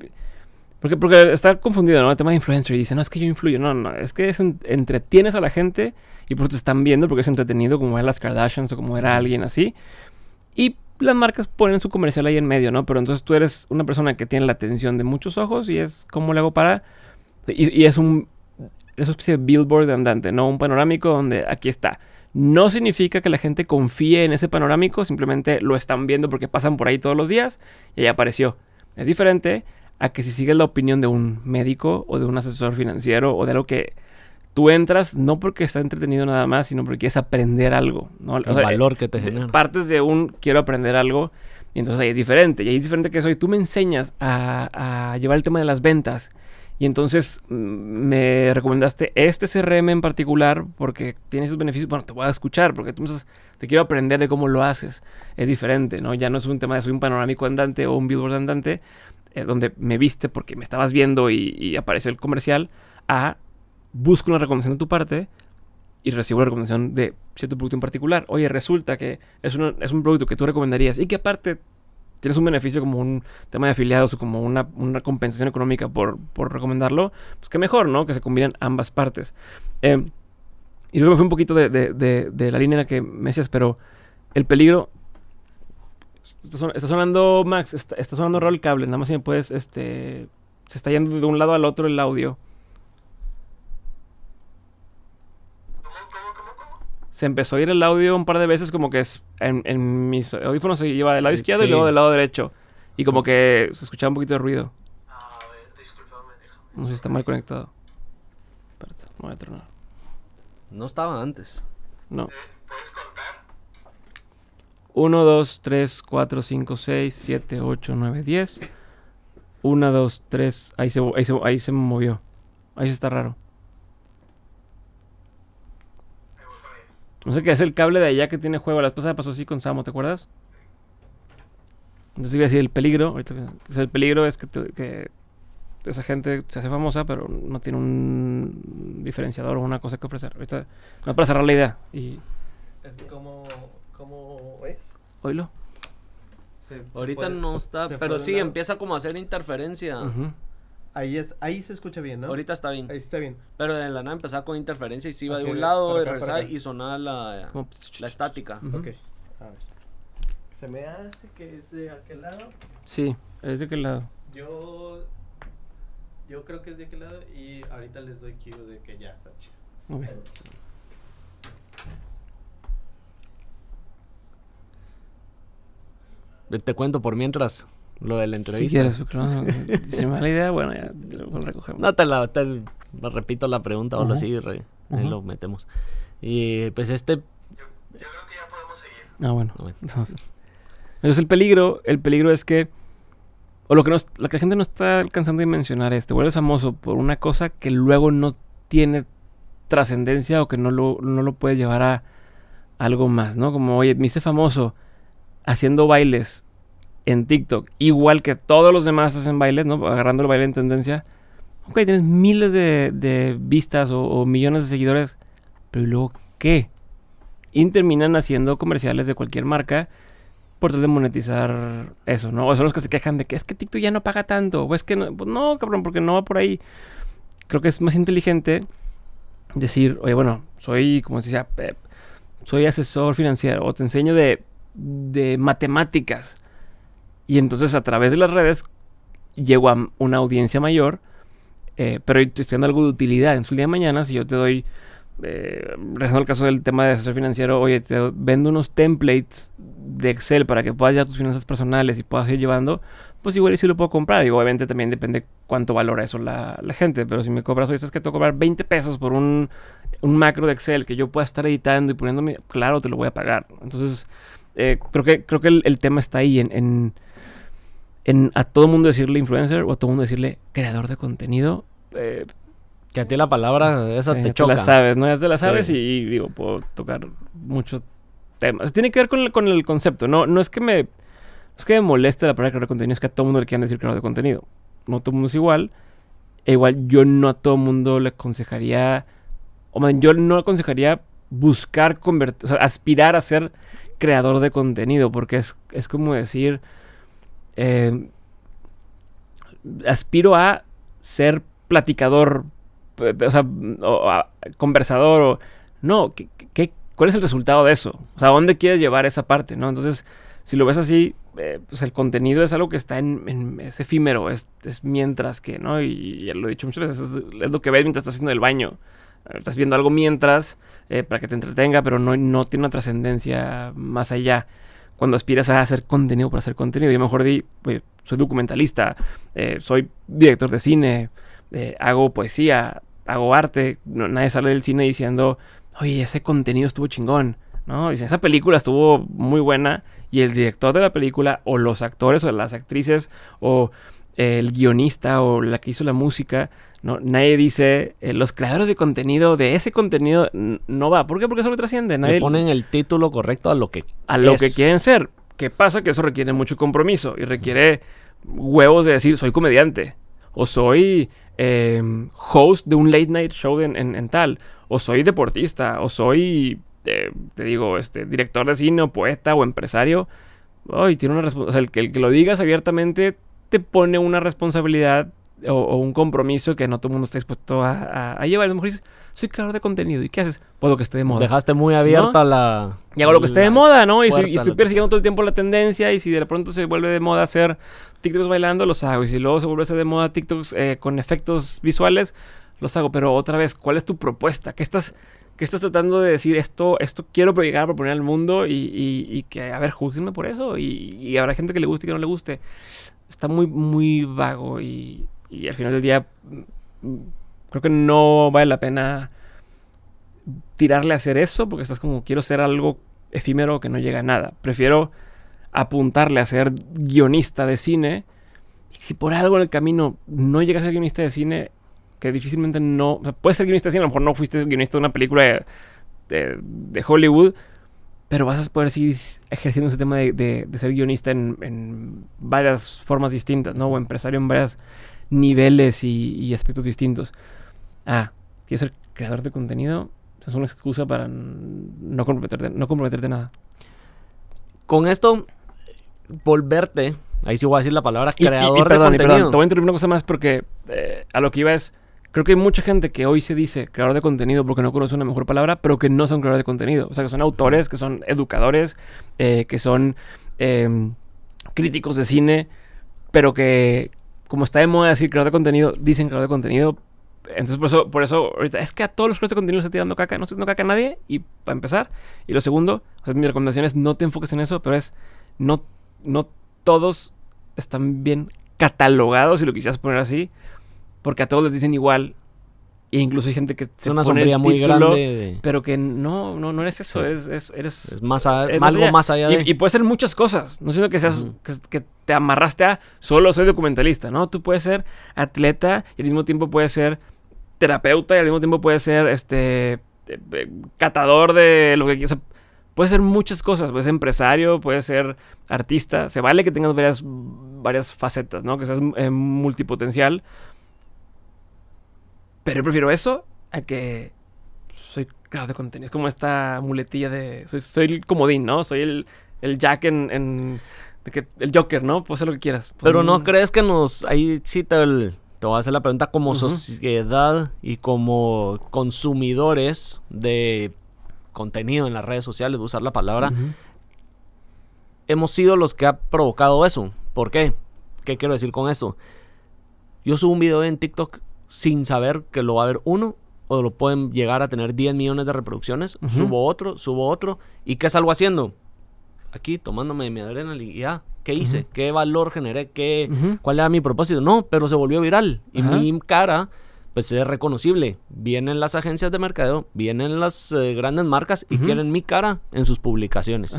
porque, porque está confundido, ¿no? El tema de influencer. Y dice, no, es que yo influyo. No, no, es que es en- entretienes a la gente y por eso te están viendo porque es entretenido, como eran las Kardashians o como era alguien así. Y las marcas ponen su comercial ahí en medio, ¿no? Pero entonces tú eres una persona que tiene la atención de muchos ojos y es como le hago para... Y, y es un... Es una especie de billboard andante, ¿no? Un panorámico donde aquí está. No significa que la gente confíe en ese panorámico, simplemente lo están viendo porque pasan por ahí todos los días y ahí apareció. Es diferente a que si sigues la opinión de un médico o de un asesor financiero o de algo que tú entras no porque está entretenido nada más, sino porque quieres aprender algo, ¿no? O el sea, valor que te genera. Partes de un quiero aprender algo y entonces ahí es diferente. Y ahí es diferente que soy. Tú me enseñas a, a llevar el tema de las ventas. Y entonces mm, me recomendaste este CRM en particular porque tiene esos beneficios. Bueno, te voy a escuchar porque tú me estás- te quiero aprender de cómo lo haces. Es diferente, ¿no? Ya no es un tema de soy un panorámico andante o un billboard andante eh, donde me viste porque me estabas viendo y, apareció el comercial a busco una recomendación de tu parte y recibo la recomendación de cierto producto en particular. Oye, resulta que es, es un producto que tú recomendarías y que aparte tienes un beneficio como un tema de afiliados o como una, una compensación económica por, por recomendarlo, pues que mejor, ¿no? Que se combinan ambas partes. Eh, y luego me fui un poquito de, de- de- de la línea en la que me decías, pero el peligro... Está, son- está sonando, Max, está, está sonando raro el cable, nada más si me puedes, este... Se está yendo de un lado al otro el audio. se empezó a ir el audio un par de veces como que es en, en mis audífonos se lleva del lado izquierdo y luego del lado derecho. Y como que se escuchaba un poquito de ruido. A ver, discúlpame, déjame. No sé si está mal conectado. Espérate, me voy a tronar. No estaba antes. No. Eh, ¿Puedes? 1, 2, 3, 4, 5, 6, 7, 8, 9, 10. 1, 2, 3. Ahí se, ahí, se, ahí se movió. Ahí sí está raro. No sé qué es el cable de allá que tiene juego. La vez pasada pasó así con Samo, ¿te acuerdas? Entonces iba a decir el peligro. Ahorita, el peligro es que, te- que esa gente se hace famosa, pero no tiene un diferenciador o una cosa que ofrecer. Ahorita, no para cerrar la idea. Y Es como, ¿Cómo es? oílo. Se- se Ahorita puede- no está, se pero sí lado. empieza como a hacer interferencia. Ahí, es, ahí se escucha bien, ¿no? Ahorita está bien. Ahí está bien. Pero de la nada empezaba con interferencia y se iba Así de un de lado y acá, regresaba acá. y sonaba la, la estática. Ujú. Ok. A ver. Se me hace que es de aquel lado. Sí, es de qué lado. Yo. Yo creo que es de aquel lado. Y ahorita les doy cue de que ya está chido. Te cuento por mientras lo de la Si entrevista. quieres, porque no, si me da la idea, bueno, ya lo recogemos. No te la, te repito la pregunta o Ujú. así, ahí lo metemos. Y pues este, Yo, yo creo que ya podemos seguir. Ah, bueno. Bueno. Entonces, entonces el peligro, el peligro es que, o lo que, no, es- lo que la gente no está alcanzando a dimensionar es, te vuelves famoso por una cosa que luego no tiene trascendencia o que no lo, no lo puedes llevar a algo más, ¿no? Como, oye, me hice famoso haciendo bailes en TikTok, igual que todos los demás hacen bailes, ¿no? Agarrando el baile en tendencia. Ok, tienes miles de, vistas o, millones de seguidores, pero ¿y luego qué? Y terminan haciendo comerciales de cualquier marca por tratar de monetizar eso, ¿no? O son los que se quejan de que es que TikTok ya no paga tanto, o es que no, pues no, cabrón, porque no va por ahí. Creo que es más inteligente decir, oye, bueno, soy, como decía, Pep, soy asesor financiero, o te enseño de, de matemáticas. Y entonces a través de las redes llego a una audiencia mayor, eh, pero estoy estudiando algo de utilidad. Entonces el día de mañana, si yo te doy eh, al caso del tema de asesor financiero, oye, te vendo unos templates de Excel para que puedas llevar tus finanzas personales y puedas ir llevando, pues igual sí lo puedo comprar. Y obviamente también depende cuánto valora eso la, gente. Pero si me cobras, oye, es que te voy a cobrar 20 pesos por un, un macro de Excel que yo pueda estar editando y poniéndome, claro, te lo voy a pagar. Entonces, eh, creo que, creo que el, el tema está ahí en, en, en a todo mundo decirle influencer o a todo mundo decirle creador de contenido. Eh, Que a ti la palabra esa Sí, te choca. la sabes, ¿no? Ya te la sabes Sí. y, y, digo, puedo tocar muchos temas. Tiene que ver con el, con el concepto, ¿no? No es que me... es que me moleste la palabra creador de contenido, es que a todo mundo le quieran decir creador de contenido. No todo mundo es igual. E igual yo no a todo mundo le aconsejaría... O bien, yo no aconsejaría buscar convertir... O sea, aspirar a ser creador de contenido. Porque es, es como decir... eh, aspiro a ser platicador, o sea, conversador, o... No, ¿qué, qué- cuál es el resultado de eso? O sea, ¿a dónde quieres llevar esa parte, no? Entonces, si lo ves así, eh, pues el contenido es algo que está en, es efímero, es, es mientras que, ¿no? Y, y ya lo he dicho muchas veces, es, es lo que ves mientras estás haciendo el baño. Estás viendo algo mientras, eh, para que te entretenga, pero no, no tiene una trascendencia más allá. Cuando aspiras a hacer contenido por hacer contenido, yo mejor di, pues, soy documentalista, eh, soy director de cine, eh, hago poesía, hago arte. No- nadie sale del cine diciendo, oye, ese contenido estuvo chingón. ¿no? Dicen, esa película estuvo muy buena y el director de la película, o los actores, o las actrices, o el guionista, o la que hizo la música, ¿no? Nadie dice, eh, los creadores de contenido de ese contenido no va. ¿Por qué? Porque eso lo trasciende. Nadie Le ponen el título correcto a lo que a lo que quieren ser. ¿Qué pasa? Que eso requiere mucho compromiso y requiere huevos de decir, soy comediante, o soy eh, host de un late night show en, en- en tal, o soy deportista, o soy, eh, te digo, este, director de cine, o poeta, o empresario. Ay, tiene una responsabilidad. O sea, el que, el que lo digas abiertamente te pone una responsabilidad o, o un compromiso que no todo el mundo está dispuesto a, a- a llevar. A lo mejor dices, soy creador de contenido. ¿Y qué haces? Pues lo que esté de moda. Dejaste muy abierta la... Y hago lo que esté de moda, ¿no? Y, soy- y estoy persiguiendo todo el tiempo la tendencia. Y si de pronto se vuelve de moda hacer TikToks bailando, los hago. Y si luego se vuelve a hacer de moda TikToks eh, con efectos visuales, los hago. Pero otra vez, ¿cuál es tu propuesta? ¿Qué estás, qué estás tratando de decir? Esto, esto quiero llegar a proponer al mundo y, y- y que, a ver, juzguenme por eso. Y, y habrá gente que le guste y que no le guste. Está muy, muy vago y, y al final del día creo que no vale la pena tirarle a hacer eso porque estás como quiero ser algo efímero que no llega a nada. Prefiero apuntarle a ser guionista de cine. Y si por algo en el camino no llegas a ser guionista de cine, que difícilmente no. O sea, puedes ser guionista de cine, a lo mejor no fuiste guionista de una película de, de- de Hollywood, pero vas a poder seguir ejerciendo ese tema de, de- ser guionista en, en varias formas distintas, ¿no? O empresario en varios niveles y, y aspectos distintos. Ah, quiero ser creador de contenido. Es una excusa para no comprometerte, no comprometerte nada. Con esto, volverte, ahí sí voy a decir la palabra, Y- y- y creador perdón, de contenido. perdón, te voy a interrumpir una cosa más porque eh, a lo que iba es, creo que hay mucha gente que hoy se dice creador de contenido porque no conoce una mejor palabra, pero que no son creadores de contenido. O sea, que son autores, que son educadores, eh, que son em, críticos de cine, pero que como está de moda decir creador de contenido, dicen creador de contenido. Entonces, por eso, por eso ahorita, es que a todos los creadores de contenido les está tirando caca. No estoy tirando caca a nadie, y para empezar. Y lo segundo, o sea, mi recomendación es no te enfoques en eso, pero es no, no todos están bien catalogados, si lo quisieras poner así, porque a todos les dicen igual. E incluso hay gente que se una pone el sombría muy título, grande. de- pero que no, no, no eres eso, Sí. eres, es- eres, es más a- es algo más allá de... y, y puede ser muchas cosas. No siento que seas que, que te amarraste a solo soy documentalista, ¿no? Tú puedes ser atleta y al mismo tiempo puedes ser terapeuta y al mismo tiempo puedes ser este eh, eh, catador de lo que quieras. O sea, puedes ser muchas cosas. Puedes ser empresario, puedes ser artista. Se vale que tengas varias, varias facetas, ¿no? Que seas eh, multipotencial. Pero yo prefiero eso a que soy creador de contenido. Es como esta muletilla de. Soy, soy el comodín, ¿no? Soy el, el Jack en. en- de que, el Joker, ¿no? Puedes hacer lo que quieras. Pues, Pero no crees que nos... Ahí sí te, te voy a hacer la pregunta como sociedad y como consumidores de contenido en las redes sociales, voy a usar la palabra, hemos sido los que ha provocado eso. ¿Por qué? ¿Qué quiero decir con esto? Yo subo un video en TikTok sin saber que lo va a ver uno o lo pueden llegar a tener 10 millones de reproducciones. Subo otro, subo otro. ¿Y qué salgo haciendo? Aquí tomándome mi adrenalina y ya. ¿Qué hice? ¿Qué valor generé? ¿Qué. ¿Cuál era mi propósito? No, pero se volvió viral. Y mi cara, pues es reconocible. Vienen las agencias de mercadeo, vienen las eh, grandes marcas y quieren mi cara en sus publicaciones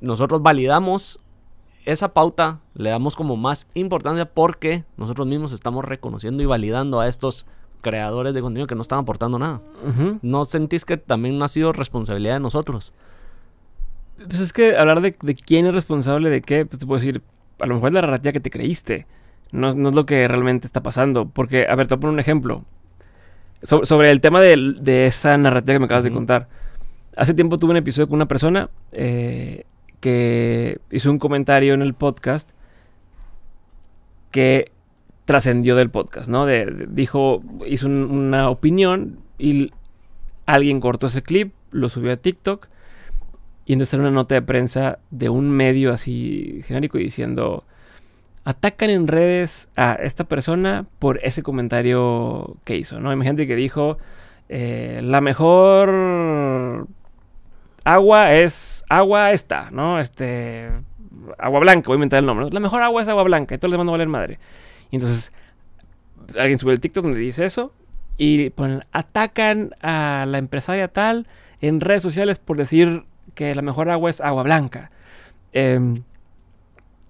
nosotros validamos esa pauta, le damos como más importancia porque nosotros mismos estamos reconociendo y validando a estos creadores de contenido que no están aportando nada. ¿No sentís que también ha sido responsabilidad de nosotros? Pues es que hablar de, de quién es responsable de qué, pues te puedo decir, a lo mejor es la narrativa que te creíste. No, es- no es lo que realmente está pasando. Porque, a ver, te voy a poner un ejemplo. So- sobre el tema de, esa narrativa que me acabas de contar. Hace tiempo tuve un episodio con una persona eh, que hizo un comentario en el podcast que trascendió del podcast, ¿no? Dijo, hizo un- una opinión y alguien cortó ese clip, lo subió a TikTok y entonces era una nota de prensa de un medio así genérico diciendo, atacan en redes a esta persona por ese comentario que hizo, ¿no? Imagínate que dijo, eh, la mejor agua es agua esta, ¿no? Este, agua blanca, voy a inventar el nombre. ¿no? La mejor agua es agua blanca y todos les van a valer madre. Y entonces alguien sube el TikTok donde dice eso y ponen, atacan a la empresaria tal en redes sociales por decir que la mejor agua es agua blanca. Em,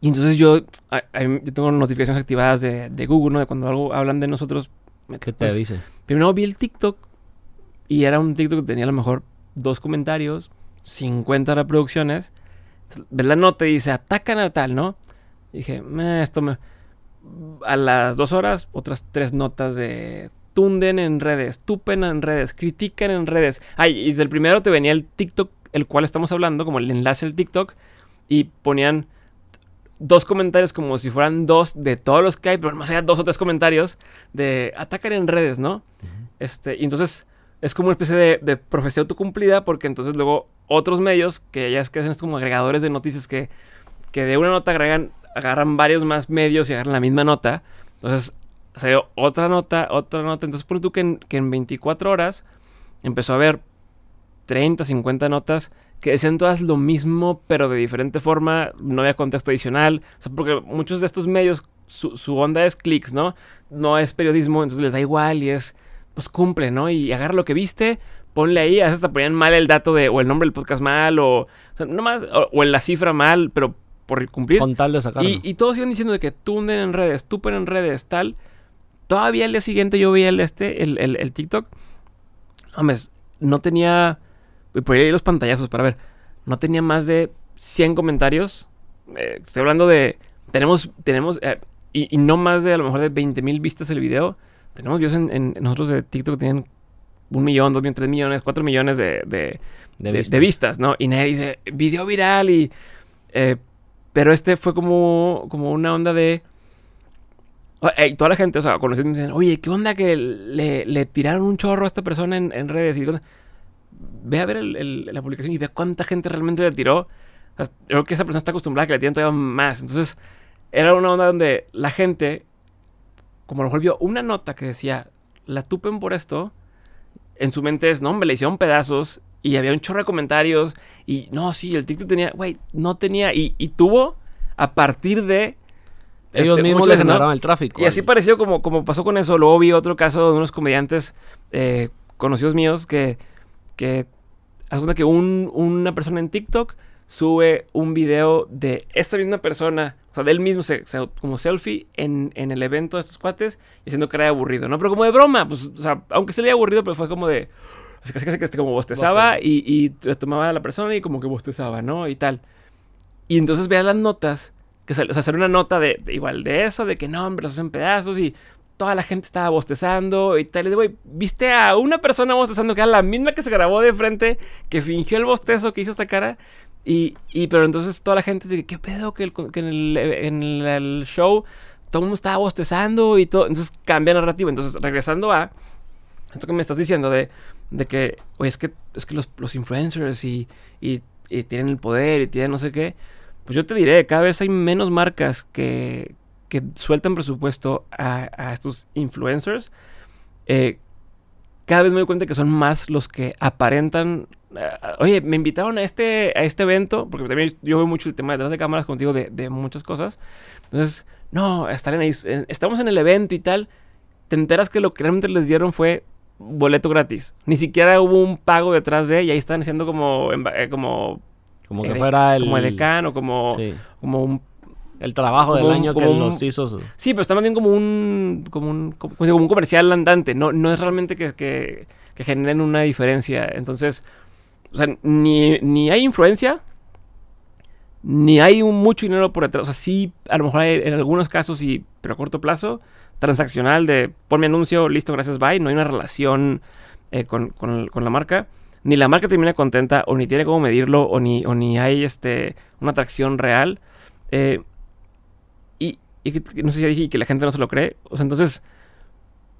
y entonces yo, a- a- yo tengo notificaciones activadas de, de Google, ¿no? De cuando algo hablan de nosotros. ¿Qué te pues, dice? Primero vi el TikTok y era un TikTok que tenía a lo mejor dos comentarios, 50 reproducciones. Ves la nota y dice, atacan a tal, ¿no? Y dije, "Meh, esto me... A las dos horas, otras tres notas de tunden en redes, tupen en redes, critican en redes. Ay, y del primero te venía el TikTok, el cual estamos hablando, como el enlace al TikTok, y ponían dos comentarios como si fueran dos de todos los que hay, pero más allá dos o tres comentarios de atacan en redes, ¿no? Este, y entonces es como una especie de, de profecía autocumplida, porque entonces luego otros medios, que ya es que hacen es como agregadores de noticias que, que de una nota agregan, agarran varios más medios y agarran la misma nota. Entonces salió otra nota, otra nota. Entonces pone tú que en, que en 24 horas empezó a haber 30, 50 notas que decían todas lo mismo, pero de diferente forma, no había contexto adicional. O sea, porque muchos de estos medios, su, su onda es clics, ¿no? No es periodismo, entonces les da igual y es, pues cumple, ¿no? Y agarra lo que viste, ponle ahí, a veces hasta ponían mal el dato de, o el nombre del podcast mal, o, o sea, no más, o, o en la cifra mal, pero por cumplir. Con tal de sacarlo. Y, y todos iban diciendo de que tunden en redes, tupen en redes, tal. Todavía el día siguiente yo veía el este, el, el, el TikTok. Hombres, no tenía. Por ahí los pantallazos para ver. No tenía más de 100 comentarios. Eh, estoy hablando de. Tenemos. tenemos eh, y, y no más de a lo mejor de 20 mil vistas el video. Tenemos videos en, nosotros de TikTok tienen un millón, dos millones, tres millones, cuatro millones de, de, de de, vistas. ¿no? Y nadie dice, video viral y... eh, pero este fue como, como una onda de... eh, toda la gente, o sea, conocidos me dicen, oye, ¿qué onda que le, le tiraron un chorro a esta persona en, en redes? Y ¿qué onda?". ve a ver el- el- la publicación y ve cuánta gente realmente le tiró. O sea, creo que esa persona está acostumbrada a que le tiren todavía más. Entonces, era una onda donde la gente, como a lo mejor vio una nota que decía, la tupen por esto, en su mente es, no, hombre, le hicieron pedazos y había un chorro de comentarios y no, sí, el TikTok tenía, güey, no tenía y, y tuvo a partir de... Ellos este, mismos le generaban el tráfico. Y así pareció como, como pasó con eso. Luego vi otro caso de unos comediantes eh, conocidos míos que, que que un- una persona en TikTok sube un video de esta misma persona, o sea, de él mismo se, se- como selfie en, en el evento de estos cuates, diciendo que era aburrido, ¿no? Pero como de broma, pues, o sea, aunque se le aburrido, pero fue como de, casi casi, casi que como bostezaba y, y le tomaba a la persona y como que bostezaba, ¿no? Y tal. Y entonces veas las notas, que sal- o sea, salió una nota de, de igual de eso, de que no, hombre, los hacen pedazos y toda la gente estaba bostezando y tal. Y de, güey, viste a una persona bostezando que era la misma que se grabó de frente, que fingió el bostezo, que hizo esta cara. Y, y pero entonces toda la gente dice, ¿qué pedo? Que, el- que en, el, en el show todo el mundo estaba bostezando y todo. Entonces cambia narrativa. Entonces, regresando a esto que me estás diciendo de, de que, oye, es que, es que los, los influencers y, y, y tienen el poder y tienen no sé qué. Pues yo te diré, cada vez hay menos marcas que, que sueltan presupuesto a, a estos influencers. Eh, cada vez me doy cuenta que son más los que aparentan. eh, oye, me invitaron a este, a este evento, porque también yo veo mucho el tema detrás de cámaras contigo de, de muchas cosas. Entonces, no, estarán ahí, eh, estamos en el evento y tal. Te enteras que lo que realmente les dieron fue boleto gratis. Ni siquiera hubo un pago detrás de, y ahí están haciendo como, eh, como, Como que edec- fuera el... como edecán o como, Sí. como un El trabajo del un- año que un- los hizo. Sí, pero está más bien como un, como un, como, como un comercial andante. No, no es realmente que, que, que generen una diferencia. Entonces, o sea, ni, ni hay influencia, ni hay un mucho dinero por detrás. O sea, sí, a lo mejor hay en algunos casos, y, pero a corto plazo, transaccional de pon mi anuncio, listo, gracias, bye. No hay una relación eh, con, con- con la marca. Ni la marca termina contenta, o ni tiene cómo medirlo, o ni, o ni hay este, una atracción real. Eh, y, que, no sé si ya dije y que la gente no se lo cree. O sea, entonces,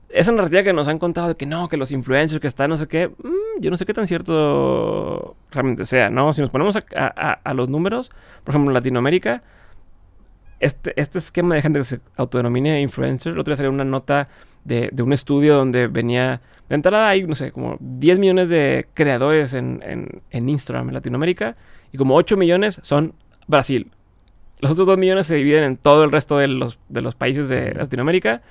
esa narrativa que nos han contado de que no, que los influencers, que están no sé qué, mm, yo no sé qué tan cierto realmente sea, ¿no? Si nos ponemos a, los números, por ejemplo, en Latinoamérica, este, este esquema de gente que se autodenomina influencer, el otro día salió una nota de, un estudio donde venía, de entrada hay, no sé, como 10 millones de creadores en, en Instagram en Latinoamérica y como 8 millones son Brasil. Los otros 2 millones se dividen en todo el resto de los, de los países de Latinoamérica.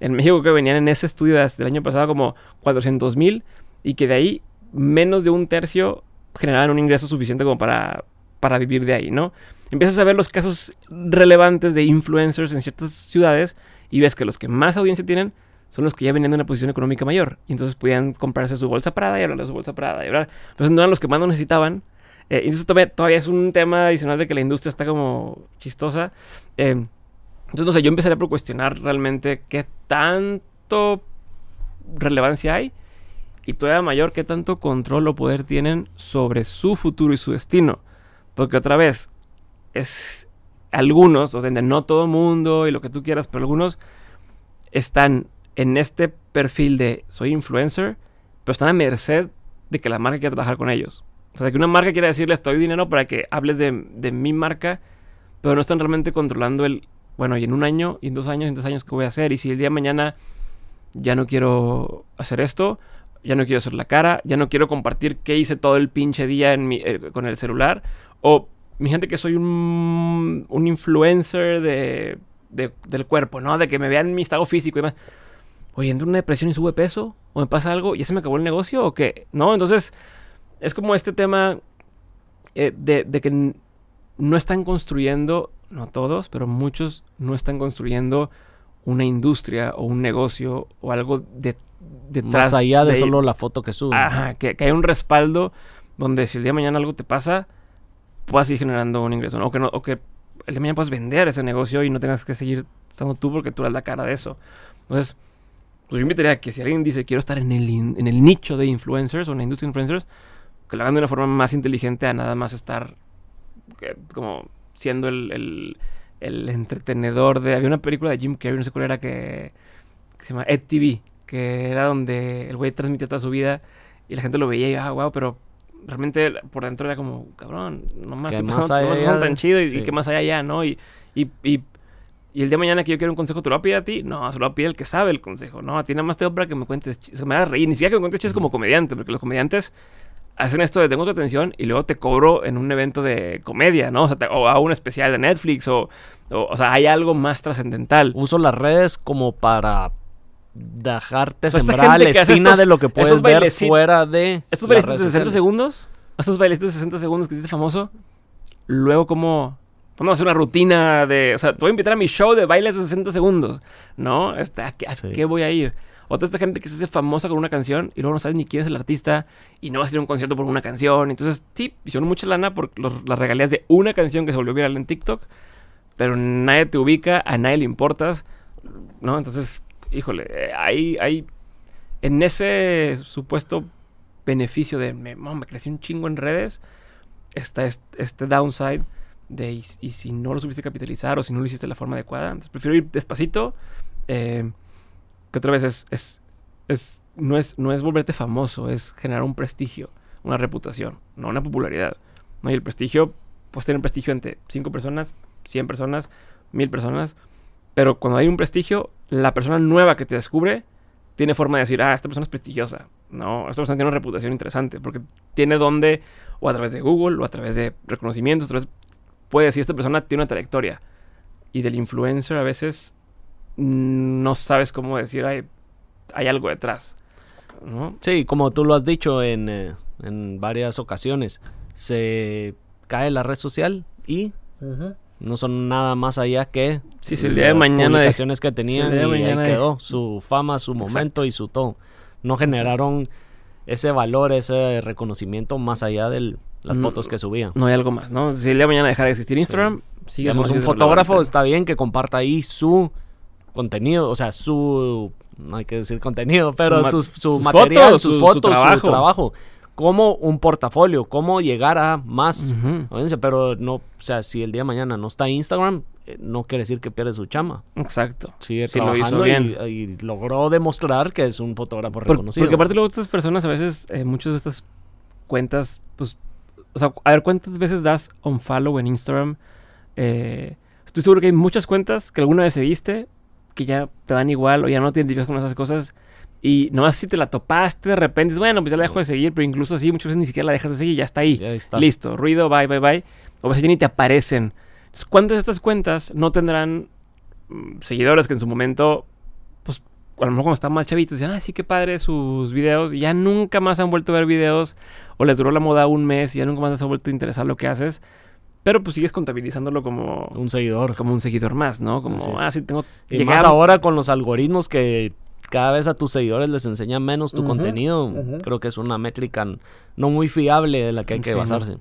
En México que venían en ese estudio desde el año pasado como 400 mil y que de ahí menos de un tercio generaban un ingreso suficiente como para, para vivir de ahí, ¿no? Empiezas a ver los casos relevantes de influencers en ciertas ciudades y ves que los que más audiencia tienen son los que ya venían de una posición económica mayor. Y entonces podían comprarse su bolsa Prada y hablar de su bolsa Prada y hablar. Entonces no eran los que más lo necesitaban. Eh, eso todavía, es un tema adicional de que la industria está como chistosa. Eh, entonces, yo empezaría por cuestionar realmente qué tanto relevancia hay y todavía mayor qué tanto control o poder tienen sobre su futuro y su destino. Porque otra vez, es algunos, o sea, no todo mundo y lo que tú quieras, pero algunos están en este perfil de soy influencer, pero están a merced de que la marca quiera trabajar con ellos. O sea, que una marca quiera decirle, estoy dinero para que hables de, de mi marca, pero no están realmente controlando el, bueno, y en un año, y en dos años, en tres años, ¿qué voy a hacer? Y si el día de mañana ya no quiero hacer esto, ya no quiero hacer la cara, ya no quiero compartir qué hice todo el pinche día eh, con el celular, o mi gente que soy un, un influencer de, de- del cuerpo, ¿no? De que me vean mi estado físico y demás. Oye, entro en una depresión y sube peso, o me pasa algo, ya se me acabó el negocio, o qué, ¿no? Entonces, es como este tema eh, de, de que no están construyendo, no todos, pero muchos no están construyendo una industria o un negocio o algo de, detrás. Más allá de, de- solo la foto que sube. Ajá, que, que hay un respaldo donde si el día de mañana algo te pasa, puedas seguir generando un ingreso, ¿no? O que, no, o que el día de mañana puedas vender ese negocio y no tengas que seguir estando tú porque tú eres la cara de eso. Entonces, pues yo invitaría a que si alguien dice quiero estar en el, in- en el nicho de influencers o en la industria de influencers, que lo hagan de una forma más inteligente a nada más estar eh, como siendo el, el, el entretenedor de... Había una película de Jim Carrey, no sé cuál era, que, que se llama Ed TV, que era donde el güey transmitía toda su vida y la gente lo veía y, ah, wow, pero realmente por dentro era como, cabrón, nomás ¿Qué estoy más pasando, hay nomás allá? son tan chido y, qué más hay allá, ¿no? Y, y, y, y el día de mañana que yo quiero un consejo, ¿te lo voy a pedir a ti? No, se lo voy a pedir al que sabe el consejo, ¿no? A ti nada más te doy para que me cuentes, chistes, que me hagas reír, ni siquiera que me cuentes chistes como comediante, porque los comediantes hacen esto de tengo tu atención y luego te cobro en un evento de comedia, ¿no? O, sea, te- o a un especial de Netflix o, o, o sea, hay algo más trascendental. Uso las redes como para dejarte sembrar la espina estos- de lo que puedes ver fuera de Estos bailecitos de redes 60 sociales. segundos, estos bailecitos de 60 segundos que te famoso, luego como... Vamos a hacer una rutina de... O sea, te voy a invitar a mi show de bailes de 60 segundos, ¿no? Este, ¿a, qué, a Sí. qué voy a ir? Otra esta gente que se hace famosa con una canción y luego no sabes ni quién es el artista y no vas a ir a un concierto por una canción. Entonces, sí, hicieron mucha lana por los- las regalías de una canción que se volvió viral en TikTok, pero nadie te ubica, a nadie le importas, ¿no? Entonces, híjole, eh, hay, hay en ese supuesto beneficio de me, me crecí un chingo en redes, está este, este downside de y, y si no lo supiste capitalizar o si no lo hiciste de la forma adecuada. Entonces prefiero ir despacito. eh, que otra vez es, es, es, no, es, no es volverte famoso, es generar un prestigio, una reputación, no una popularidad. ¿no? Y el prestigio, puedes tener prestigio entre 5 personas, 100 personas, 1000 personas, pero cuando hay un prestigio, la persona nueva que te descubre tiene forma de decir, ah, esta persona es prestigiosa. No, esta persona tiene una reputación interesante porque tiene donde, o a través de Google, o a través de reconocimientos, puede decir, esta persona tiene una trayectoria. Y del influencer a veces no sabes cómo decir, hay, hay algo detrás. ¿no? Sí, como tú lo has dicho en, eh, en varias ocasiones, se cae la red social y No son nada más allá que Sí, sí, el día de las mañana de- publicaciones que tenían el día de y ahí mañana de- quedó su fama, su Exacto. momento y su todo. No generaron ese valor, ese reconocimiento más allá de las No- fotos que subían. No hay algo más, ¿no? Si el día de mañana dejara de existir Instagram, sigue Digamos, un fotógrafo está bien que comparta ahí su contenido, o sea, su no hay que decir contenido, pero su, su sus material, fotos, sus su- su fotos, su trabajo. trabajo. como un portafolio, cómo llegar a más Ujú. audiencia, pero no, o sea, si el día de mañana no está Instagram, eh, no quiere decir que pierde su chama. Exacto. Sigue Sí, lo hizo trabajando y- bien. y, logró demostrar que es un fotógrafo Por- reconocido. porque aparte luego estas personas a veces, eh, muchas de estas cuentas, pues, o sea, a ver cuántas veces das un follow en Instagram. Eh, estoy seguro que hay muchas cuentas que alguna vez seguiste, que ya te dan igual o ya no te identificas con esas cosas. Y nomás si te la topaste de repente, bueno, pues ya la dejo de seguir, pero incluso así muchas veces ni siquiera la dejas de seguir, ya está ahí. Ya está. Listo, ruido, bye, bye, bye. O a veces ya ni te aparecen. Entonces, ¿cuántas de estas cuentas no tendrán mm, seguidores que en su momento, pues, a lo mejor cuando estaban más chavitos, decían, ah, sí, qué padre sus videos, y ya nunca más han vuelto a ver videos, o les duró la moda un mes y ya nunca más les ha vuelto a interesar lo que haces, pero pues sigues contabilizándolo como, Un seguidor. como un seguidor más, ¿no? Como, ah, sí, tengo... Y más ahora con los algoritmos que cada vez a tus seguidores les enseñan menos tu contenido, creo que es una métrica no muy fiable de la que hay que Sí, no. basarse.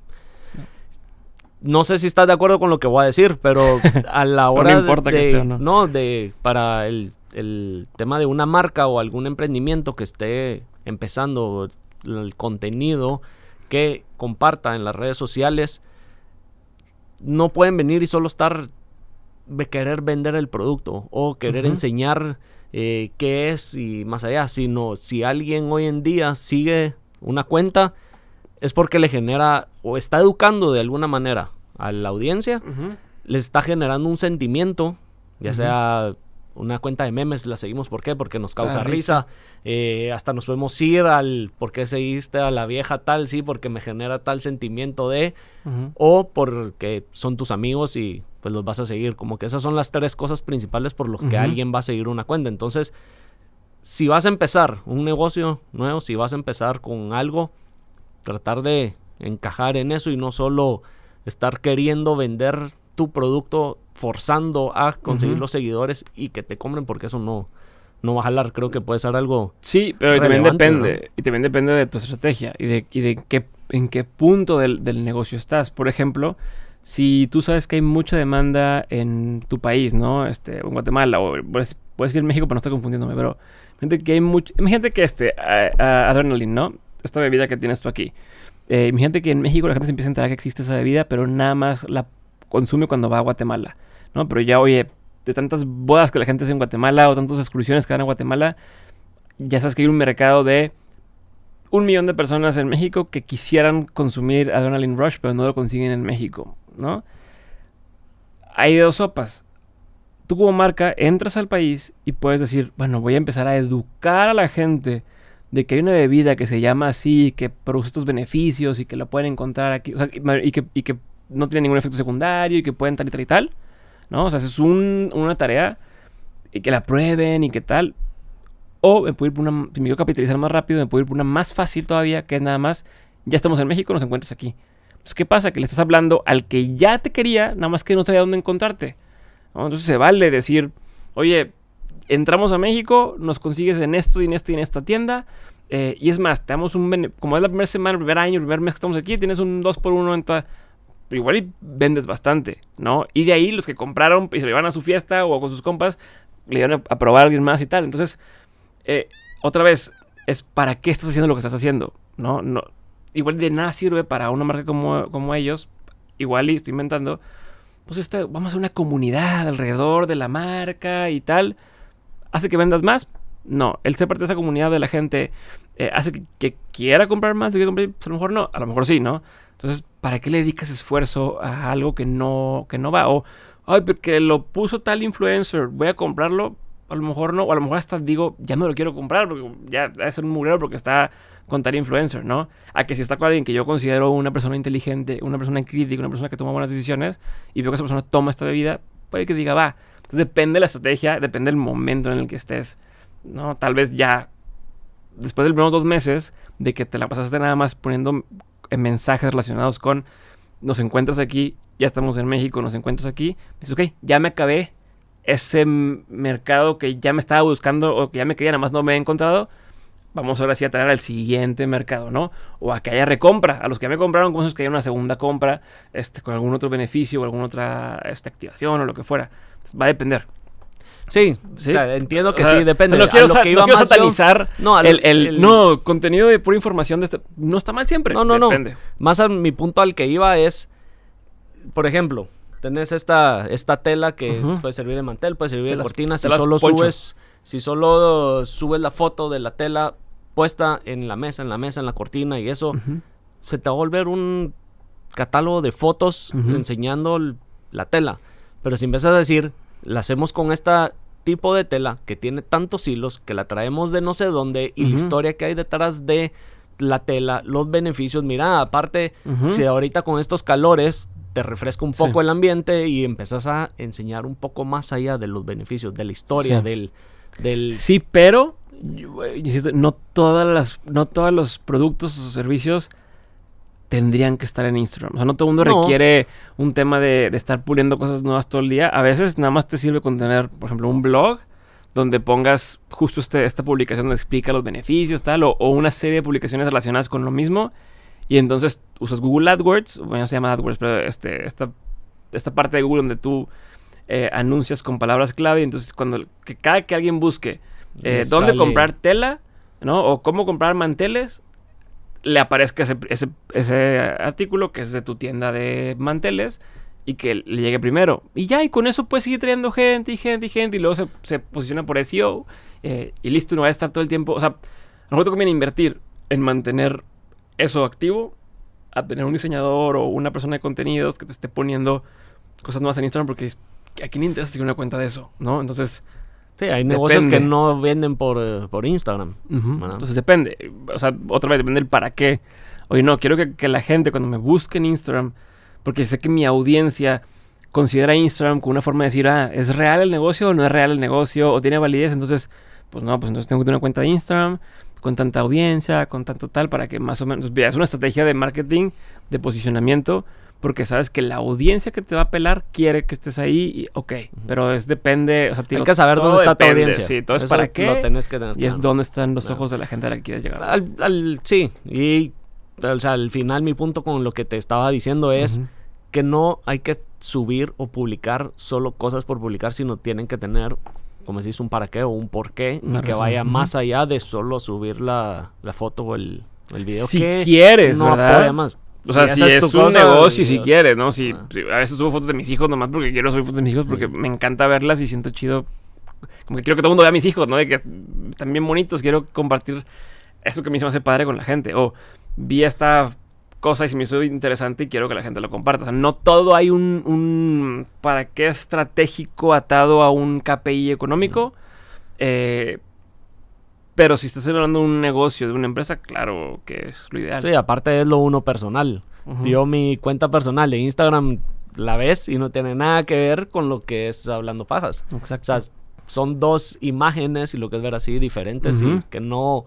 No sé si estás de acuerdo con lo que voy a decir, pero a la no hora de- importa que de, esté o no. no, de para el, el tema de una marca o algún emprendimiento que esté empezando el contenido que comparta en las redes sociales, no pueden venir y solo estar de querer vender el producto o querer enseñar eh, qué es y más allá, sino si alguien hoy en día sigue una cuenta es porque le genera o está educando de alguna manera a la audiencia, les está generando un sentimiento, ya sea una cuenta de memes, la seguimos ¿por qué? Porque nos causa Ah, risa, eh, hasta nos podemos ir al ¿por qué seguiste a la vieja tal? Sí, porque me genera tal sentimiento de o porque son tus amigos y pues los vas a seguir. Como que esas son las tres cosas principales por las que alguien va a seguir una cuenta. Entonces, si vas a empezar un negocio nuevo, si vas a empezar con algo, tratar de encajar en eso y no solo estar queriendo vender tu producto forzando a conseguir Ujú. los seguidores y que te compren porque eso no no va a jalar, creo que puede ser algo Sí, pero también depende. Y también depende de tu estrategia y de, y de qué, en qué punto del, del negocio estás. Por ejemplo, si tú sabes que hay mucha demanda en tu país, ¿no? Este, en Guatemala, o puedes, puedes decir México para no estar confundiéndome, pero gente que hay mucho. Imagínate que este, a- a- Adrenaline, ¿no? Esta bebida que tienes tú aquí. Eh, imagínate que en México la gente se empieza a enterar que existe esa bebida, pero nada más la consume cuando va a Guatemala, ¿no? Pero ya, oye, de tantas bodas que la gente hace en Guatemala o tantas excursiones que dan a Guatemala, ya sabes que hay un mercado de un millón de personas en México que quisieran consumir Adrenaline Rush, pero no lo consiguen en México, ¿no? Hay dos sopas. Tú como marca entras al país y puedes decir, bueno, voy a empezar a educar a la gente de que hay una bebida que se llama así, que produce estos beneficios y que la pueden encontrar aquí, o sea, y que no tiene ningún efecto secundario y que pueden tal y tal y tal, ¿no? O sea, es un- una tarea y que la prueben y que tal. O me puedo ir por una, si me quiero capitalizar más rápido, me puedo ir por una más fácil todavía, que es nada más, ya estamos en México, nos encuentras aquí. Entonces, ¿qué pasa? Que le estás hablando al que ya te quería, nada más que no sabía dónde encontrarte. ¿no? Entonces se vale decir, oye, entramos a México, nos consigues en esto y en esta y en esta tienda. eh, y es más, te damos un... Como es la primera semana, el primer año, el primer mes que estamos aquí, tienes un 2x1 en toda... Igual y vendes bastante, ¿no? Y de ahí los que compraron y se lo llevan a su fiesta o con sus compas, le dieron a, probar a alguien más y tal. Entonces, eh, otra vez, es para qué estás haciendo lo que estás haciendo, ¿no? no igual de nada sirve para una marca como, como ellos, igual y estoy inventando, pues vamos a hacer una comunidad alrededor de la marca y tal. ¿Hace que vendas más? No, el ser parte de esa comunidad de la gente eh, hace que, quiera comprar más, que comprar, pues a lo mejor no, a lo mejor sí, ¿no? Entonces, ¿para qué le dedicas esfuerzo a algo que no, que no va? O, ay, porque lo puso tal influencer, voy a comprarlo, a lo mejor no, o a lo mejor hasta digo, ya no lo quiero comprar, porque ya ser un mugrero porque está con tal influencer, ¿no? A que si está con alguien que yo considero una persona inteligente, una persona crítica, una persona que toma buenas decisiones, y veo que esa persona toma esta bebida, puede que diga, va. Entonces depende de la estrategia, depende del momento en el que estés, ¿no? Tal vez ya, después de los dos meses, de que te la pasaste nada más poniendo mensajes relacionados con, nos encuentras aquí, ya estamos en México, nos encuentras aquí, dices, ok, ya me acabé ese mercado que ya me estaba buscando o que ya me quería, nada más no me he encontrado. Vamos ahora sí a traer al siguiente mercado, ¿no? O a que haya recompra. A los que ya me compraron, como esos que haya una segunda compra, este, con algún otro beneficio o alguna otra este, activación o lo que fuera. Va a depender. Sí, Sí. o sea, entiendo que O sea, sí, depende. No A quiero, lo sa- que no quiero más yo- satanizar No, al- el, el- el- No, contenido de pura información de este... No está mal siempre. No, no, no. Más a mi punto al que iba es, por ejemplo, tenés esta, esta tela que puede servir de mantel, puede servir de cortina. Si solo poncho. subes, si solo subes la foto de la tela puesta en la mesa, en la mesa, en la cortina y eso, se te va a volver un catálogo de fotos enseñando la tela. Pero si empiezas a decir, la hacemos con esta tipo de tela que tiene tantos hilos, que la traemos de no sé dónde y la historia que hay detrás de la tela, los beneficios, mira, aparte, si ahorita con estos calores te refresca un Sí. poco el ambiente y empezás a enseñar un poco más allá de los beneficios, de la historia, Sí. del... del Sí, pero yo, eh, insisto, no todas las, no todos los productos o servicios tendrían que estar en Instagram. O sea, no todo el mundo No. requiere un tema de, de estar puliendo cosas nuevas todo el día. A veces nada más te sirve con tener, por ejemplo, un blog donde pongas justo este, esta publicación donde explica los beneficios, tal, o, o una serie de publicaciones relacionadas con lo mismo. Y entonces usas Google AdWords, bueno, se llama AdWords, pero este, esta, esta parte de Google donde tú eh, anuncias con palabras clave. Y entonces, cuando que cada que alguien busque eh, dónde comprar tela, ¿no? O cómo comprar manteles, le aparezca ese, ese, ese artículo que es de tu tienda de manteles y que le llegue primero. Y ya, y con eso puedes seguir trayendo gente y gente y gente y luego se, se posiciona por SEO eh, y listo, no va a estar todo el tiempo. O sea, te conviene invertir en mantener eso activo a tener un diseñador o una persona de contenidos que te esté poniendo cosas nuevas en Instagram porque es- a quién interesa seguir una cuenta de eso, ¿no? Entonces... Sí, hay negocios que no venden por, eh, por Instagram. Entonces depende. O sea, otra vez depende del para qué. Oye, no, quiero que, que la gente cuando me busque en Instagram, porque sé que mi audiencia considera Instagram como una forma de decir, ah, ¿es real el negocio o no es real el negocio? ¿O tiene validez? Entonces, pues no, pues entonces tengo que tener una cuenta de Instagram con tanta audiencia, con tanto tal, para que más o menos... Mira, es una estrategia de marketing, de posicionamiento, porque sabes que la audiencia que te va a pelar quiere que estés ahí y, ok, pero es depende... O sea, te Hay que saber dónde está tu depende, audiencia. Sí, todo es Eso para Lo qué tenés que tener y es claro. donde están los ojos de la gente a la que quieres llegar. Al, al- sí, y o sea, al final mi punto con lo que te estaba diciendo es que no hay que subir o publicar solo cosas por publicar, sino tienen que tener, como decís, un para qué o un por qué, Una y que razón, vaya más allá de solo subir la, la foto o el, el video. Si que quieres, no ¿verdad? más. O sea, si esa es, un cosa, negocio, si quieres, ¿no? Si, Ah. si a veces subo fotos de mis hijos nomás porque quiero subir fotos de mis hijos porque Sí. me encanta verlas y siento chido. Como que quiero que todo el mundo vea a mis hijos, ¿no? De que están bien bonitos, quiero compartir eso que a mí se me hace padre con la gente. O vi esta cosa y se me hizo interesante y quiero que la gente lo comparta. O sea, no todo hay un, un para qué estratégico atado a un KPI económico. Eh, pero si estás hablando de un negocio, de una empresa, claro que es lo ideal. Sí, aparte es lo uno personal. Yo mi cuenta personal de Instagram la ves y no tiene nada que ver con lo que es hablando pajas. Exacto. O sea, son dos imágenes y lo que es ver así diferentes y que no...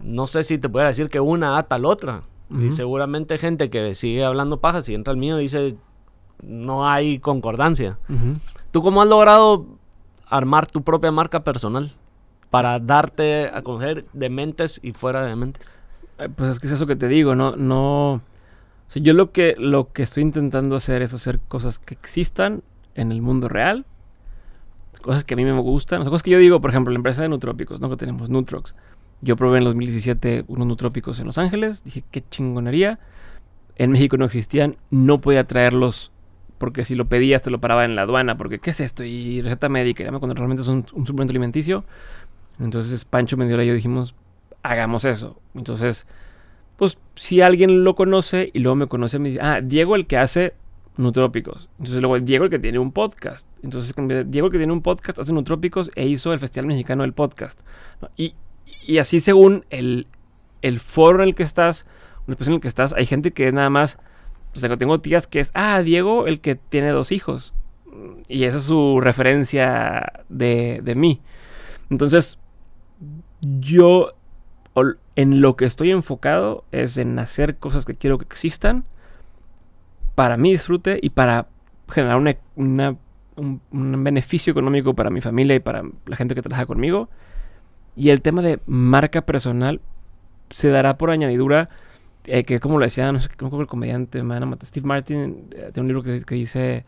No sé si te puedo decir que una ata al otra. Y seguramente gente que sigue hablando pajas y entra al mío dice no hay concordancia. ¿Tú cómo has logrado armar tu propia marca personal para darte a conocer de mentes y fuera de mentes? Eh, Pues es que es eso que te digo, no, no. o yo lo que, lo que estoy intentando hacer es hacer cosas que existan en el mundo real, cosas que a mí me gustan, o cosas que yo digo, por ejemplo, la empresa de Nutrópicos, ¿no? Que tenemos Nutrox. Yo probé en 2017 unos Nutrópicos en Los Ángeles, dije, qué chingonería. En México no existían, no podía traerlos porque si lo pedías te lo paraba en la aduana, porque ¿qué es esto? Y receta médica, cuando realmente es un suplemento alimenticio. Entonces Pancho Mendiola y yo dijimos, hagamos eso. Entonces, pues si alguien lo conoce y luego me conoce, me dice, ah, Diego el que hace Nutrópicos. Entonces luego Diego el que tiene un podcast. Entonces Diego el que tiene un podcast hace Nutrópicos e hizo el Festival Mexicano del Podcast. Y, y así según el, el foro en el que estás, un espacio en el que estás, hay gente que nada más, pues tengo- tengo tías que es, ah, Diego el que tiene dos hijos. Y esa es su referencia de, de mí. Entonces, yo en lo que estoy enfocado es en hacer cosas que quiero que existan para mi disfrute y para generar un, un beneficio económico para mi familia y para la gente que trabaja conmigo. Y el tema de marca personal se dará por añadidura, eh, que como lo decía, no sé cómo el comediante, Steve Martin, eh, tiene un libro que, dice,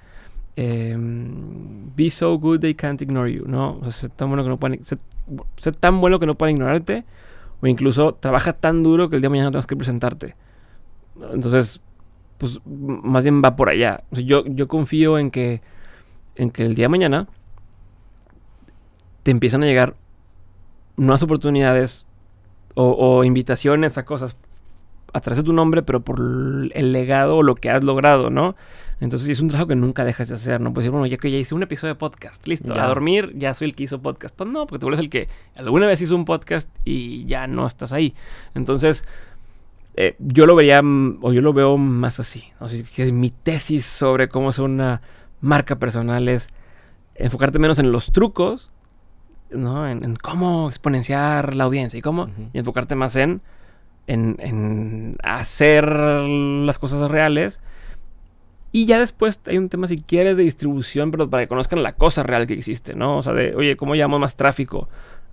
em, Be so good they can't ignore you, ¿no? O sea, tan bueno que no pueden, sé tan bueno que no pueden ignorarte, o incluso trabaja tan duro que el día de mañana tengas que presentarte. Entonces, pues más bien va por allá. Yo, yo confío en que, en que el día de mañana te empiezan a llegar nuevas oportunidades o invitaciones a cosas a través de tu nombre, pero por el legado o lo que has logrado, ¿no? Entonces es un trabajo que nunca dejas de hacer, ¿no? Pues decir, bueno, ya que ya hice un episodio de podcast, listo, Ya. a dormir, ya soy el que hizo podcast. Pues no, porque tú eres el que alguna vez hizo un podcast y ya no estás ahí. Entonces, eh, yo lo vería, mm, o yo lo veo más así. ¿no? Mi tesis sobre cómo es una marca personal es enfocarte menos en los trucos, ¿no? En, en cómo exponenciar la audiencia y cómo, y enfocarte más en, en, en hacer las cosas reales. Y ya después hay un tema, si quieres, de distribución, pero para que conozcan la cosa real que existe, ¿no? O sea, de, oye, ¿cómo llevamos más tráfico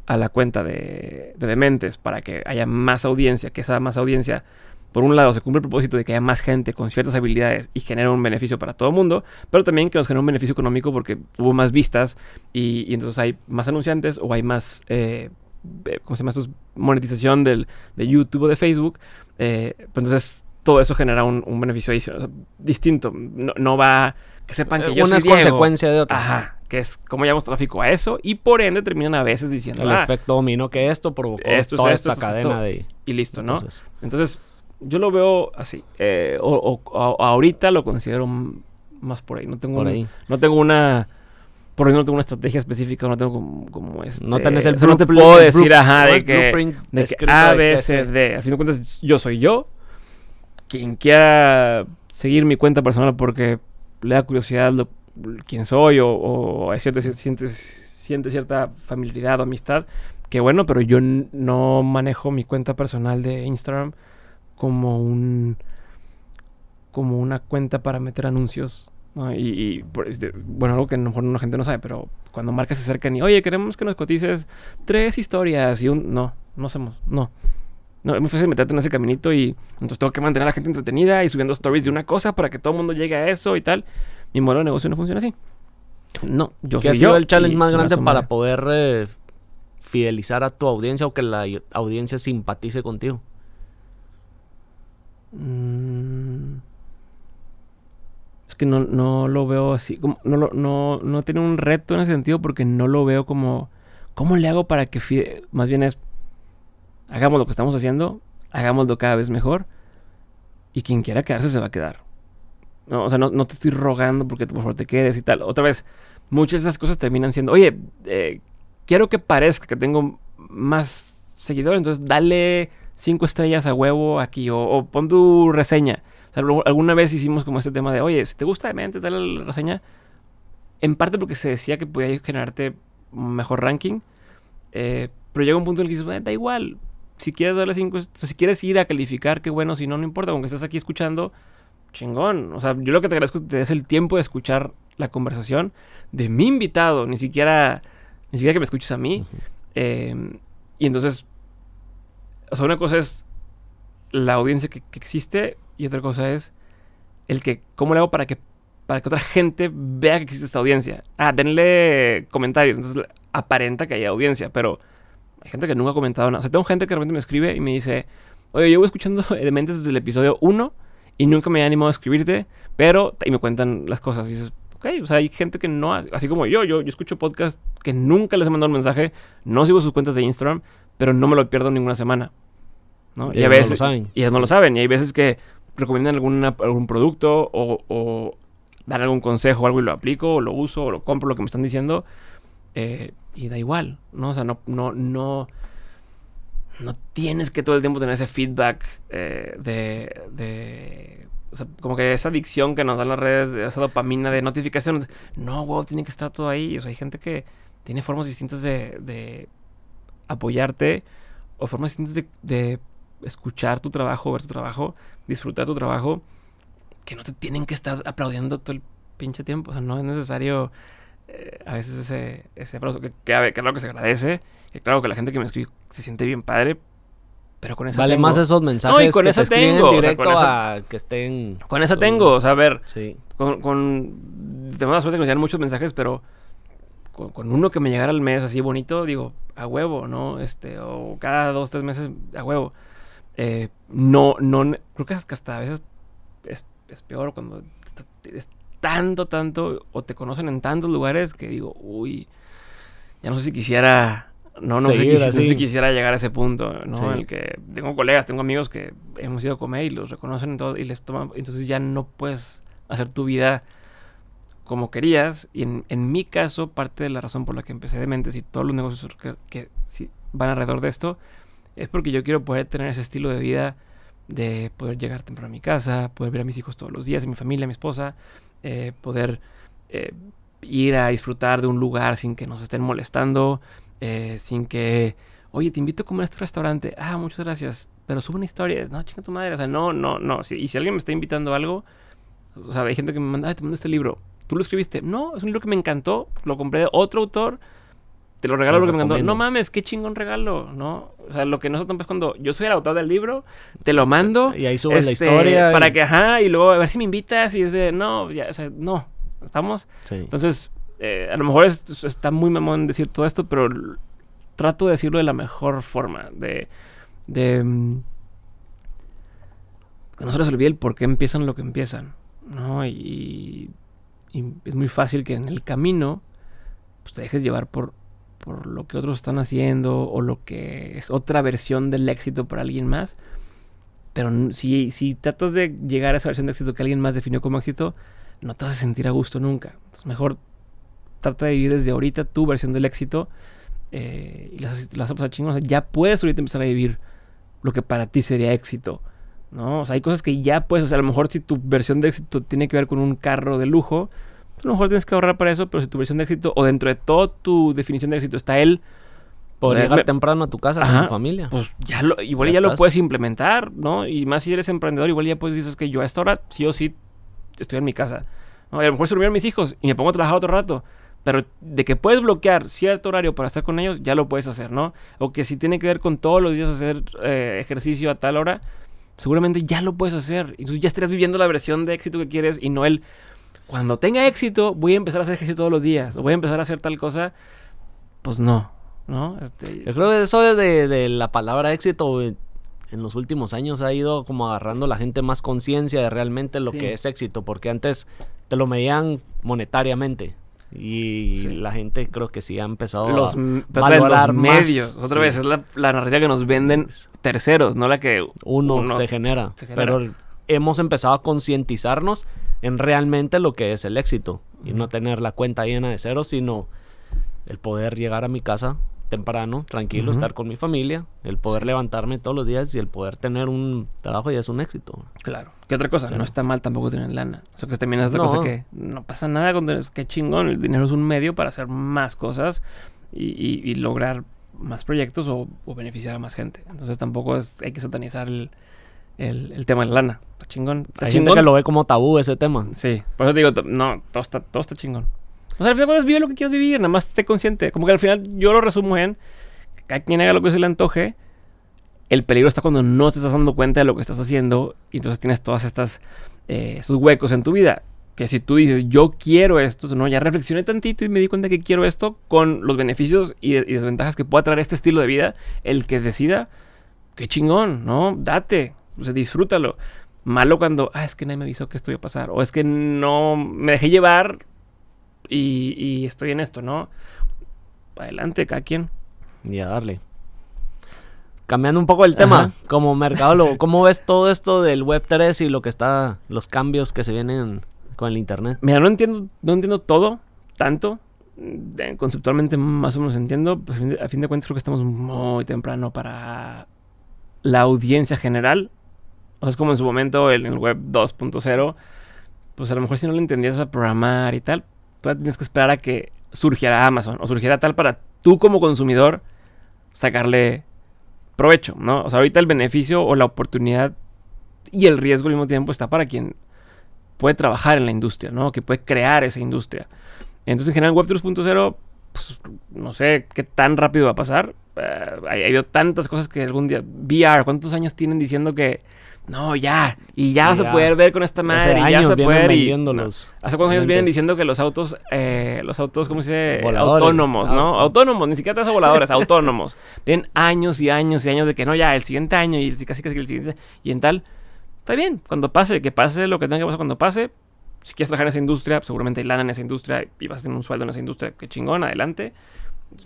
a la cuenta de, de Dementes para que haya más audiencia? Que esa más audiencia, por un lado, se cumple el propósito de que haya más gente con ciertas habilidades y genere un beneficio para todo el mundo, pero también que nos genere un beneficio económico porque hubo más vistas y, entonces hay más anunciantes o hay más, eh, ¿cómo se llama? Esto? monetización del, de YouTube o de Facebook. eh, pues entonces todo eso genera un, un beneficio adicional, o sea, distinto. No, no va, que sepan que yo Eh, Una es Diego. consecuencia de otra. Ajá, que es cómo llevamos tráfico a eso y por ende terminan a veces diciendo, El ah, efecto dominó que esto provocó esto es toda esto, esta esto cadena de y listo, ¿no? Entonces, yo lo veo así. eh, o, o- o- ahorita lo considero más por ahí. No tengo, por un- ahí. no tengo una. Por ahí no tengo una estrategia específica, no tengo como, como este. No tenés el o sea, no te blueprint- puedo decir, blu- ajá, de que, blueprint de que A, B, C, D. Al fin de cuentas, yo soy yo. Quien quiera seguir mi cuenta personal porque le da curiosidad lo, quién soy o, o hay cierta, siente, siente cierta familiaridad o amistad, que bueno, pero yo no manejo mi cuenta personal de Instagram como un como una cuenta para meter anuncios. ¿No? Y, este, bueno, algo que a lo mejor la gente no sabe, pero cuando marcas se acercan y, oye, queremos que nos cotices tres historias y un... No, no hacemos, no. No, es muy fácil meterte en ese caminito y entonces tengo que mantener a la gente entretenida y subiendo stories de una cosa para que todo el mundo llegue a eso y tal. Mi modelo de negocio no funciona así. No, yo ¿Qué soy ha sido yo el challenge más grande para poder eh, fidelizar a tu audiencia o que la audiencia simpatice contigo? Mm. Que no, no lo veo así. Como, no, no, no tiene un reto en ese sentido porque no lo veo como. ¿Cómo le hago para que fide- Más bien es. Hagamos lo que estamos haciendo. Hagámoslo cada vez mejor. Y quien quiera quedarse se va a quedar. No, o sea, no, no te estoy rogando porque por favor te quedes y tal. Otra vez, muchas de esas cosas terminan siendo. Oye, eh, quiero que parezca que tengo más seguidores. Entonces dale cinco estrellas a huevo aquí. O, o pon tu reseña. Alguna vez hicimos como este tema de, oye, si te gusta Dementes, dale la reseña. En parte porque se decía que podía generarte mejor ranking. eh, pero llega un punto en el que dices, "Eh, da igual. Si quieres darle cinco, si quieres ir a calificar, qué bueno. Si no, no importa. Aunque estés aquí escuchando, chingón. O sea, yo lo que te agradezco es que te des el tiempo de escuchar la conversación de mi invitado. Ni siquiera, ni siquiera que me escuches a mí. Eh, y entonces, o sea, una cosa es la audiencia que, que existe y otra cosa es el que, ¿cómo le hago para que, para que otra gente vea que existe esta audiencia? Ah, denle comentarios, entonces aparenta que hay audiencia, pero hay gente que nunca ha comentado nada. O sea, tengo gente que de repente me escribe y me dice, oye, yo voy escuchando Dementes desde el episodio 1 y nunca me he animado a escribirte, pero, y me cuentan las cosas y dices, ok, o sea, hay gente que no, hace- así como yo, yo, yo escucho podcasts que nunca les he mandado un mensaje, no sigo sus cuentas de Instagram, pero no me lo pierdo ninguna semana. ¿No? Y Y a ellos no lo veces, saben. y ellos no lo saben, y hay veces que recomiendan alguna, algún producto o, o dan algún consejo o algo y lo aplico, o lo uso, o lo compro, lo que me están diciendo, eh, y da igual, ¿no? O sea, no, no, no, no tienes que todo el tiempo tener ese feedback eh, de, de o sea, como que esa adicción que nos dan las redes, de esa dopamina de notificaciones. No, wow, tiene que estar todo ahí. O sea, hay gente que tiene formas distintas de, de apoyarte o formas distintas de, de escuchar tu trabajo, ver tu trabajo, disfrutar tu trabajo. que no te tienen que estar aplaudiendo todo el pinche tiempo. O sea, no es necesario eh, a veces ese, ese aplauso. Que, claro que se agradece. Que claro que la gente que me escribe se siente bien padre. Pero con esa Vale tengo. más esos mensajes No, y con que esa te tengo, o sea, directo con esa- a que estén... Con esa tengo. O sea, a ver, Sí. con, con tengo la suerte de que llegan muchos mensajes, pero con, con uno que me llegara al mes así bonito, digo, a huevo, ¿no? Este, o cada dos, tres meses, a huevo. Eh, no, no, creo que hasta a veces es, es peor cuando es tanto, tanto, o te conocen en tantos lugares que digo, uy, ya no sé si quisiera, no, no, sé, Seguir quisi- no sé si quisiera llegar a ese punto, ¿no? Sí. En el que tengo colegas, tengo amigos que hemos ido a comer y los reconocen en todo y les toman, entonces ya no puedes hacer tu vida como querías. Y en, en mi caso, parte de la razón por la que empecé de mentes y todos los negocios que, que sí van alrededor de esto es porque yo quiero poder tener ese estilo de vida de poder llegar temprano a mi casa, poder ver a mis hijos todos los días, a mi familia, a mi esposa, eh, poder eh, ir a disfrutar de un lugar sin que nos estén molestando, eh, sin que, oye, te invito a comer a este restaurante, ah, muchas gracias, pero sube una historia, no, chinga tu madre, o sea, no, no, no, si- y si alguien me está invitando a algo, o sea, hay gente que me manda, "Ay, te mando este libro, ¿tú lo escribiste? No, es un libro que me encantó, lo compré de otro autor, te lo regalo Lo porque me encantó. No mames, qué chingón regalo, ¿no? O sea, lo que no se es cuando yo soy el autor del libro, te lo mando. Y ahí subes la este, historia. Para y- que, ajá, y luego a ver si me invitas y es de, no, ya, o sea, no, ¿estamos? Sí. Entonces, eh, a lo mejor es- es- está muy mamón decir todo esto, pero trato de decirlo de la mejor forma, de, de mm, que no se les olvide el por qué empiezan lo que empiezan, ¿no? Y, y es muy fácil que en el camino pues, te dejes llevar por, por lo que otros están haciendo o lo que es otra versión del éxito para alguien más. Pero si, si tratas de llegar a esa versión de éxito que alguien más definió como éxito, no te vas a sentir a gusto nunca. Es mejor trata de vivir desde ahorita tu versión del éxito eh, y las, las pasar sea, ya puedes ahorita empezar a vivir lo que para ti sería éxito. ¿no? O sea, hay cosas que ya puedes, o sea, a lo mejor si tu versión de éxito tiene que ver con un carro de lujo, a lo mejor tienes que ahorrar para eso, pero si tu versión de éxito o dentro de toda tu definición de éxito está él, me- llegar me- temprano a tu casa con Ajá. tu familia. pues ya lo, igual Ya ya, lo puedes implementar, ¿no? Y más si eres emprendedor, igual ya puedes decir, es que yo a esta hora sí o sí estoy en mi casa. ¿no? A lo mejor se durmieron mis hijos y me pongo a trabajar otro rato. Pero de que puedes bloquear cierto horario para estar con ellos, ya lo puedes hacer, ¿no? O que si tiene que ver con todos los días hacer eh, ejercicio a tal hora, seguramente ya lo puedes hacer. Y tú ya estarías viviendo la versión de éxito que quieres y no el, cuando tenga éxito, voy a empezar a hacer ejercicio todos los días. O voy a empezar a hacer tal cosa. Pues no, ¿no? Este, Yo creo que eso de, de la palabra éxito eh, en los últimos años ha ido como agarrando la gente más conciencia de realmente lo Sí. que es éxito, porque antes te lo medían monetariamente y Sí. la gente creo que sí ha empezado los, a vez, los valorar más, medios. Otra sí. vez, es la, la narrativa que nos venden terceros, no la que uno, uno se, genera, se genera. Pero hemos empezado a concientizarnos en realmente lo que es el éxito y no tener la cuenta llena de ceros, sino el poder llegar a mi casa temprano, tranquilo, estar con mi familia, el poder levantarme todos los días y el poder tener un trabajo ya es un éxito. Claro. ¿Qué otra cosa? Sí. No está mal tampoco tener lana. O sea, que también es otra No. cosa que no pasa nada con tener. Qué chingón. El dinero es un medio para hacer más cosas y, y- y lograr más proyectos o, o beneficiar a más gente. Entonces tampoco es, hay que satanizar el, el- el tema de la lana. Chingón. Está Hay gente chingón. que lo ve como tabú ese tema. Sí, por eso te digo, no, todo está, todo está chingón. O sea, al final cuentas vive lo que quieras vivir, nada más esté consciente. Como que al final yo lo resumo en cada quien haga lo que se le antoje. El peligro está cuando no te estás dando cuenta de lo que estás haciendo y entonces tienes todas estas eh, esos huecos en tu vida. Que si tú dices, yo quiero esto, no, ya reflexioné tantito y me di cuenta que quiero esto con los beneficios y, y desventajas que pueda traer este estilo de vida, el que decida, qué chingón, ¿no? Date, o sea, disfrútalo. Malo cuando, ah, es que nadie me avisó que esto iba a pasar. O es que no me dejé llevar y, y estoy en esto, ¿no? Adelante, cada quien. Y a darle. Cambiando un poco el tema, Ajá. como mercadólogo, ¿cómo ves todo esto del Web 3 y lo que está, los cambios que se vienen con el Internet? Mira, no entiendo, no entiendo todo, tanto. Conceptualmente más o menos entiendo. Pues, a fin de cuentas creo que estamos muy temprano para la audiencia general. O sea, es como en su momento en el web 2.0. Pues a lo mejor si no le entendías a programar y tal, todavía tienes que esperar a que surgiera Amazon o surgiera tal para tú como consumidor sacarle provecho, ¿no? O sea, ahorita el beneficio o la oportunidad y el riesgo al mismo tiempo está para quien puede trabajar en la industria, ¿no? Que puede crear esa industria. Entonces, en general, Web 3.0, pues, no sé qué tan rápido va a pasar. Hay, hay tantas cosas que algún día... VR, ¿cuántos años tienen diciendo que... No, ya. Y ya vas a poder ver con esta madre. Hace y ya se vienen puede. Y, no. ¿Hace cuántos años vienen diciendo que los autos, eh, los autos, ¿cómo se dice? Voladores. Autónomos, ¿no? Auto- Autónomos, ni siquiera te voladores, autónomos. Tienen años y años y años de que no, ya, el siguiente año y casi casi el siguiente. Y en tal, está bien, cuando pase, que pase lo que tenga que pasar cuando pase. Si quieres trabajar en esa industria, seguramente hay lana en esa industria y vas a tener un sueldo en esa industria, que chingón, adelante.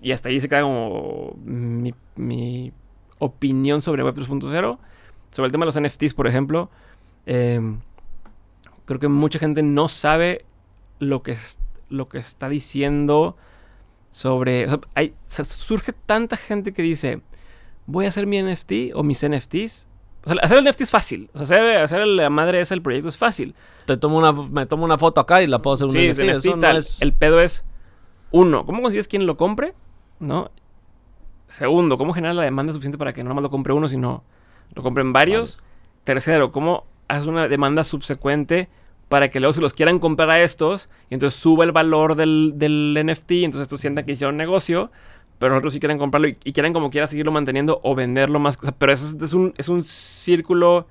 Y hasta ahí se queda como mi, mi opinión sobre Web 3.0. Sobre el tema de los NFTs, por ejemplo, eh, creo que mucha gente no sabe lo que, es- lo que está diciendo sobre... o sea, hay, se- surge tanta gente que dice, voy a hacer mi NFT o mis NFTs. O sea, hacer el NFT es fácil. O sea, hacer, hacer la madre esa del proyecto es fácil. Te tomo una, me tomo una foto acá y la puedo hacer un Sí, NFT. NFT Eso no tal. es... El pedo es, uno, ¿cómo consigues quien lo compre? ¿No? Segundo, ¿cómo generas la demanda suficiente para que no nomás lo compre uno, sino lo compren varios? Tercero, ¿cómo haces una demanda subsecuente para que luego se los quieran comprar a estos y entonces suba el valor del, del NFT y entonces estos sientan que hicieron negocio, pero otros sí quieren comprarlo y, y quieren como quiera seguirlo manteniendo o venderlo más. o sea, pero eso es, es un, es un círculo...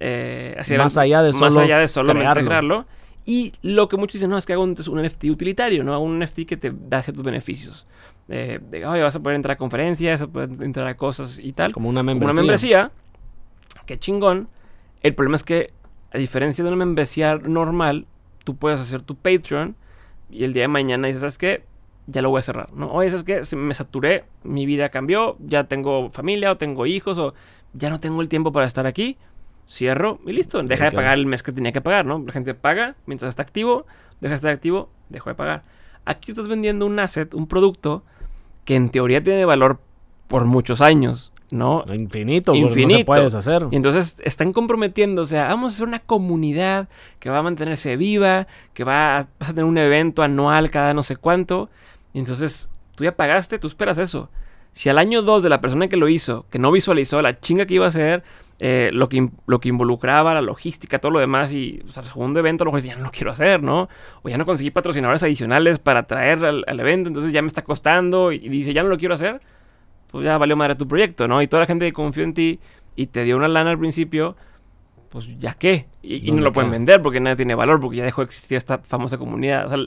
eh, hacia Más el- allá de más solo allá de solamente crearlo. crearlo. Y lo que muchos dicen, no, es que hago un, un NFT utilitario, ¿no? Hago un NFT que te da ciertos beneficios. Eh, de, "Oye, vas a poder entrar a conferencias, vas a poder entrar a cosas y tal. Como una Como membresía. una membresía. Qué chingón. El problema es que, a diferencia de una membresía normal, tú puedes hacer tu Patreon y el día de mañana dices, ¿sabes qué? Ya lo voy a cerrar, ¿no? Oye, ¿sabes qué? Me saturé, mi vida cambió, ya tengo familia o tengo hijos o ya no tengo el tiempo para estar aquí. Cierro y listo. Deja de pagar el mes que tenía que pagar, ¿no? La gente paga mientras está activo, deja de estar activo, dejo de pagar. Aquí estás vendiendo un asset, un producto que en teoría tiene valor por muchos años, ¿no? Infinito, no se Infinito. puedes hacer. Y entonces están comprometiéndose a, vamos a hacer una comunidad que va a mantenerse viva, que va a, vas a tener un evento anual cada no sé cuánto. Y entonces tú ya pagaste, tú esperas eso. Si al año 2 de la persona que lo hizo, que no visualizó la chinga que iba a hacer, eh, lo, que, lo que involucraba, la logística, todo lo demás, y o sea, el segundo evento a lo mejor dice, ya no lo quiero hacer, ¿no? O ya no conseguí patrocinadores adicionales para traer al, al evento, entonces ya me está costando, y dice, ya no lo quiero hacer, pues ya valió madre tu proyecto, ¿no? Y toda la gente que confió en ti y te dio una lana al principio, pues ya qué. Y, y no ¿Dónde lo pueden vender porque nadie tiene valor, porque ya dejó de existir esta famosa comunidad. O sea,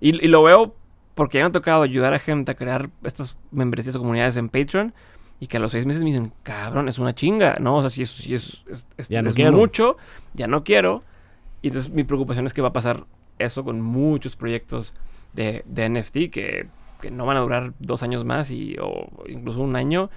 y, y lo veo porque ya me ha tocado ayudar a gente a crear estas membresías o comunidades en Patreon. Y que a los seis meses me dicen, cabrón, es una chinga, ¿no? O sea, si es, si es, es- es- Ya no es mucho, ya no quiero. Y entonces mi preocupación es que va a pasar eso con muchos proyectos de, de NFT que, que no van a durar dos años más y, o incluso un año.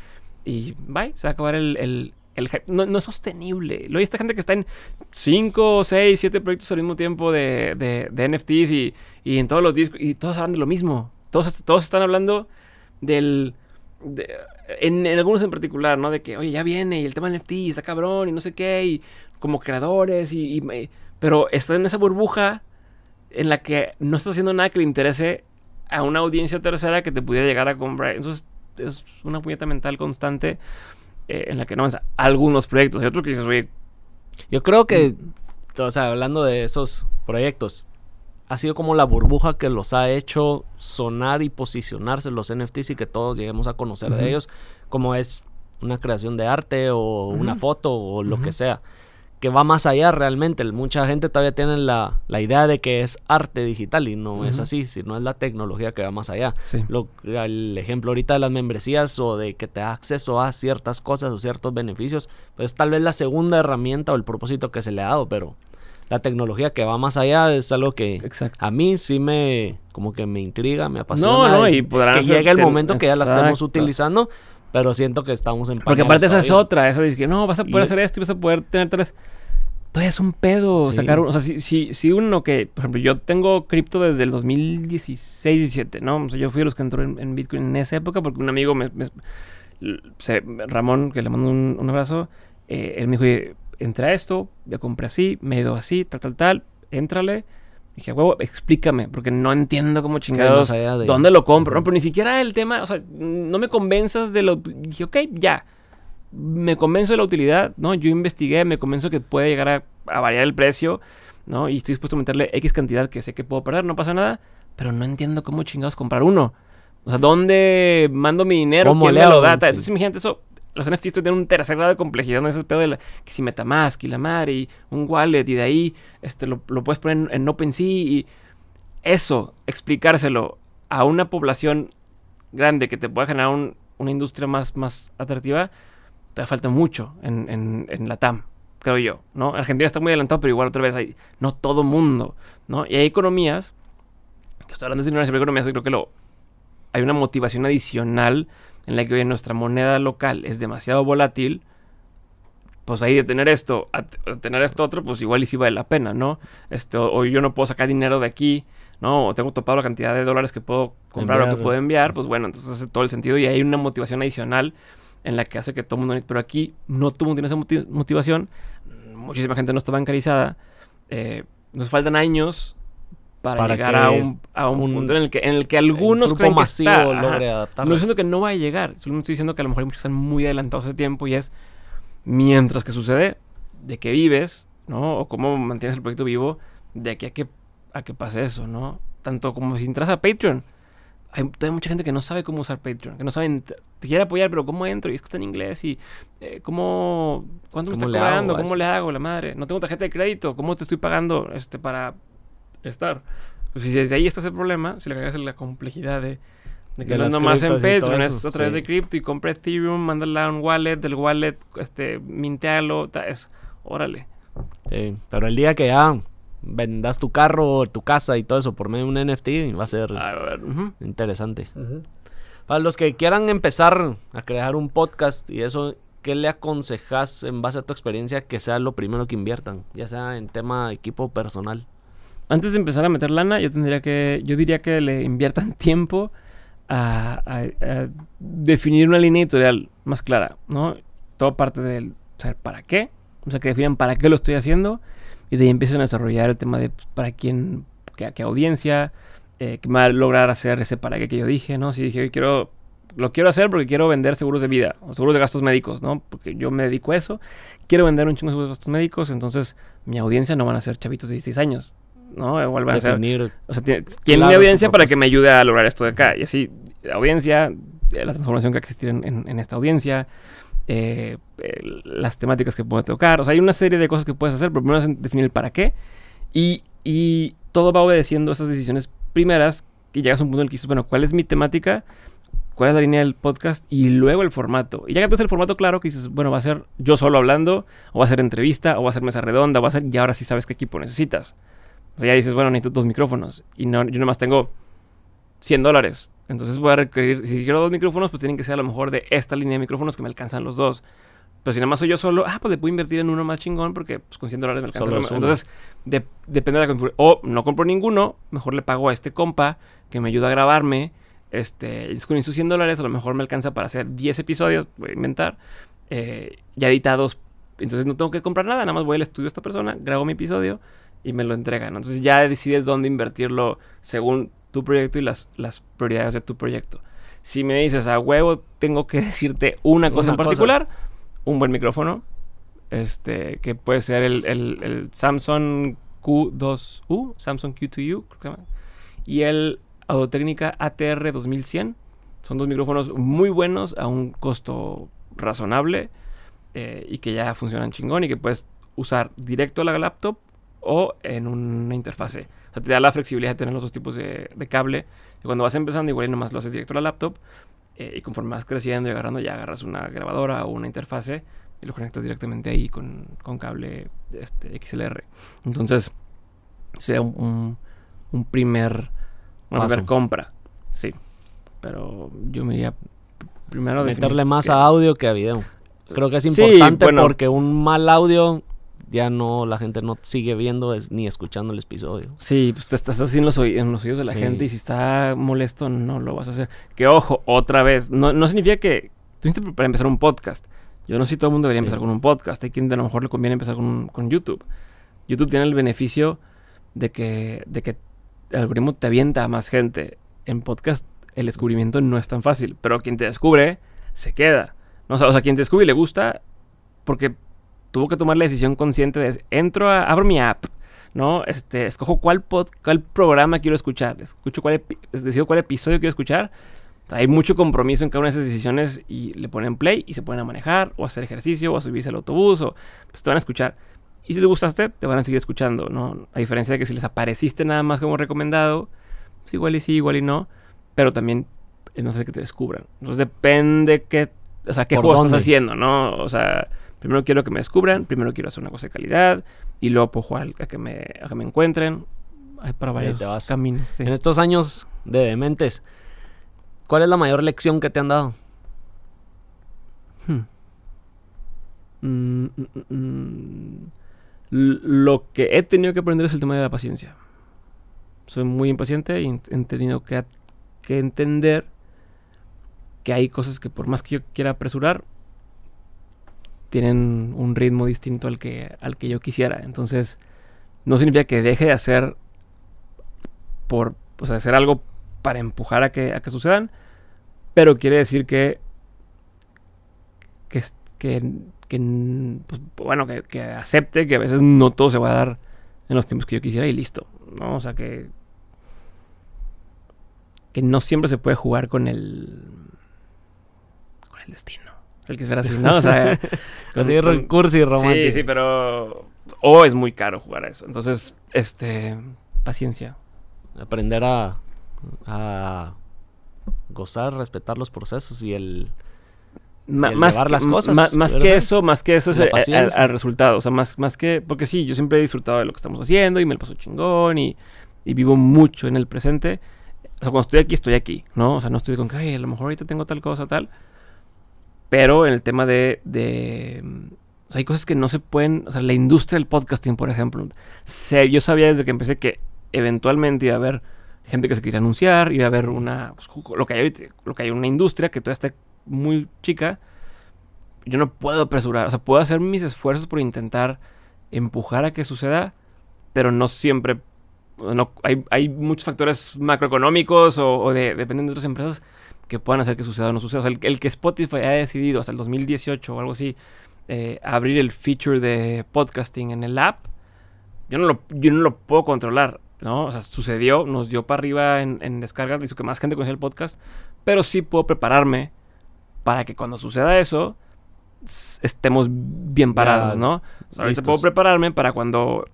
Y bye, se va a acabar el, el, el hype. No, no es sostenible. Luego hay esta gente que está en 5, 6, 7 proyectos al mismo tiempo de, de, de NFTs y, y en todos los discos. Y todos hablan de lo mismo. Todos, todos están hablando del. de- en, en algunos en particular, ¿no? De que, oye, ya viene y el tema NFT está cabrón y no sé qué. Y como creadores y. y- pero está en esa burbuja en la que no está haciendo nada que le interese a una audiencia tercera que te pudiera llegar a comprar. Entonces es una puñeta mental constante eh, en la que no avanza. Algunos proyectos. Hay otros que dices, oye, Yo creo que, Mm. o sea, hablando de esos proyectos, ha sido como la burbuja que los ha hecho sonar y posicionarse los NFTs y que todos lleguemos a conocer de ellos, como es una creación de arte o una foto o lo que sea, que va más allá realmente. Mucha gente todavía tiene la, la idea de que es arte digital y no es Ujú. así, sino es la tecnología que va más allá. sí. Lo, el ejemplo ahorita de las membresías o de que te da acceso a ciertas cosas o ciertos beneficios, pues tal vez la segunda herramienta o el propósito que se le ha dado, pero la tecnología que va más allá es algo que Exacto. a mí sí me, como que me intriga, me apasiona. No, no, y podrán que llegue el momento que ya la estemos utilizando, pero siento que estamos en Porque aparte esa es otra. Esa dice que no, vas a poder Y- hacer esto y vas a poder tener tres. Todavía es un pedo Sí. sacar un- O sea, si, si, si uno que, por ejemplo, yo tengo cripto desde el 2016-17, ¿no? O sea, yo fui de los que entró en, en Bitcoin en esa época porque un amigo me. me- se- Ramón, que le mando un, un abrazo, eh, él me dijo, "Oye, entra a esto, yo compré así, me he ido así, tal, tal, tal, éntrale. Dije, huevo, explícame, porque no entiendo cómo chingados. de- ¿Dónde lo compro? No, pero ni siquiera el tema, o sea, no me convenzas de lo... Dije, ok, ya. Me convenzo de la utilidad, ¿no? Yo investigué, me convenzo que puede llegar a, a variar el precio. ¿no? Y estoy dispuesto a meterle X cantidad que sé que puedo perder, no pasa nada, pero no entiendo cómo chingados comprar uno. O sea, ¿dónde mando mi dinero? ¿Cómo ¿Quién me lo da? Sí. Entonces, imagínate eso. Los NFTs tienen un tercer grado de complejidad, ¿no? Ese pedo de la, que si Metamask y la madre y un wallet y de ahí este, lo, lo puedes poner en, en OpenSea y eso, explicárselo a una población grande que te pueda generar un- una industria más, más atractiva, te falta mucho en, en, la TAM, creo yo, ¿no? Argentina está muy adelantado, pero igual otra vez hay, no todo mundo, ¿no? Y hay economías, que estoy hablando de economías que creo que lo, hay una motivación adicional en la que hoy nuestra moneda local es demasiado volátil, pues ahí de tener esto a, tener esto otro, pues igual y sí vale la pena, ¿no? Este, o, o yo no puedo sacar dinero de aquí, ¿no? O tengo topado la cantidad de dólares que puedo comprar o que puedo enviar, pues bueno, entonces hace todo el sentido y hay una motivación adicional en la que hace que todo el mundo... Pero aquí no todo el mundo tiene esa moti- motivación, muchísima gente no está bancarizada, eh, nos faltan años para, Para llegar a un, a un un- punto en el que, en el que algunos el creen que está, logre No diciendo que no va a llegar, solo estoy diciendo que a lo mejor hay muchos que están muy adelantados hace tiempo y es mientras que sucede, de que vives, ¿no? O cómo mantienes el proyecto vivo, de aquí a que, a que pase eso, ¿no? Tanto como si entras a Patreon. Hay, mucha gente que no sabe cómo usar Patreon, que no saben, te, quiere apoyar, pero ¿cómo entro? Y es que está en inglés y eh, ¿cómo, ¿cuánto me ¿Cómo está hago cobrando? ¿Cómo le hago, la madre? No tengo tarjeta de crédito, ¿cómo te estoy pagando este, para estar? Pues si desde ahí estás el problema, si le agregas la complejidad de, de que De no es nomás en Patreon, es otra vez sí. de cripto y compra Ethereum, mándala a un wallet, del wallet, este, mintealo, ta- es, órale. Sí, pero el día que ya vendas tu carro, tu casa y todo eso por medio de un NFT, va a ser A ver, ujú. interesante. Para los que quieran empezar a crear un podcast y eso, ¿qué le aconsejas en base a tu experiencia que sea lo primero que inviertan? Ya sea en tema equipo personal. Antes de empezar a meter lana, yo tendría que, yo diría que le inviertan tiempo a, a- a definir una línea editorial más clara, ¿no? Todo parte del saber para qué, o sea, que definan para qué lo estoy haciendo y de ahí empiezan a desarrollar el tema de pues, para quién, qué, qué audiencia, eh, qué va a lograr hacer ese para qué que yo dije, ¿no? Si dije, "Yo quiero, lo quiero hacer porque quiero vender seguros de vida o seguros de gastos médicos, ¿no? Porque yo me dedico a eso, quiero vender un chingo de seguros de gastos médicos, entonces mi audiencia no van a ser chavitos de 16 años, ¿no? Igual van a ser Definir o sea, tiene- ¿quién Claro, mi tu audiencia para que me ayude a lograr esto de acá? Y así, audiencia, eh, la transformación que va a existir en, en- en esta audiencia, eh, las temáticas que puedo tocar. O sea, hay una serie de cosas que puedes hacer, pero primero es definir el para qué. Y, y todo va obedeciendo esas decisiones primeras que llegas a un punto en el que dices, bueno, ¿cuál es mi temática? ¿Cuál es la línea del podcast? Y luego el formato. Y ya que tienes el formato claro, que dices, bueno, va a ser yo solo hablando, o va a ser entrevista, o va a ser mesa redonda, o va a ser, y ahora sí sabes qué equipo necesitas. O sea, ya dices, bueno, necesito dos micrófonos. Y no, yo nomás tengo 100 dólares. Entonces voy a requerir, si quiero dos micrófonos, pues tienen que ser a lo mejor de esta línea de micrófonos que me alcanzan los dos. Pero si nada más soy yo solo, ah, pues le puedo invertir en uno más chingón porque pues, con 100 dólares me alcanza. Solo. Entonces, de- depende de la configuración. O no compro ninguno, mejor le pago a este compa que me ayuda a grabarme. Este, con esos 100 dólares a lo mejor me alcanza para hacer 10 episodios, voy a inventar, eh, ya editados. Entonces no tengo que comprar nada, nada más voy al estudio de esta persona, grabo mi episodio y me lo entregan. Entonces ya decides dónde invertirlo según tu proyecto y las, las prioridades de tu proyecto. Si me dices a huevo, tengo que decirte una cosa Una en cosa. particular, un buen micrófono, este, que puede ser el, el- el Samsung Q2U, Samsung Q2U, creo que se llama, y el Audio-Técnica ATR 2100. Son dos micrófonos muy buenos a un costo razonable eh, y que ya funcionan chingón y que puedes usar directo a la laptop o en una interfase. O sea, te da la flexibilidad de tener los dos tipos de, de cable. Y cuando vas empezando, igual y nomás lo haces directo a la laptop. eh, y conforme vas creciendo y agarrando, ya agarras una grabadora o una interfase y lo conectas directamente ahí con, con cable este, XLR. Entonces, sería un, un, un primer, una Paso. primera compra. Sí. Pero yo me iría primero a meterle más a audio que a video. Creo que es Sí, importante bueno. porque un mal audio ya no la gente no sigue viendo es- ni escuchando el episodio. Sí, pues te estás así en los, en los oídos de la Sí. gente y si está molesto no lo vas a hacer. Que ojo, otra vez, no, no significa que tú necesitas para empezar un podcast. Yo no sé si todo el mundo debería Sí. empezar con un podcast. Hay quien a lo mejor le conviene empezar con, con YouTube. YouTube tiene el beneficio de que, de que el algoritmo te avienta a más gente. En podcast el descubrimiento no es tan fácil, pero quien te descubre se queda. No, o sea, o sea, quien te descubre y le gusta porque tuvo que tomar la decisión consciente de entro a, abro mi app, ¿no? Este, escojo cuál, pod- cuál programa quiero escuchar, escucho cuál, decido cuál episodio quiero escuchar. Hay mucho compromiso en cada una de esas decisiones y le ponen play y se ponen a manejar o a hacer ejercicio o a subirse al autobús o pues te van a escuchar. Y si te gustaste, te van a seguir escuchando, ¿no? A diferencia de que si les apareciste nada más como recomendado, pues igual y sí, igual y no, pero también eh, no sé que te descubran. Entonces depende qué, o sea, qué ¿Por juego dónde? estás haciendo, ¿no? O sea, primero quiero que me descubran, primero quiero hacer una cosa de calidad y luego puedo a que me, a que me encuentren. Hay para varios caminos. sí. En estos años de dementes, ¿cuál es la mayor lección que te han dado? Hmm. Mm, mm, mm, Lo que he tenido que aprender es el tema de la paciencia. Soy muy impaciente y he he tenido que, que entender que hay cosas que por más que yo quiera apresurar, tienen un ritmo distinto al que, al que yo quisiera. Entonces, no significa que deje de hacer por, o sea, hacer algo para empujar a que, a que sucedan, pero quiere decir que que, que, pues, bueno, que, que acepte que a veces no todo se va a dar en los tiempos que yo quisiera y listo, ¿no? O sea, que que no siempre se puede jugar con el con el destino. El que fuera así, ¿no? O sea, con- Así con- cursi y romántico. Sí, sí, pero o es muy caro jugar a eso. Entonces, este paciencia. Aprender a, a gozar, respetar los procesos y el... Ma- Y el más llevar que, las cosas, más que eso, más que eso es el- al, al resultado. O sea, más, más que. Porque sí, yo siempre he disfrutado de lo que estamos haciendo y me lo paso chingón y, y vivo mucho en el presente. O sea, cuando estoy aquí, estoy aquí, ¿no? O sea, no estoy con que, ay, a lo mejor ahorita tengo tal cosa, tal. Pero en el tema de. hay cosas que no se pueden. O sea, la industria del podcasting, por ejemplo. sé- yo sabía desde que empecé que eventualmente iba a haber gente que se quería anunciar, iba a haber una. pues, lo que hay lo que hay una industria que todavía está muy chica. Yo no puedo apresurar. O sea, puedo hacer mis esfuerzos por intentar empujar a que suceda, pero no siempre. No, hay, hay muchos factores macroeconómicos o, o de, dependen de otras empresas que puedan hacer que suceda o no suceda. O sea, el, el que Spotify haya decidido hasta el 2018 o algo así eh, abrir el feature de podcasting en el app, yo no lo, yo no lo puedo controlar, ¿no? O sea, sucedió, nos dio para arriba en, en descargas, hizo que más gente conociera el podcast, pero sí puedo prepararme para que cuando suceda eso estemos bien parados, Ya, ¿no? O sea, ahorita listos. puedo prepararme para cuando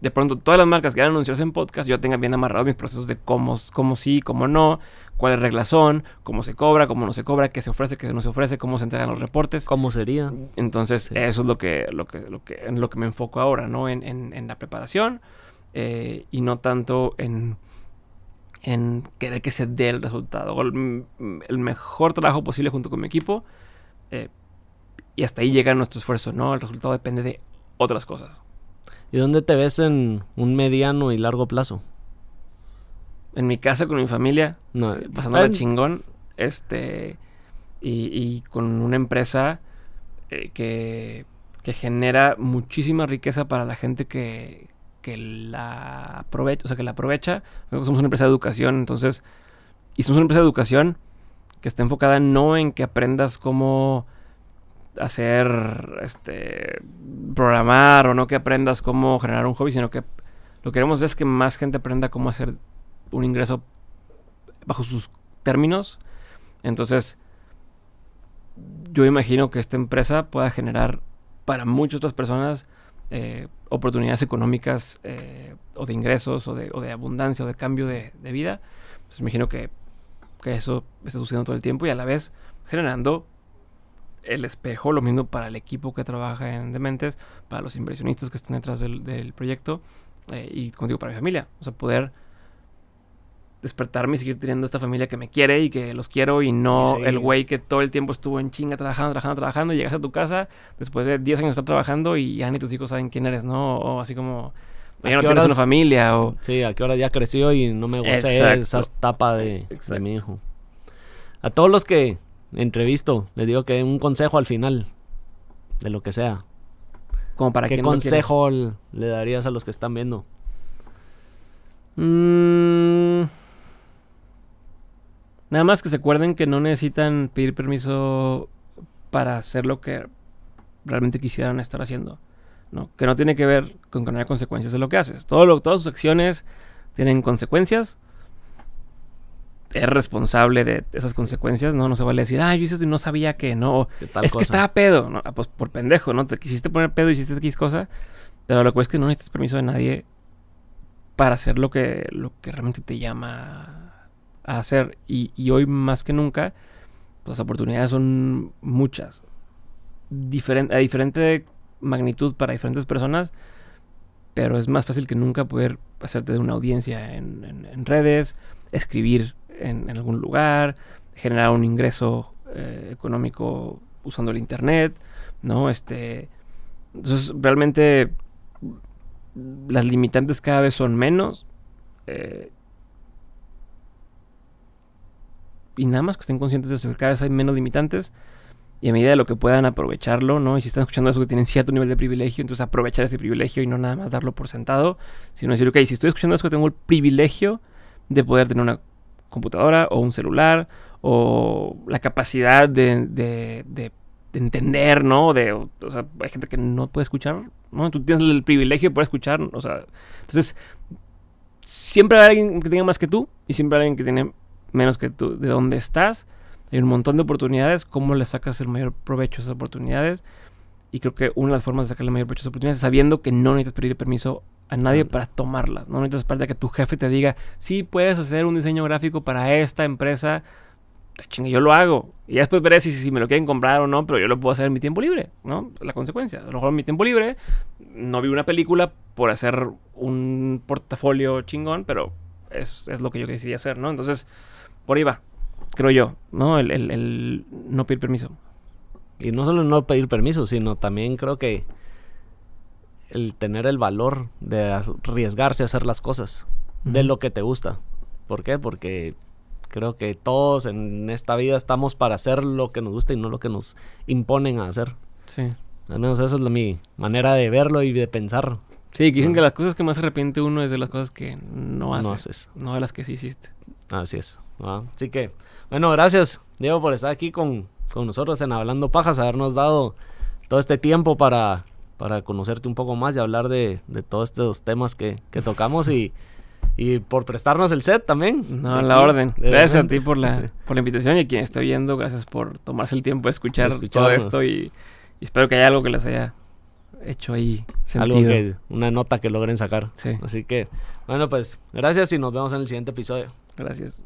de pronto todas las marcas que quieran anunciarse en podcast, yo tenga bien amarrados mis procesos de cómo, cómo sí, cómo no, cuáles reglas son, cómo se cobra, cómo no se cobra, qué se ofrece, qué no se ofrece, cómo se entregan los reportes. ¿Cómo sería? Entonces, Sí. eso es lo que, lo que, lo que, en lo que me enfoco ahora, ¿no? En, en- en la preparación eh, y no tanto en, en querer que se dé el resultado. El, el mejor trabajo posible junto con mi equipo. eh, y hasta ahí llega nuestro esfuerzo, ¿no? El resultado depende de otras cosas. ¿Y dónde te ves en un mediano y largo plazo? En mi casa, con mi familia, No, pasándola chingón, este, y, y con una empresa eh, que, que genera muchísima riqueza para la gente que, que la aprovecha, o sea, que la aprovecha. Nosotros somos una empresa de educación, entonces, y somos una empresa de educación que está enfocada no en que aprendas cómo hacer, este, programar o no que aprendas cómo generar un hobby, sino que lo que queremos es que más gente aprenda cómo hacer un ingreso bajo sus términos. Entonces, yo imagino que esta empresa pueda generar para muchas otras personas eh, oportunidades económicas eh, o de ingresos o de, abundancia o de cambio de, vida. Pues imagino que, que eso está sucediendo todo el tiempo y a la vez generando el espejo, lo mismo para el equipo que trabaja en Dementes, para los inversionistas que están detrás del, del proyecto eh, y, como digo, para mi familia. O sea, poder despertarme y seguir teniendo esta familia que me quiere y que los quiero y no el güey que todo el tiempo estuvo en chinga trabajando, trabajando, trabajando y llegas a tu casa después de 10 años de estar trabajando y ya ni tus hijos saben quién eres, ¿no? O así como ¿A ya no tienes horas- una familia o... Sí, a qué hora ya creció y no me gocé esa etapa de, mi hijo. A todos los que entrevisto, les digo que un consejo al final, de lo que sea. Como para ¿Qué consejo le darías a los que están viendo? Mm. Nada más que se acuerden que no necesitan pedir permiso para hacer lo que realmente quisieran estar haciendo. ¿no? Que no tiene que ver con que no haya consecuencias de lo que haces. Todo lo, todas sus acciones tienen consecuencias. Es responsable de esas consecuencias, ¿no? No se vale decir, ah, yo hice esto y no sabía que no. ¿Qué tal es cosa? que estaba pedo. No, ah, pues por pendejo, ¿no? Te quisiste poner pedo y hiciste X cosa. Pero lo que es que no necesitas permiso de nadie para hacer lo que, lo que realmente te llama a hacer. Y, hoy más que nunca, las oportunidades son muchas. Diferen- a diferente magnitud para diferentes personas. Pero es más fácil que nunca poder hacerte de una audiencia en, redes, escribir en, en algún lugar, generar un ingreso eh, económico usando el internet, ¿no? Este, entonces, realmente las limitantes cada vez son menos. eh, y nada más que estén conscientes de eso, que cada vez hay menos limitantes. Y a medida de lo que puedan aprovecharlo, ¿no? Y si están escuchando eso que tienen cierto nivel de privilegio, entonces aprovechar ese privilegio y no nada más darlo por sentado, sino decir, ok, si estoy escuchando eso que tengo el privilegio de poder tener una computadora o un celular o la capacidad de, de- de- de entender, ¿no? De, o sea, hay gente que no puede escuchar, ¿no? Tú tienes el privilegio de poder escuchar, o sea, entonces siempre hay alguien que tenga más que tú y siempre hay alguien que tiene menos que tú. De dónde estás, hay un montón de oportunidades, cómo le sacas el mayor provecho a esas oportunidades. Y creo que una de las formas de sacarle el mayor provecho a esas oportunidades es sabiendo que no necesitas pedir permiso a nadie para tomarlas. No necesitas esperar a que tu jefe te diga, sí, puedes hacer un diseño gráfico para esta empresa. "Ah, Chingue, yo lo hago. Y después veré si, si me lo quieren comprar o no, pero yo lo puedo hacer en mi tiempo libre, ¿no? La consecuencia. A lo mejor en mi tiempo libre no vi una película por hacer un portafolio chingón, pero es, es lo que yo decidí hacer, ¿no? Entonces, por ahí va, creo yo, ¿no? El, el- el no pedir permiso. Y no solo no pedir permiso, sino también creo que el tener el valor de arriesgarse a hacer las cosas de lo que te gusta. ¿Por qué? Porque creo que todos en esta vida estamos para hacer lo que nos gusta y no lo que nos imponen a hacer. Sí. Al menos esa es la- mi manera de verlo y de pensar. Sí, que dicen Ah. que las cosas que más arrepiente uno es de las cosas que no hace, No no, haces. de las que sí hiciste. Así es. Así que, bueno, gracias, Diego, por estar aquí con, con nosotros en Hablando Pajas, habernos dado todo este tiempo para, para conocerte un poco más y hablar de, de todos estos temas que, que tocamos y, y por prestarnos el set también. No, Aquí, la orden. de Gracias a ti por la, por la invitación y a quien esté oyendo, gracias por tomarse el tiempo de escuchar todo esto y, y espero que haya algo que les haya hecho ahí Algo sentido. que, una nota que logren sacar. Sí, Así que, bueno, pues gracias y nos vemos en el siguiente episodio. Gracias.